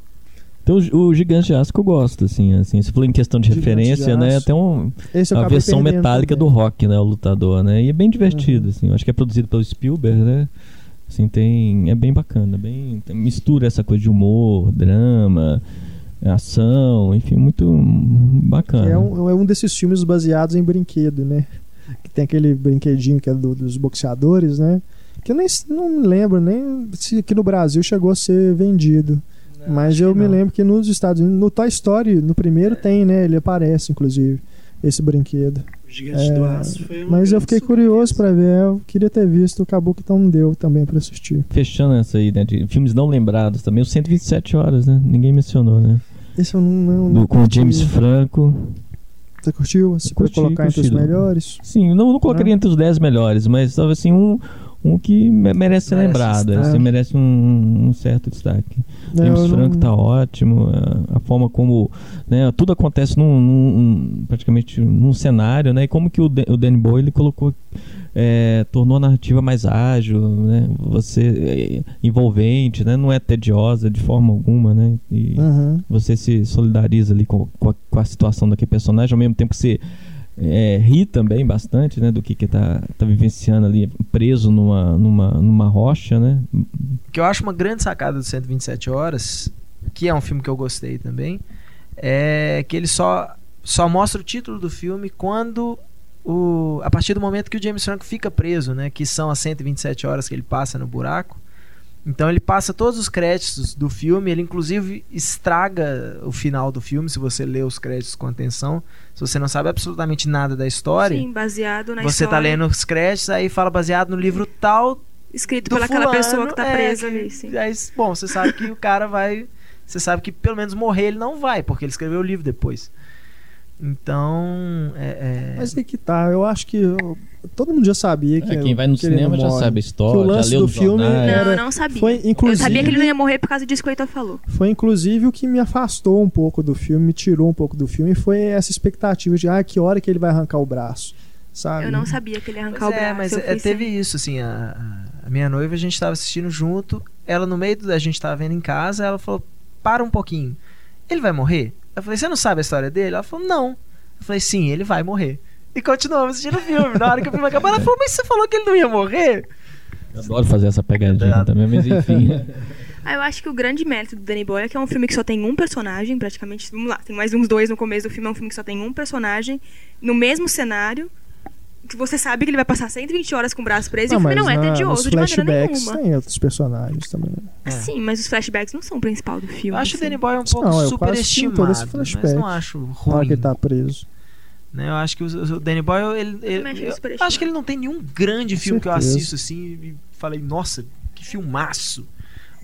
Então o, Gigante de Aço que eu gosto, assim, assim. Você falou em questão de Gigante de referência, né? Aço. Tem um, a versão metálica do também. rock, né? O lutador, né? E é bem divertido, Uhum. assim. Eu acho que é produzido pelo Spielberg, né? Assim, tem... É bem bacana, bem... tem- mistura essa coisa de humor, drama, ação, enfim, muito bacana. É um, é um desses filmes baseados em brinquedo, né? Que tem aquele brinquedinho que é do- dos boxeadores, né? Que eu nem, não me lembro nem se aqui no Brasil chegou a ser vendido. Mas acho eu me não. lembro que nos Estados Unidos, no Toy Story, no primeiro tem, né? Ele aparece, inclusive, esse brinquedo. O Gigante É, do Aço foi uma Mas eu fiquei curioso pra ver, eu queria ter visto, acabou que então não deu também pra assistir. Fechando essa aí, né? De filmes não lembrados também, os 127 horas, né? Ninguém mencionou, né? Esse eu não. não Do, com o James. Franco. Você curtiu? Você curti, colocar entre os curti. melhores? Sim, não, não colocaria Não. entre os 10 melhores, mas talvez assim, um, um que me- merece ser Merece lembrado. Assim, merece um, um certo destaque. É, James eu não- Franco tá ótimo, a, a forma como né, tudo acontece num, num- praticamente num cenário, né? E como que o, Dan- o Danny Boyle colocou, é, tornou a narrativa mais ágil, né? Você é, envolvente, né? Não é tediosa de forma alguma, né? E Uhum. você se solidariza ali com, com, a, com a situação daquele personagem, ao mesmo tempo que você é, ri também bastante, né? Do que que tá, tá vivenciando ali, preso numa, numa, numa rocha, né? que eu acho uma grande sacada do 127 Horas, que é um filme que eu gostei também, é que ele só, só mostra o título do filme quando. O, a partir do momento que o James Franco fica preso, né? Que são as 127 horas que ele passa no buraco. Então ele passa todos os créditos do filme, ele inclusive estraga o final do filme, se você lê os créditos com atenção. Se você não sabe absolutamente nada da história, Sim, baseado na você tá história. lendo os créditos, aí fala baseado no livro tal Escrito do por aquela fulano, pessoa que tá é, presa que- ali, sim. Aí, bom, você sabe que o cara vai. Você sabe que pelo menos morrer ele não vai, porque ele escreveu o livro depois. Então. É, é- Mas aí que tá, eu acho que eu- todo mundo já sabia que É, quem vai no que cinema não já sabe a Que história, o lance já leu do filme jornais. era- Não, eu não sabia. Foi, Eu inclusive, sabia que ele não ia morrer por causa disso que o Heitor falou. Foi inclusive o que me afastou um pouco do filme, me tirou um pouco do filme, foi essa expectativa de ah, que hora que ele vai arrancar o braço, sabe? Eu não sabia que ele ia arrancar Pois o é, braço. mas eu é, teve sem- isso, assim, a- a minha noiva, a gente tava assistindo junto, ela no meio da gente tava vendo em casa, ela falou, para um pouquinho, ele vai morrer? Eu falei, você não sabe a história dele? Ela falou, não. Eu falei, sim, ele vai morrer. E continuamos assistindo o filme. Na hora que o filme acabou, ela falou, mas você falou que ele não ia morrer? Eu adoro fazer essa pegadinha também, mas enfim. Ah, eu acho que o grande mérito do Danny Boyle é que é um filme que só tem um personagem, praticamente. Vamos lá, tem mais uns dois no começo do filme. É um filme que só tem um personagem, no mesmo cenário. Que você sabe que ele vai passar 120 horas com o braço preso e o filme não é na- tedioso nos de maneira flashbacks nenhuma. tem outros personagens também. É. Sim, mas os flashbacks não são o principal do filme. Eu acho o assim. Danny Boy um pouco Não, eu quase assisti todo esse superestimado, mas flashback. não acho ruim. que ele tá preso. né? Eu acho que o, o Danny Boyle, ele, ele- eu acho que ele não tem nenhum grande Com filme que eu certeza. assisto assim e falei, nossa, que filmaço.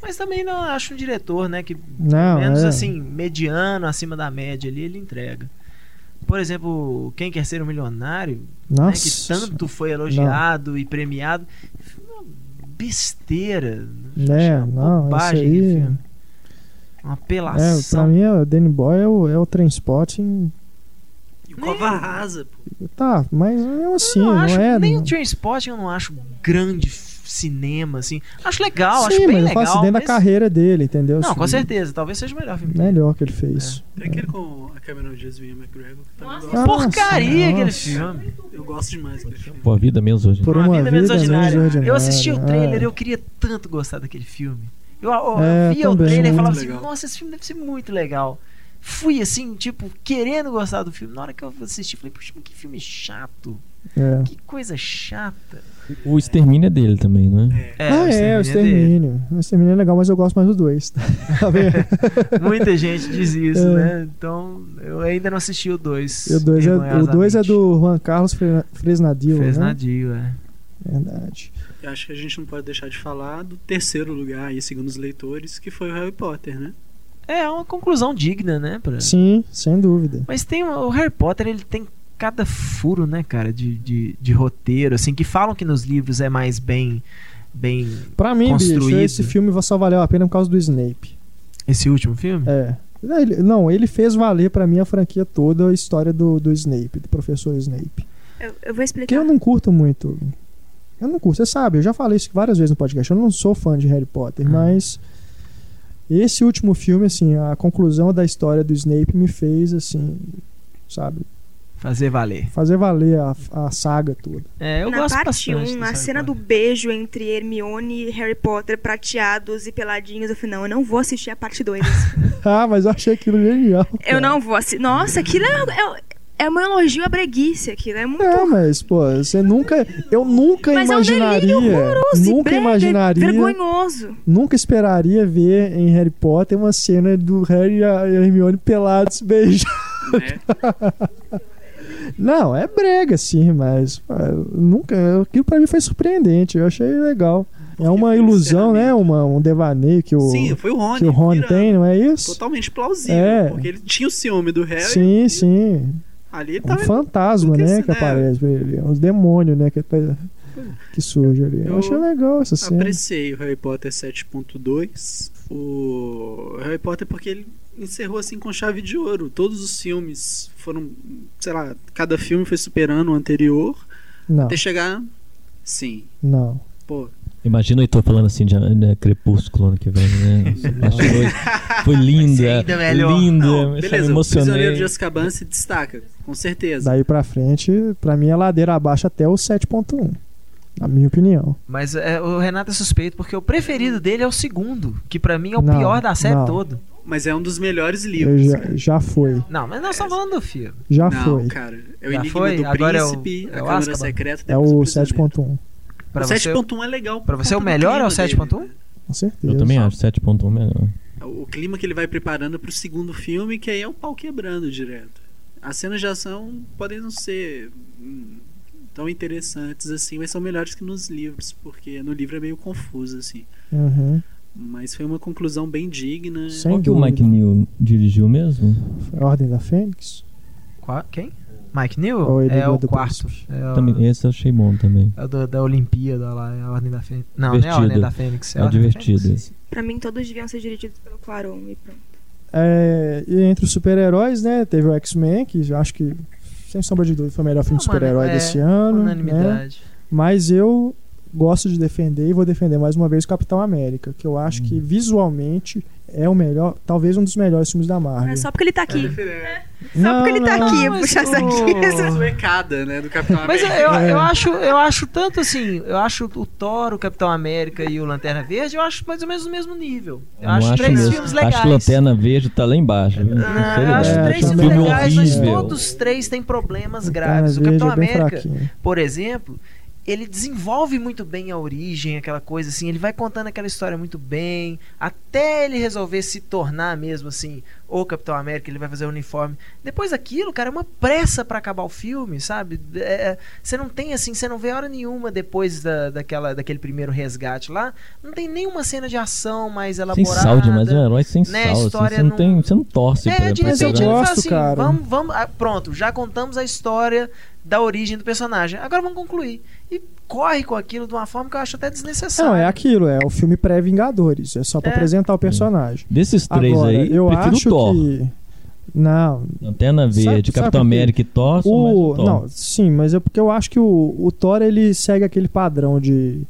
Mas também não acho um diretor, né, que Não, menos é. assim, mediano, acima da média ali, ele entrega. Por exemplo, Quem Quer Ser um Milionário, né, que tanto foi elogiado e premiado, uma besteira. É, Uma não, bobagem isso aí- filme. Uma É, apelação. pra mim, o Danny Boy é o, é o. E o Cova Rasa, pô. Tá, mas assim, eu não, não acho, é. nem não- o Trainspotting eu não acho grande f- cinema, assim. Acho legal, Sim, acho bem mas legal. faço dentro mas- da carreira dele, entendeu? Não, Assim, com certeza. Talvez seja o melhor filme. Melhor que ele fez. Tem aquele com a Cameron Diaz e o McGregor. que também Nossa, Porcaria aquele nossa. filme. Eu gosto demais daquele filme. Pô, a vida mesmo hoje. Por uma, vida menos ordinária. ordinária. Eu assisti o trailer, Ah. eu queria tanto gostar daquele filme. Eu, eu É, via o também. trailer e falava assim, legal. nossa, esse filme deve ser muito legal. Fui assim, tipo, querendo gostar do filme. Na hora que eu assisti, falei, puxa, que filme chato. É. Que coisa chata. O extermínio é dele também, não é? É, ah, é, o extermínio. O extermínio é legal, mas eu gosto mais dos dois. Tá? Muita gente diz isso, É. né? Então, eu ainda não assisti o 2. E o 2 é, o dois é do Juan Carlos Fre- Fresnadillo, Fez né? é. Verdade. Eu acho que a gente não pode deixar de falar do terceiro lugar aí, segundo os leitores, que foi o Harry Potter, né? É uma conclusão digna, né? Pra... Sim, sem dúvida. Mas tem o Harry Potter, ele tem cada furo, né, cara, de, de, de roteiro, assim, que falam que nos livros é mais bem. bem Pra mim, bicho, Construído. esse filme só valeu a pena por causa do Snape. esse último filme? É. Ele- não, ele fez valer pra mim a franquia toda a história do, do Snape, do professor Snape. Eu, eu vou Porque explicar. eu não curto muito. Eu não curto, você sabe, eu já falei isso várias vezes no podcast. Eu não sou fã de Harry Potter, Hum. mas esse último filme, assim, a conclusão da história do Snape me fez, assim, sabe, Fazer valer. fazer valer a, a saga toda. É, eu Na gosto parte bastante. 1, do a cena do beijo entre Hermione e Harry Potter prateados e peladinhos. Eu falei, não, eu não vou assistir a parte 2. ah, mas eu achei aquilo genial. eu cara. não vou assistir. Nossa, aquilo é, é, é um elogio à breguice. Aquilo é muito. É, mas, pô, você nunca. Eu nunca Mas é um imaginaria. horroroso nunca brega, imaginaria. vergonhoso. Nunca esperaria ver em Harry Potter uma cena do Harry e a Hermione pelados beijando. né? Não, é brega, sim, mas eu nunca. Aquilo pra mim foi surpreendente. Eu achei legal. É uma um ilusão, né? Uma, um devaneio que o, Sim, foi o Rony. que o Ron virando. tem, não é isso? Totalmente plausível. É. Porque ele tinha o ciúme do Harry. Sim, sim. Ali ele É um tava. fantasma, né, que né? aparece pra ele. Uns demônios, né, que, que surge ali. Eu Eu achei legal essa cena. Apreciei o Harry Potter 7.2. O Harry Potter porque ele encerrou assim com chave de ouro. Todos os filmes foram, sei lá, cada filme foi superando o anterior Não, até chegar. Sim. não. Pô, Imagina o Heitor falando assim de né, Crepúsculo ano que vem, né? Foi, linda. Ainda melhor. Linda. não, beleza, o. Prisioneiro de Azkaban se destaca, com certeza. Daí pra frente, pra mim é ladeira abaixo até o 7.1. Na minha opinião. Mas é, o Renato é suspeito porque o preferido dele é o segundo, que pra mim é o Não, pior da série não. toda. Mas é um dos melhores Eu livros. já, já foi. Não, mas nós estamos falando do filme. Já não, foi. cara. É o Já Enigma foi? do Agora é o- Príncipe, é a o Câmara Azkaban. Secreta. É o Prisioneiro. 7.1. Pra o você, 7.1 é legal. pra você o melhor é o clima dele, 7.1? né? Com certeza. Eu também acho 7.1 melhor. O clima que ele vai preparando pro segundo filme, que aí é o pau quebrando direto. As cenas de ação podem não ser hum, tão interessantes assim, mas são melhores que nos livros, porque no livro é meio confuso assim. Uhum. Mas foi uma conclusão bem digna. Sem Qual que o. Mike New dirigiu mesmo? Foi a Ordem da Fênix? Qual- Quem? Mike New? Ou ele É do- o do quarto. É o, Também, esse eu achei bom também. é o do- da Olimpíada lá, é a Ordem da Fênix. Não, não é a Divertido. Ordem da Fênix. É, a É Ordem da divertido Fênix. esse. Pra mim, todos deviam ser dirigidos pelo Claron e pronto. É, e entre os super-heróis, né? Teve o X-Men, que eu acho que, sem sombra de dúvida, foi o melhor filme de super-herói é desse ano. Né? Unanimidade. Mas eu gosto de defender e vou defender mais uma vez o Capitão América, que eu acho Hum. que visualmente é o melhor, talvez um dos melhores filmes da Marvel. É só porque ele tá aqui. Só Não, porque ele tá não. aqui, mas puxa essa o- aqui. Suecada, né, do Capitão Mas eu, América. eu, É. eu acho, eu acho tanto assim, eu acho o Thor, o Capitão América e o Lanterna Verde, eu acho mais ou menos no mesmo nível. Eu Não acho três mesmo. filmes legais. Acho que Lanterna Verde tá lá embaixo. eu acho É, três também. filmes Filme legais, mas horrível. todos três têm problemas Lanterna graves. O Verde Capitão é América, fraquinho. por exemplo, ele desenvolve muito bem a origem, aquela coisa assim, ele vai contando aquela história muito bem, até ele resolver se tornar mesmo assim, o Capitão América, ele vai fazer o uniforme. Depois daquilo, cara, é uma pressa pra acabar o filme, sabe? É, é, Você não tem assim, você não vê hora nenhuma depois da, daquela, daquele primeiro resgate lá, não tem nenhuma cena de ação mais Sem elaborada. sal demais, é um herói sem né, sal. assim, história você, não não- tem, você não torce É, pra, de pra repente ele fala assim, cara. vamos, vamos, ah, pronto, já contamos a história da origem do personagem. Agora vamos concluir. E corre com aquilo de uma forma que eu acho até desnecessária. Não, é aquilo, é o filme pré-Vingadores, é só pra É. apresentar o personagem. Desses três Agora, aí, eu prefiro acho o Thor. que não, Lanterna Sabe- Verde, sabe Capitão? América e Thor o Thor. não, sim, mas é porque eu acho que o, o Thor ele segue aquele padrão de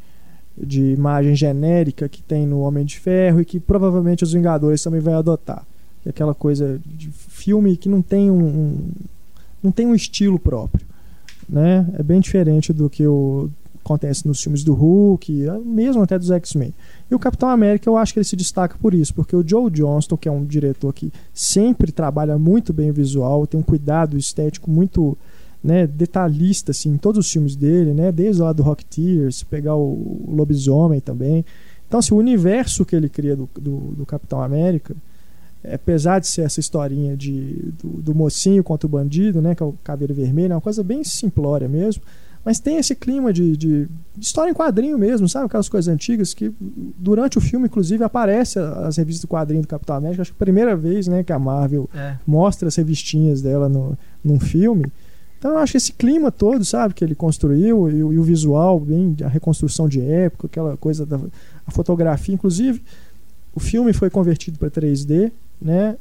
de imagem genérica que tem no Homem de Ferro e que provavelmente os Vingadores também vai adotar. Que é aquela coisa de filme que não tem um, um- não tem um estilo próprio, né? É bem diferente do que o acontece nos filmes do Hulk, mesmo até dos X-Men. E o Capitão América, eu acho que ele se destaca por isso, porque o Joe Johnston, que é um diretor que sempre trabalha muito bem o visual, tem um cuidado estético muito né, detalhista assim, em todos os filmes dele, né, desde lá do Rocketeer, se pegar o, o Lobisomem também. Então, assim, o universo que ele cria do, do, do Capitão América, apesar de ser essa historinha de, do, do mocinho contra o bandido, né, que é o Caveira Vermelha, é uma coisa bem simplória mesmo, mas tem esse clima de, de, de história em quadrinho mesmo, sabe? Aquelas coisas antigas que durante o filme, inclusive, aparece as revistas do quadrinho do Capitão América. Acho que é a primeira vez né, que a Marvel É. mostra as revistinhas dela no, num filme. Então eu acho que esse clima todo, sabe, que ele construiu e, o- e o visual, bem, a reconstrução de época, aquela coisa da a fotografia, inclusive o filme foi convertido para 3D, né?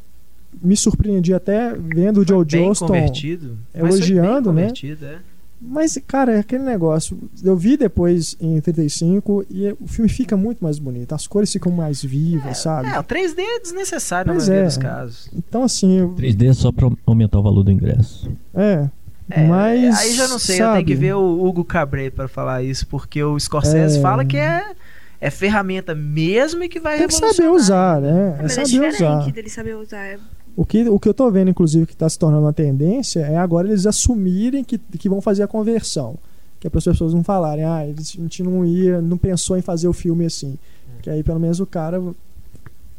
Me surpreendi até vendo o Joe Johnston convertido. mas foi bem elogiando, né? é. Mas, cara, é aquele negócio. Eu vi depois em 35 e o filme fica muito mais bonito. As cores ficam mais vivas, sabe? É, o 3D é desnecessário Mas na maioria é. dos casos. Então, assim. eu- 3D é só pra aumentar o valor do ingresso. É. É, mas. aí já não sei, eu sabe, tenho que ver o Hugo Cabret pra falar isso, porque o Scorsese É. fala que é, é ferramenta mesmo e que vai Tem que saber usar, né? É Mas é saber usar. dele saber usar. É- O que, o que eu tô vendo, inclusive, que está se tornando uma tendência é agora eles assumirem que, que vão fazer a conversão. Que é para as pessoas não falarem, ah, eles- a gente não ia, não pensou em fazer o filme assim. Que aí pelo menos o cara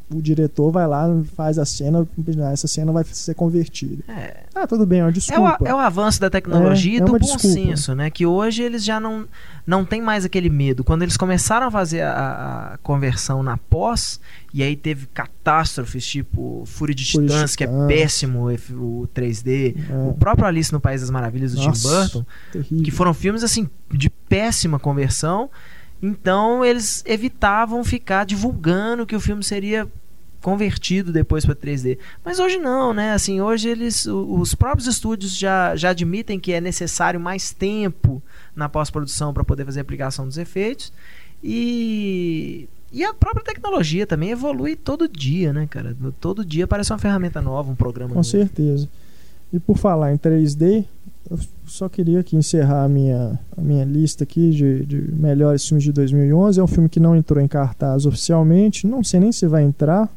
o diretor vai lá, faz a cena, essa cena vai ser convertida. É, Ah, tudo bem, é uma É o, desculpa. é o avanço da tecnologia É, e é do bom desculpa. senso, né? Que hoje eles já não, não tem mais aquele medo. Quando eles começaram a fazer a, a conversão na pós, e aí teve catástrofes tipo Fúria de Fúria de Titãs, que é péssimo o F- o 3D, É. o próprio Alice no País das Maravilhas do Tim Nossa, Burton, terrível. que foram filmes assim de péssima conversão. Então eles evitavam ficar divulgando que o filme seria convertido depois para 3D. Mas hoje não, né? Assim, hoje eles os próprios estúdios já, já admitem que é necessário mais tempo na pós-produção para poder fazer a aplicação dos efeitos. E e a própria tecnologia também evolui todo dia, né, cara? Todo dia aparece uma ferramenta nova, um programa Com novo. certeza. E por falar em 3D, eu só queria aqui encerrar a minha, a minha lista aqui de, de melhores filmes de 2011. É um filme que não entrou em cartaz oficialmente, não sei nem se vai entrar,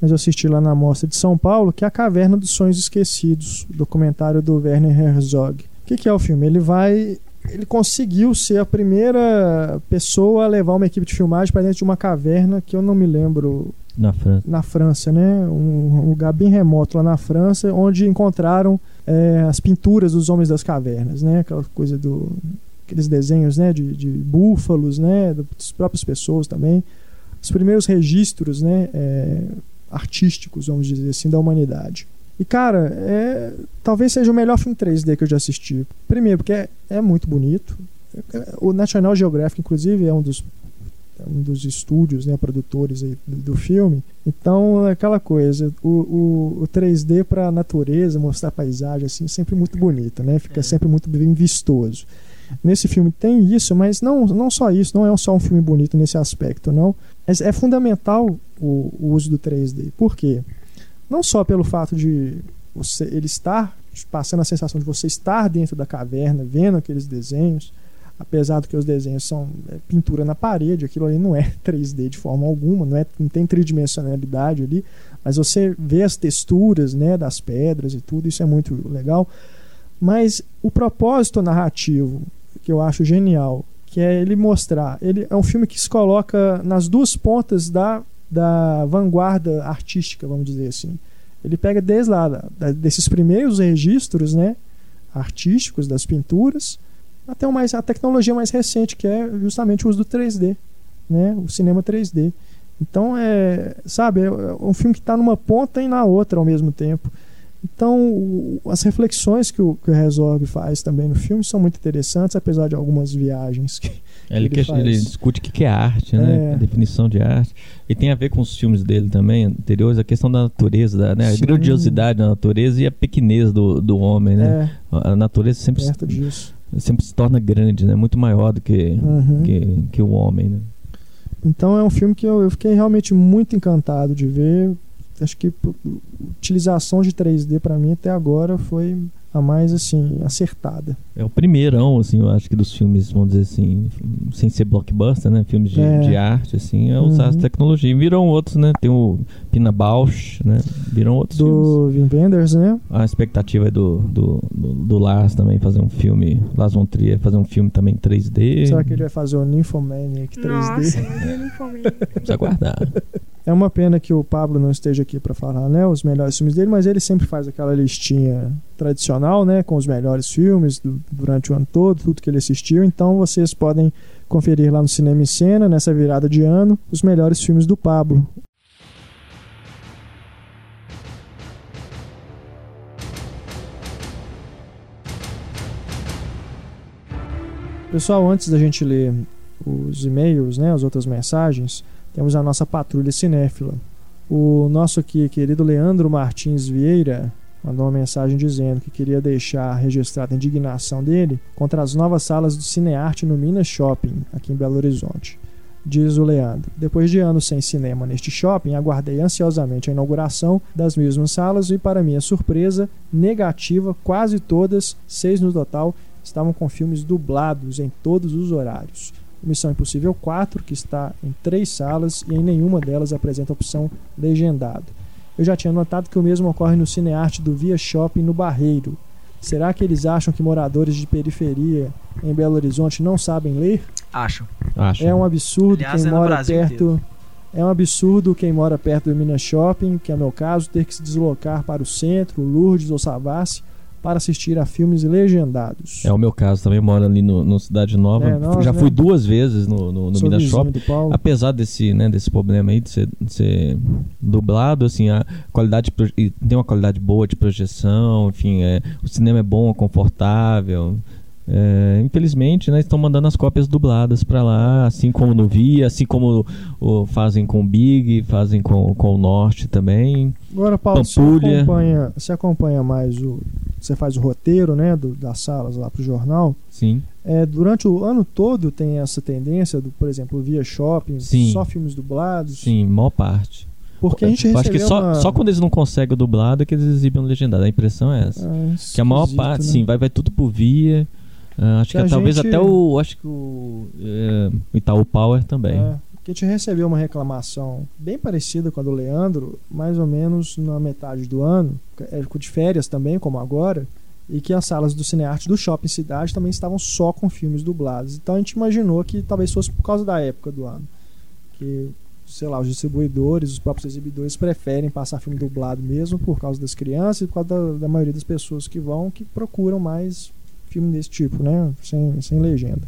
mas eu assisti lá na Mostra de São Paulo, que é A Caverna dos Sonhos Esquecidos, documentário do Werner Herzog. O que, que é o filme? Ele vai... Ele conseguiu ser a primeira pessoa a levar uma equipe de filmagem para dentro de uma caverna que eu não me lembro Na França. na França, né? Um, lugar bem remoto lá na França, onde encontraram é, as pinturas dos homens das cavernas, né? Aquela coisa do aqueles desenhos, né? De, de búfalos, né? Das próprias pessoas também, os primeiros registros, né? é, artísticos, vamos dizer assim, da humanidade. E cara, é, talvez seja o melhor filme 3D que eu já assisti. Primeiro, porque é, é muito bonito. O National Geographic, inclusive, é um dos é um dos estúdios, né, produtores aí do, do filme. Então, é aquela coisa, o, o, o 3D para a natureza, mostrar a paisagem, assim, sempre muito bonito, né? Fica É. sempre muito bem vistoso. Nesse filme tem isso, mas não, não só isso, não é só um filme bonito nesse aspecto, não. Mas é fundamental o, o uso do 3D. Por quê? Não só pelo fato de você, ele estar passando a sensação de você estar dentro da caverna, vendo aqueles desenhos, apesar do que os desenhos são é, pintura na parede, aquilo ali não é 3D de forma alguma, não, é, não tem tridimensionalidade ali, mas você vê as texturas né, das pedras e tudo, isso é muito legal. Mas o propósito narrativo, que eu acho genial, que é ele mostrar, ele é um filme que se coloca nas duas pontas da, da vanguarda artística, vamos dizer assim. Ele pega desde lá, desses primeiros registros né, artísticos das pinturas, até o mais, a tecnologia mais recente, que é justamente o uso do 3D, né? O cinema 3D. Então é, sabe, é um filme que está numa ponta e na outra ao mesmo tempo. Então as reflexões que o, que o Herzog faz também no filme são muito interessantes, apesar de algumas viagens que Ele, Ele que- faz. ele discute o que é arte, né? É. A definição de arte. E tem a ver com os filmes dele também, anteriores, a questão da natureza, da, né? a grandiosidade da natureza e a pequenez do, do homem, né? é A natureza sempre, perto disso. Sempre se torna grande, né? Muito maior do que, Uhum. que, que o homem, né? Então é um filme que eu, eu fiquei realmente muito encantado de ver. Acho que a utilização de 3D para mim até agora foi a mais assim acertada. É o primeirão, assim, eu acho que dos filmes, vamos dizer assim, sem ser blockbuster, né? Filmes de, É. de arte, assim, é usar Uhum. tecnologia. E viram outros, né? Tem o Pina Bausch, né? Viram outros filmes. Do Wim Wenders, né? A expectativa é do, do, do, do Lars também fazer um filme, Lars von Trier fazer um filme também em 3D. Será que ele vai fazer o Nymphomaniac 3D? Nossa, fome. Precisa aguardar. É uma pena que o Pablo não esteja aqui para falar, né, os melhores filmes dele, mas ele sempre faz aquela listinha tradicional, né, com os melhores filmes do- durante o ano todo, tudo que ele assistiu. Então vocês podem conferir lá no Cinema em Cena nessa virada de ano os melhores filmes do Pablo. Pessoal, antes da gente ler os e-mails, né, as outras mensagens, temos a nossa patrulha cinéfila. O nosso aqui querido Leandro Martins Vieira mandou uma mensagem dizendo que queria deixar registrada a indignação dele contra as novas salas do Cinearte no Minas Shopping, aqui em Belo Horizonte. Diz o Leandro: Depois de anos sem cinema neste shopping, aguardei ansiosamente a inauguração das mesmas salas e, para minha surpresa negativa, quase todas, seis no total, estavam com filmes dublados em todos os horários. O Missão Impossível 4, que está em três salas e em nenhuma delas apresenta a opção legendado. Eu já tinha notado que o mesmo ocorre no Cinearte do Via Shopping no Barreiro. Será que eles acham que moradores de periferia em Belo Horizonte não sabem ler? Acho. Acho. É um absurdo Aliás, quem é mora perto É um absurdo quem mora perto do Minas Shopping, que é o meu caso, ter que se deslocar para o centro, Lourdes ou Savassi, para assistir a filmes legendados. É o meu caso, também moro ali no, no Cidade Nova. É, nós, Já né? fui duas vezes no, no, no Minas Shopping. Apesar desse, né, desse problema aí de ser, de ser dublado, assim, a qualidade tem uma qualidade boa de projeção, enfim, é, o cinema é bom, é confortável. É, infelizmente, né, estão mandando as cópias dubladas pra lá, assim como no Via, assim como o, fazem com o Big, fazem com, com o Norte também. Agora, Paulo, você acompanha, você acompanha mais o. Você faz o roteiro né, do- das salas lá pro jornal. Sim. É, durante o ano todo tem essa tendência do, por exemplo, via shopping, Sim. só filmes dublados. Sim, maior parte. Porque a gente Eu recebeu acho que só, uma... só quando eles não conseguem o dublado é que eles exibem o legendado. A impressão é essa. Ah, que a maior parte, né? sim, vai, vai tudo por via. Ah, acho Que que, talvez até o. Acho que o. é, Itaú Power também. É, que a gente recebeu uma reclamação bem parecida com a do Leandro, mais ou menos na metade do ano, é, de férias também, como agora, e que as salas do Cinearte do Shopping Cidade também estavam só com filmes dublados. Então a gente imaginou que talvez fosse por causa da época do ano. Que, sei lá, os distribuidores, os próprios exibidores preferem passar filme dublado mesmo por causa das crianças e por causa da, da maioria das pessoas que vão, que procuram mais filme desse tipo, né? Sem, sem legenda.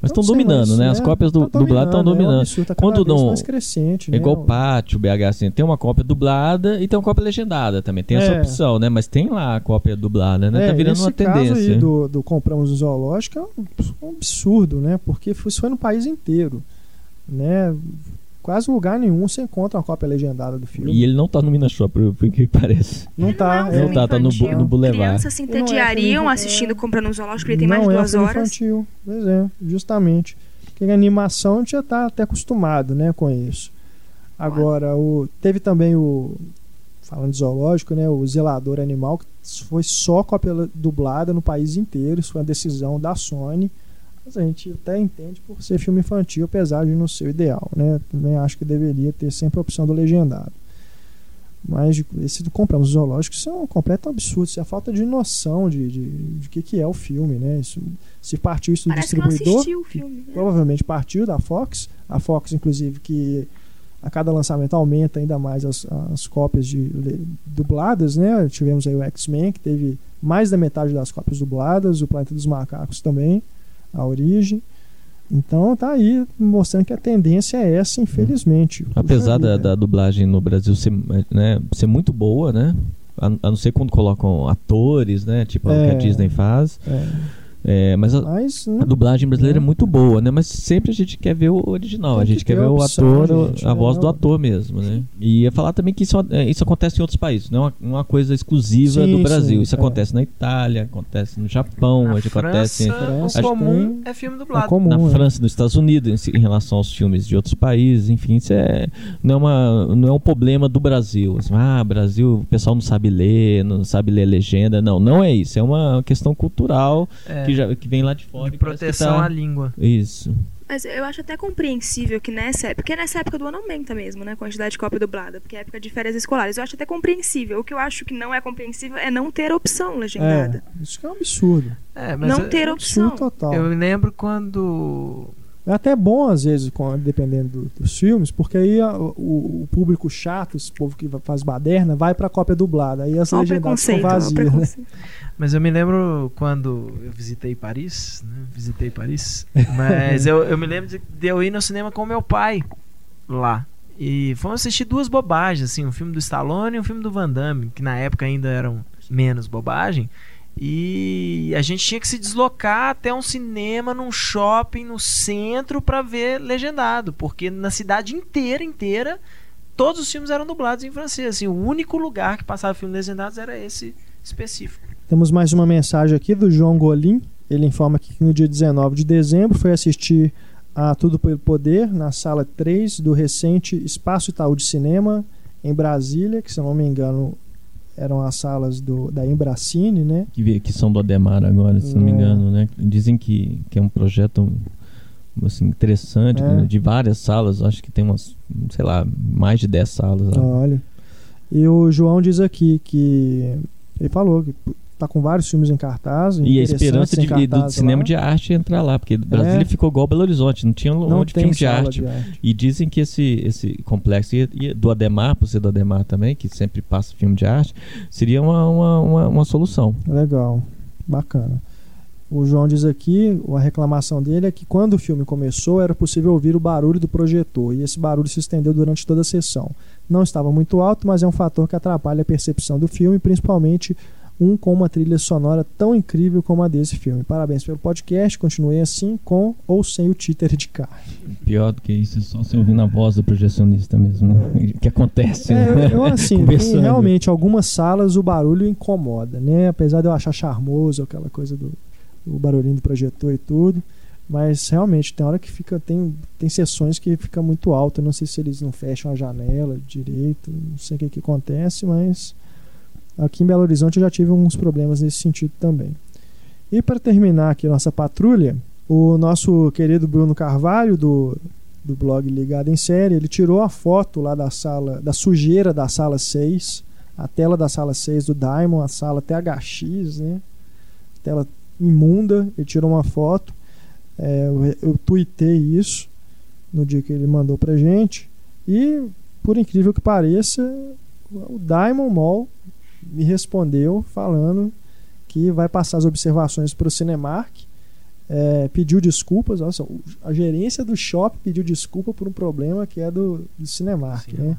Mas estão dominando, mas, né? As é, cópias do, tá dubladas estão É um dominando. absurdo, tá Quando não- mais crescente, É né? igual o Pátio, BH, assim, tem uma cópia dublada e tem uma cópia legendada também. Tem essa É. opção, né? Mas tem lá a cópia dublada, né? É, tá virando uma caso tendência. aí do, do compramos no zoológico é um, um absurdo, né? Porque isso foi no país inteiro, né? Quase lugar nenhum você encontra uma cópia legendada do filme. E ele não tá no Minas Shop, por que pareça. não tá, Não é um é, filme tá, tá no, no Boulevard. Crianças se E não é entediariam filme- assistindo é. comprando no zoológico, ele tem mais não de é um duas filme horas. infantil. Pois é, justamente. Porque a animação a gente já tá até acostumado, né, com isso. Agora, o, teve também o falando de zoológico, né, o zelador animal que foi só cópia dublada no país inteiro, isso foi uma decisão da Sony. Mas a gente até entende por ser filme infantil, apesar de não ser o ideal, né? Também acho que deveria ter sempre a opção do legendado. Mas de- esse do compramos zoológico, isso é um completo absurdo. Isso é a falta de noção de, de, de que, que é o filme, né? Isso, se partiu isso do Parece que não distribuidor, o filme. né? provavelmente partiu da Fox. A Fox, inclusive, que a cada lançamento aumenta ainda mais as, as cópias de le- dubladas, né? Tivemos aí o X-Men, que teve mais da metade das cópias dubladas, o Planeta dos Macacos também, a origem. Então tá aí mostrando que a tendência é essa, infelizmente. Puxa Apesar da, vida. da dublagem no Brasil ser, né, ser muito boa, né? A, a não ser quando colocam atores, né? Tipo o que É. a Disney faz. É, É, mas a, mas a né, dublagem brasileira é É. muito boa, né? Mas sempre a gente quer ver o original. Tem a que gente quer ver a o opção, ator, gente, a é. voz do ator mesmo, né? E ia falar também que isso, é, isso acontece em outros países, não é uma, uma coisa exclusiva Sim, do Brasil. sim, isso é. acontece na Itália, acontece no Japão, Na hoje acontece França, França o comum é filme é dublado. comum, na? França, nos Estados Unidos, em, em relação aos filmes de outros países, enfim, isso é, não, é uma, não é um problema do Brasil. Assim, ah, Brasil, o pessoal não sabe ler, não sabe ler legenda. Não, não é isso. É uma questão cultural É, que, já, que vem lá de fora. de proteção tá- à língua. Isso. Mas eu acho até compreensível que nessa época, porque nessa época do ano aumenta mesmo, né? A quantidade de cópia dublada, porque é época de férias escolares. Eu acho até compreensível. O que eu acho que não é compreensível é não ter opção legendada. É, isso que é um absurdo. É, mas não eu, ter opção. Total. eu lembro quando. É até bom, às vezes, com- dependendo do- dos filmes, porque aí a- o, o público chato, esse povo que faz baderna, vai pra cópia dublada. Aí as legendadas ficam vazias, né? Mas eu me lembro quando eu visitei Paris, né? Visitei Paris. Mas eu, eu me lembro de, de eu ir no cinema com meu pai lá. E fomos assistir duas bobagens, assim, um filme do Stallone e um filme do Van Damme, que na época ainda eram menos bobagem. E a gente tinha que se deslocar até um cinema, num shopping, no centro, pra ver legendado. Porque na cidade inteira, inteira, todos os filmes eram dublados em francês. Assim, o único lugar que passava filmes legendados era esse específico. Temos mais uma mensagem aqui do João Golim. Ele informa que no dia 19 de dezembro foi assistir a Tudo pelo Poder na sala 3 do recente Espaço Itaú de Cinema em Brasília, que se não me engano eram as salas do, da Embracine, né? Que, que são do Ademar agora, se não me É. engano, né? Dizem que, que é um projeto assim, interessante, É. de várias salas. Acho que tem umas, sei lá, mais de 10 salas. lá. Olha. E o João diz aqui que ele falou que tá com vários filmes em cartaz. E a esperança de, do cartaz cinema lá. de arte entrar lá, porque Brasília É. ficou igual Belo Horizonte, não tinha Não onde filme de arte. de arte. E dizem que esse, esse complexo ia- ia- do Ademar, por ser do Ademar também, que sempre passa filme de arte, seria uma, uma, uma, uma solução. Legal, bacana. O João diz aqui, a reclamação dele é que quando o filme começou era possível ouvir o barulho do projetor e esse barulho se estendeu durante toda a sessão. Não estava muito alto, mas é um fator que atrapalha a percepção do filme, principalmente um com uma trilha sonora tão incrível como a desse filme. Parabéns pelo podcast, continue assim, com ou sem o títer de carne. Pior do que isso, é só você ouvindo a voz do projecionista mesmo, né? Que acontece, É, né? eu, assim, tem realmente algumas salas o barulho incomoda, né? Apesar de eu achar charmoso aquela coisa do o barulhinho do projetor e tudo, mas realmente tem hora que fica tem tem sessões que fica muito alto, eu não sei se eles não fecham a janela direito, não sei o que que acontece, mas aqui em Belo Horizonte eu já tive alguns problemas nesse sentido também. E para terminar aqui nossa patrulha, o nosso querido Bruno Carvalho do do blog Ligado em Série, ele tirou a foto lá da sala, da sujeira da sala 6, a tela da sala 6 do Diamond, a sala THX, né? Tela imunda, ele tirou uma foto. É, eu, eu tuitei isso no dia que ele mandou pra gente. E, por incrível que pareça, o Diamond Mall me respondeu falando que vai passar as observações para o Cinemark. É, pediu desculpas. Nossa, a gerência do shopping pediu desculpa por um problema que é do, do Cinemark. Né?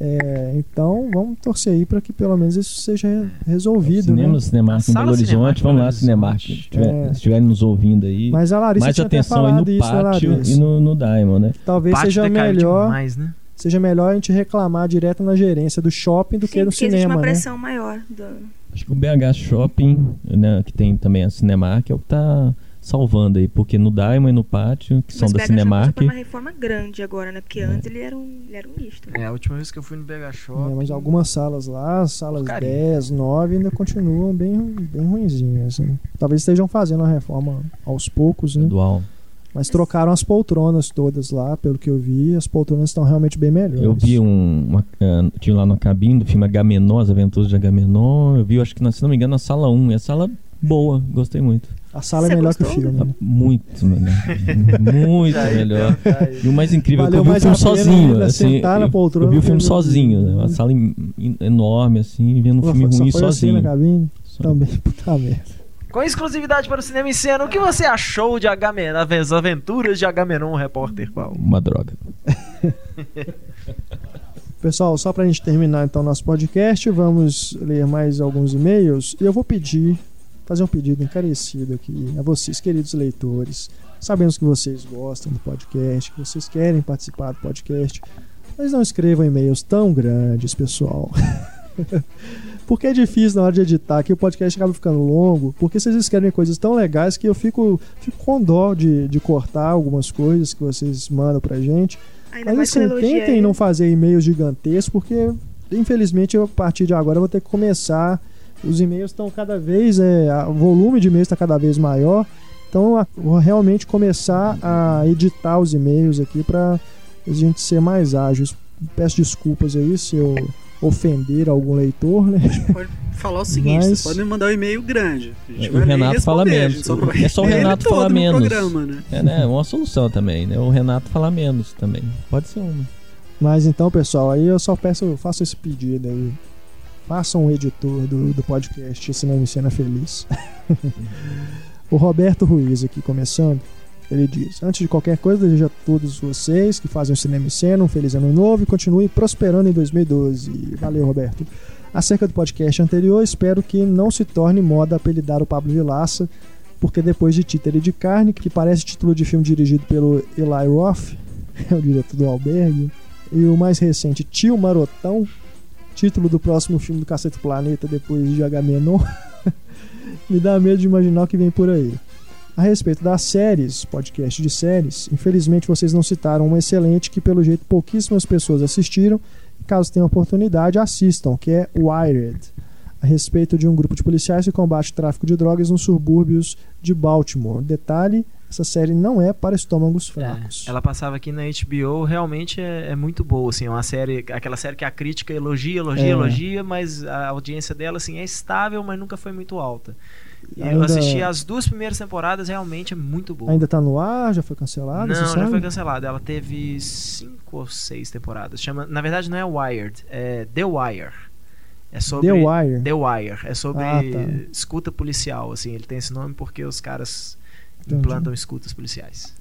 É, então vamos torcer aí para que pelo menos isso seja resolvido. Cinema, né? Cinemark A em Belo Cinemark Horizonte, vamos lá, Cinemark. Se tiver- É. Estiverem nos ouvindo aí, Mas a Larissa mais atenção aí no isso, né, pátio e no, no Diamond, né? Talvez seja melhor, demais, né? Seja melhor a gente reclamar direto na gerência do shopping do Sim, que no porque existe cinema, uma né? pressão maior. do- Acho que o BH Shopping, né, que tem também a Cinemark, é o que tá salvando aí, porque no Diamond e no pátio, que são Mas da BH Shopping Cinemark, já foi uma reforma grande agora, né? Porque antes ele era um, ele era um misto. né? É, a última vez que eu fui no BH Shopping. É, mas algumas salas lá, as salas Porcaria. 10, 9 ainda continuam bem, bem ruinzinhas. Né? Talvez estejam fazendo a reforma aos poucos, né? dual. Mas trocaram as poltronas todas lá, pelo que eu vi. As poltronas estão realmente bem melhores. Eu vi um. Uma, ah, tinha lá na cabine do filme Agamenon, As Aventuras de Agamenon. Eu vi, acho que, na- se não me engano, na sala 1. E a sala boa, gostei muito. A sala é Você melhor que o gostou? filme. Ah, né? Muito melhor. muito ia melhor. E o mais incrível é que eu vi o filme sozinho. Assim, sentar na eu, poltrona eu vi o filme sozinho, né? Uma sala em- em- enorme, assim, vendo um filme só ruim foi assim sozinho. na cabine? Só- Também, puta merda. Com exclusividade para o Cinema em Cena, o que você achou de Agamenon, as aventuras de Agamenon, repórter Paulo? Uma droga. Pessoal, só pra gente terminar então nosso podcast, vamos ler mais alguns e-mails. E eu vou pedir, fazer um pedido encarecido aqui a vocês, queridos leitores. Sabemos que vocês gostam do podcast, que vocês querem participar do podcast, mas não escrevam e-mails tão grandes, pessoal. porque é difícil na hora de editar, que o podcast acaba ficando longo, porque vocês escrevem coisas tão legais que eu fico, fico com dó de, de cortar algumas coisas que vocês mandam pra gente. Ainda Mas assim, tentem não fazer e-mails gigantescos, porque infelizmente eu, a partir de agora eu vou ter que começar. Os e-mails estão cada vez. É, o volume de e-mails está cada vez maior. Então a- vou realmente começar a editar os e-mails aqui para a gente ser mais ágeis. Peço desculpas aí se eu ofender algum leitor, né? Pode falar o seguinte: Mas- vocês podem mandar um e-mail grande. A gente É, vai o Renato fala a menos. gente só É só o Renato falar no menos. programa, né? É, né? Uma solução também, né? O Renato falar menos também. Pode ser uma. Mas então, pessoal, aí eu só peço, faço esse pedido aí. Façam um editor do, do podcast Cinema em Cena Feliz. o Roberto Ruiz aqui começando. Ele diz: Antes de qualquer coisa, desejo a todos vocês que fazem o Cinema em Cena um feliz ano novo e continuem prosperando em 2012. Valeu, Roberto. Acerca do podcast anterior, espero que não se torne moda apelidar o Pablo Vilaça, porque depois de Títere de Carne, que parece título de filme dirigido pelo Eli Roth, é o diretor do Albergue, e o mais recente, Tio Marotão, título do próximo filme do Cacete Planeta depois de Agamenon, me dá medo de imaginar o que vem por aí. A respeito das séries, podcast de séries, infelizmente vocês não citaram uma excelente que pelo jeito pouquíssimas pessoas assistiram. Caso tenham oportunidade, assistam, que é Wired, a respeito de um grupo de policiais que combate o tráfico de drogas nos subúrbios de Baltimore. Detalhe essa série não é para estômagos É, fracos. ela passava aqui na HBO, realmente é, é muito boa, assim, é uma série, aquela série que a crítica elogia, elogia, É. elogia, mas a audiência dela, assim, é estável, mas nunca foi muito alta. E eu Ainda- assisti as duas primeiras temporadas, realmente é muito boa. Ainda tá no ar, já foi cancelado? você Não, já sabe? foi cancelada. Ela teve cinco ou seis temporadas. Chama, na verdade, não é Wired, é The Wire. É sobre The Wire. The Wire. É sobre Ah, tá. escuta policial, assim. Ele tem esse nome porque os caras Entendi. implantam escutas policiais.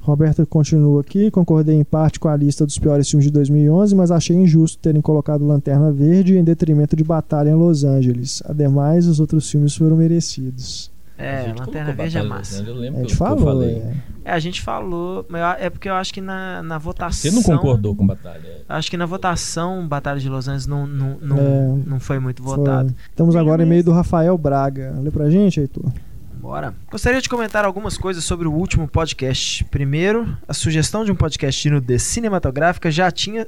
Roberta continua aqui. Concordei em parte com a lista dos piores filmes de 2011, mas achei injusto terem colocado Lanterna Verde em detrimento de Batalha em Los Angeles. Ademais, os outros filmes foram merecidos. A É, Lanterna Verde é massa. Eu A lembro gente que eu, que eu falou, falei. é. É, a gente falou, mas é porque eu acho que na, na votação. Você não concordou com Batalha? Acho que na votação Batalha de Los Angeles não, não, não, É. não foi muito Foi. votado. Estamos Nem agora em meio do Rafael Braga. Lê pra gente, Heitor. Bora. Gostaria de comentar algumas coisas sobre o último podcast. Primeiro, a sugestão de um podcast de nudez cinematográfica já tinha,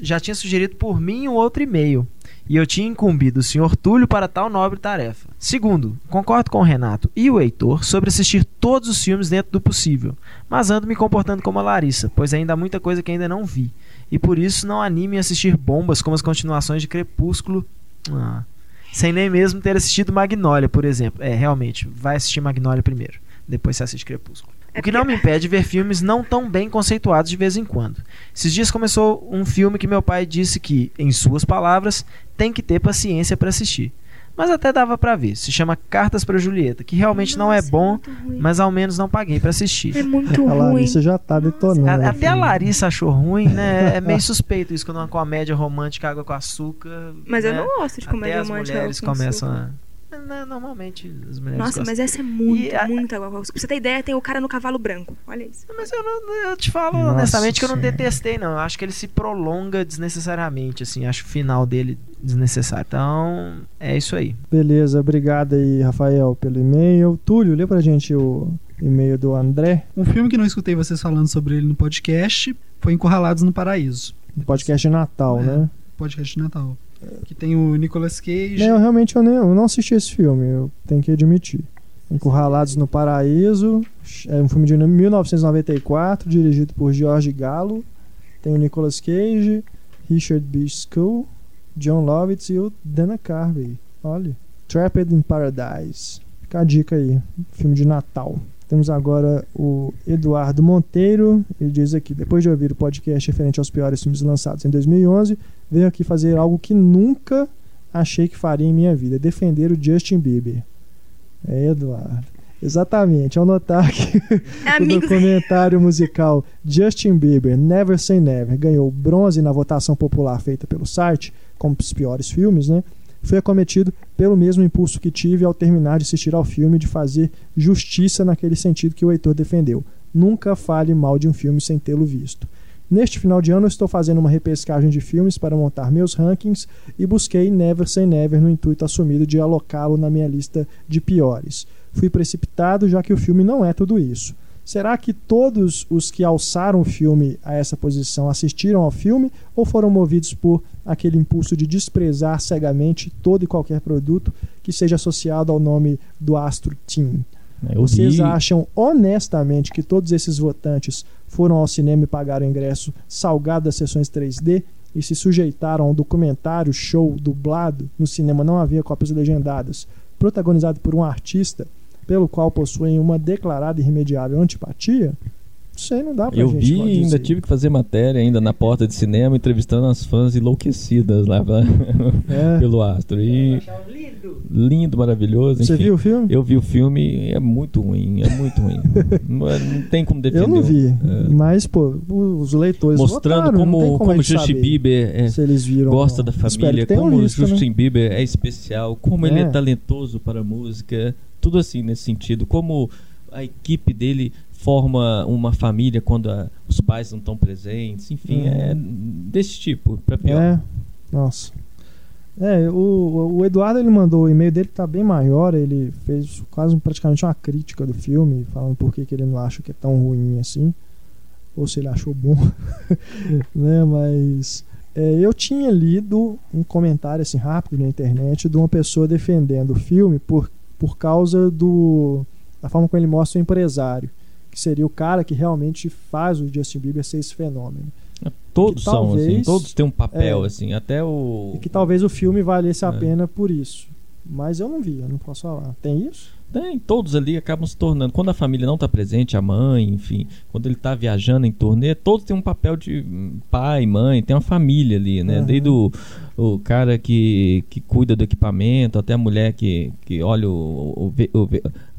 já tinha sugerido por mim um outro e-mail. E eu tinha incumbido o Sr. Túlio para tal nobre tarefa. Segundo, concordo com o Renato e o Heitor sobre assistir todos os filmes dentro do possível, mas ando me comportando como a Larissa, pois ainda há muita coisa que ainda não vi. E por isso não anime a assistir bombas como as continuações de Crepúsculo. Ah, sem nem mesmo ter assistido Magnolia, por exemplo. É, realmente, vai assistir Magnolia primeiro, depois você assiste Crepúsculo. É O que não me impede de ver filmes não tão bem conceituados de vez em quando. Esses dias começou um filme que meu pai disse que, em suas palavras, tem que ter paciência para assistir. Mas até dava pra ver. Se chama Cartas para Julieta, que realmente não é Nossa, bom, ruim. mas ao menos não paguei pra assistir. É muito A ruim. Larissa já tá detonando. A- Até a? Larissa achou ruim, né? É meio suspeito isso quando uma comédia romântica água com açúcar. Mas eu né? não gosto de Até comédia as romântica. mulheres com começam açúcar. a. Não, Normalmente as mulheres Nossa, gostam. mas essa é muito, E a- muito água açúcar. Pra você ter ideia, tem o cara no cavalo branco. Olha isso. Mas eu, não, eu te falo Nossa honestamente que eu não Senhora. detestei, não. Eu acho que ele se prolonga desnecessariamente, assim. Acho o final dele desnecessário. Então, é isso aí. Beleza, obrigado aí, Rafael, pelo e-mail. Túlio, lê pra gente o e-mail do André, Um filme que não escutei vocês falando sobre ele no podcast foi Encurralados no Paraíso. podcast de Natal, É. né? Podcast de Natal. Que tem o Nicolas Cage. Não, eu realmente eu, nem, eu não assisti esse filme, eu tenho que admitir. Encurralados no Paraíso, é um filme de 1994, dirigido por George Gallo. Tem o Nicolas Cage, Richard B. School, John Lovitz e o Dana Carvey. Olha, Trapped in Paradise. Fica a dica aí, filme de Natal. Temos agora o Eduardo Monteiro. Ele diz aqui: depois de ouvir o podcast referente aos piores filmes lançados em 2011, veio aqui fazer algo que nunca achei que faria em minha vida: defender o Justin Bieber. É, Eduardo. Exatamente, ao notar que É o amigo. documentário musical Justin Bieber Never Say Never ganhou bronze na votação popular feita pelo site, como os piores filmes, né? Foi acometido pelo mesmo impulso que tive ao terminar de assistir ao filme de fazer justiça naquele sentido que o Heitor defendeu. Nunca fale mal de um filme sem tê-lo visto. Neste final de ano, estou fazendo uma repescagem de filmes para montar meus rankings e busquei Never Say Never no intuito assumido de alocá-lo na minha lista de piores. Fui precipitado, já que o filme não é tudo isso. Será que todos os que alçaram o filme a essa posição assistiram ao filme ou foram movidos por aquele impulso de desprezar cegamente todo e qualquer produto que seja associado ao nome do astro Tim? Eu Vocês vi- acham honestamente que todos esses votantes foram ao cinema e pagaram ingresso salgado das sessões 3D e se sujeitaram a um documentário show dublado no cinema? Não havia cópias legendadas, protagonizado por um artista pelo qual possuem uma declarada e irremediável antipatia? Não sei, não dá pra Eu gente vi falar e ainda tive que fazer matéria ainda na porta de cinema, entrevistando as fãs enlouquecidas lá pra- É. pelo astro. E lindo, maravilhoso. Você enfim. viu o filme? Eu vi o filme e é muito ruim, é muito ruim. não, é- não tem como defender. Eu não vi, É. mas pô, os leitores Mostrando votaram, como, como gente Justin Bieber é, se eles viram ou gosta da família, como o visto, né? Justin Bieber é especial, como ele É. é talentoso para a música, tudo assim nesse sentido, como a equipe dele forma uma família quando a- os pais não estão presentes, enfim, Uhum. é desse tipo, para pior. É, nossa. É, o, o Eduardo ele mandou o e-mail dele que tá bem maior, ele fez quase praticamente uma crítica do filme, falando por que que ele não acha que é tão ruim assim, ou se ele achou bom, né, mas é, eu tinha lido um comentário assim rápido na internet de uma pessoa defendendo o filme por, por causa do da forma como ele mostra o empresário, que seria o cara que realmente faz o Justin Bieber ser esse fenômeno. Todos Que são, assim, talvez- todos têm um papel, é. assim, até o. E que talvez o filme valesse a É. pena por isso. Mas eu não vi, eu não posso falar. Tem isso? Tem, todos ali acabam se tornando. Quando a família não está presente, a mãe, enfim, quando ele está viajando em turnê, todos têm um papel de pai, mãe, tem uma família ali, né? Uhum. Desde o, o cara que, que cuida do equipamento, até a mulher que, que olha o, o, o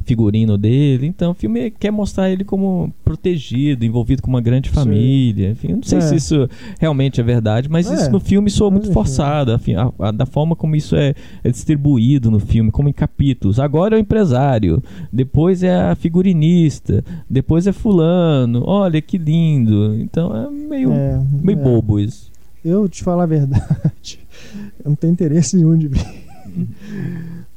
figurino dele. Então o filme quer mostrar ele como protegido, envolvido com uma grande família. Enfim, não sei É. se isso realmente é verdade, mas É. isso no filme soa muito forçado, a- a- da forma como isso é, é distribuído no filme, como em capítulos. Agora é o empresário, depois é a figurinista, depois é fulano. Olha que lindo. Então é meio, É, meio é. bobo isso. Eu, te falar a verdade, eu não tenho interesse nenhum de ver.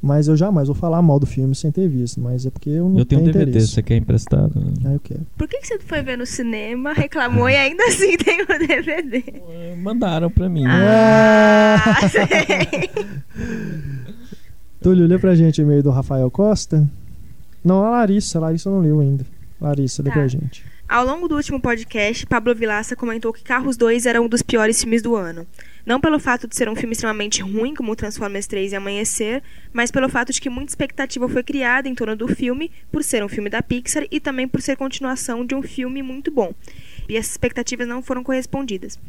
Mas eu jamais vou falar mal do filme sem ter visto. Mas é porque eu não Eu tenho um tenho DVD, interesse. você quer emprestado? Ah, eu quero. Por que, que você foi ver no cinema, reclamou e ainda assim tem o DVD? Eh, Mandaram pra mim. Ah, sei. Túlio, lê pra gente o e-mail do Rafael Costa. Não, a Larissa. A Larissa não leu ainda. Larissa, lê Tá. pra gente. Ao longo do último podcast, Pablo Vilaça comentou que Carros 2 era um dos piores filmes do ano. Não pelo fato de ser um filme extremamente ruim, como Transformers 3 e Amanhecer, mas pelo fato de que muita expectativa foi criada em torno do filme, por ser um filme da Pixar e também por ser continuação de um filme muito bom. E essas expectativas não foram correspondidas.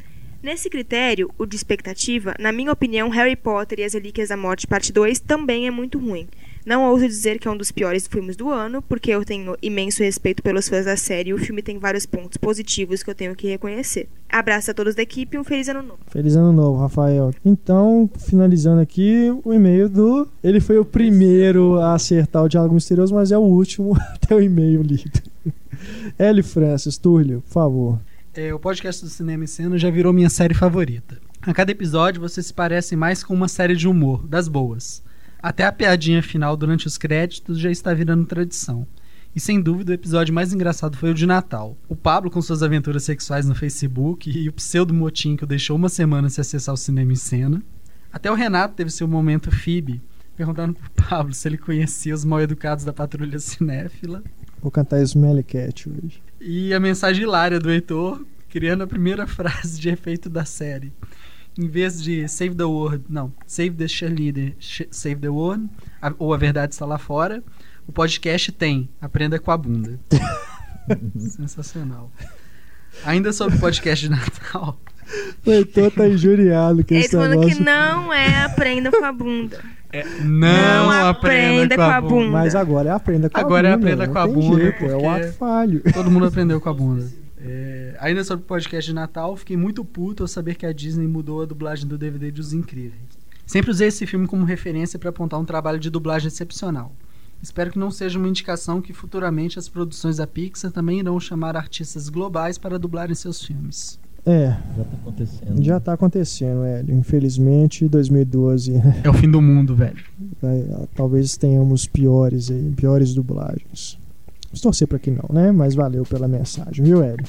Nesse critério, o de expectativa, na minha opinião, Harry Potter e as Relíquias da Morte Parte 2 também é muito ruim. Não ouso dizer que é um dos piores filmes do ano, porque eu tenho imenso respeito pelos fãs da série e o filme tem vários pontos positivos que eu tenho que reconhecer. Abraço a todos da equipe e um feliz ano novo. Feliz ano novo, Rafael. Então, finalizando aqui, o e-mail do. Ele foi o primeiro a acertar o diálogo misterioso, mas é o último até o e-mail lido. L. Francis, Túlio, por favor. É, o podcast do Cinema em Cena já virou minha série favorita. A cada episódio você se parece mais com uma série de humor, das boas. Até a piadinha final durante os créditos já está virando tradição. E sem dúvida o episódio mais engraçado foi o de Natal. O Pablo com suas aventuras sexuais no Facebook e o pseudo motim que o deixou uma semana se acessar o cinema em cena. Até o Renato teve seu momento Phoebe, perguntando pro Pablo se ele conhecia os mal educados da patrulha cinéfila. Vou cantar Smelly Cat hoje. E a mensagem hilária do Heitor, criando a primeira frase de efeito da série. Em vez de Save the World, não, Save the Cheerleader, Save the World, a- ou A Verdade Está Lá Fora, o podcast tem Aprenda com a Bunda. Sensacional. Ainda sobre o podcast de Natal, O Heitor tá injuriado com Eles esse falando que não é aprenda com a bunda. não, Não aprenda, com a bunda. Mas agora é aprenda com Agora é a bunda. aprenda não com a bunda, jeito, é o ato falho. Todo mundo aprendeu com a bunda. É, ainda sobre o podcast de Natal, fiquei muito puto ao saber que a Disney mudou a dublagem do DVD de Os Incríveis. Sempre usei esse filme como referência para apontar um trabalho de dublagem excepcional. Espero que não seja uma indicação que futuramente as produções da Pixar também irão chamar artistas globais para dublarem seus filmes. É, Já tá acontecendo. já tá acontecendo, Hélio. Infelizmente, 2012 É o fim do mundo, velho. talvez tenhamos piores aí, piores dublagens. Vamos torcer pra que não, né? Mas valeu pela mensagem, viu, Hélio?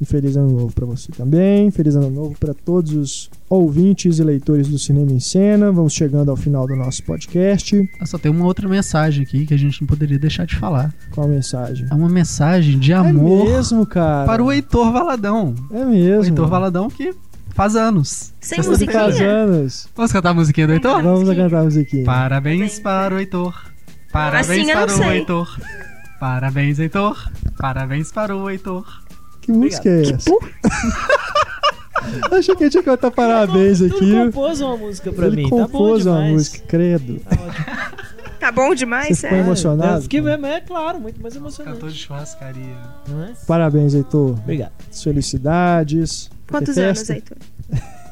E feliz ano novo pra você também. Feliz ano novo pra todos os ouvintes e leitores do Cinema em Cena. Vamos chegando ao final do nosso podcast. Ah, Só tem uma outra mensagem aqui que a gente não poderia deixar de falar. Qual a mensagem? É uma mensagem de amor É mesmo, cara. para o Heitor Valadão. É O mesmo. Heitor Valadão que faz anos. Sem Você de faz musiquinha? anos. Vamos cantar a musiquinha do Heitor? Vamos a cantar a musiquinha. Parabéns para o Heitor. Parabéns Assim para o. Heitor. Parabéns, Heitor. Parabéns para o Heitor. Que música é essa? Achei que a gente ia cantar parabéns Tudo aqui. compôs uma música pra Ele mim. Tá bom compôs uma demais. música, credo. Tá. Tá bom demais, Você ficou sério? emocionado? Eu fiquei, é, é claro, muito mais emocionante. Cantor de churrascaria. Não é? Parabéns, Heitor. Obrigado. Felicidades. Quantos anos? Heitor?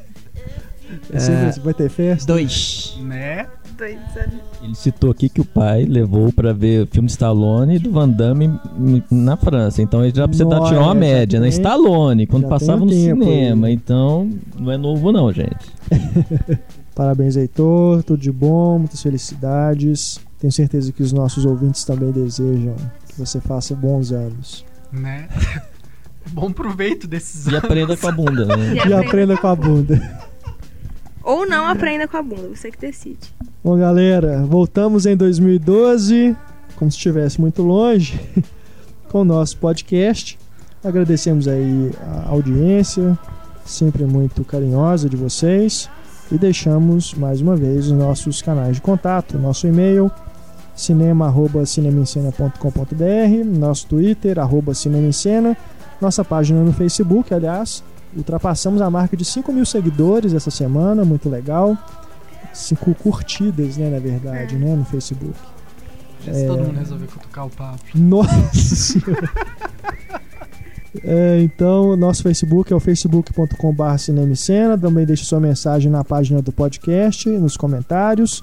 É sempre- Vai ter festa? Dois. Né? Dois anos. Ele citou aqui que o pai levou pra ver o filme Stallone e do Van Damme na França. Então ele já precisa Nossa, tirar uma média, né? Stallone, quando já passava no tempo cinema. aí. Então não é novo, não, gente. Parabéns, Heitor. Tudo de bom, muitas felicidades. Tenho certeza que os nossos ouvintes também desejam que você faça bons anos. Né? Bom proveito desses E anos. aprenda com a bunda, né? E aprenda com a bunda. Ou não aprenda com a bunda, você que decide. Bom, galera, voltamos em 2012 como se estivesse muito longe, com o nosso podcast. Agradecemos aí a audiência, sempre muito carinhosa de vocês. E deixamos mais uma vez os nossos canais de contato, nosso e-mail cinema@cinemencena.com.br, nosso Twitter arroba cinemencena, nossa página no Facebook, aliás, ultrapassamos a marca de 5 mil seguidores essa semana, muito legal. Cinco curtidas, né, na verdade, né, no Facebook. Já se todo mundo resolver cutucar o papo. Nossa senhora. É, então, nosso Facebook é o facebook.com.br cinemicena. Também deixe sua mensagem na página do podcast, nos comentários.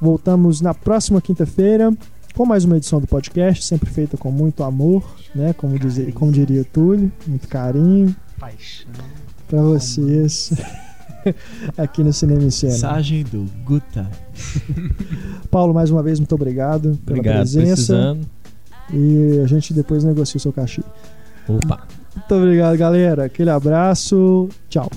Voltamos na próxima quinta-feira com mais uma edição do podcast, sempre feita com muito amor, né? Como, dizer, como diria o Túlio, muito carinho Paixão. para vocês aqui no Cinema em Cena. Mensagem do Guta. Paulo, mais uma vez, muito obrigado pela Obrigado, presença. precisando. E a gente depois negocia o seu cachê. Opa. Muito obrigado, galera. Aquele abraço. Tchau.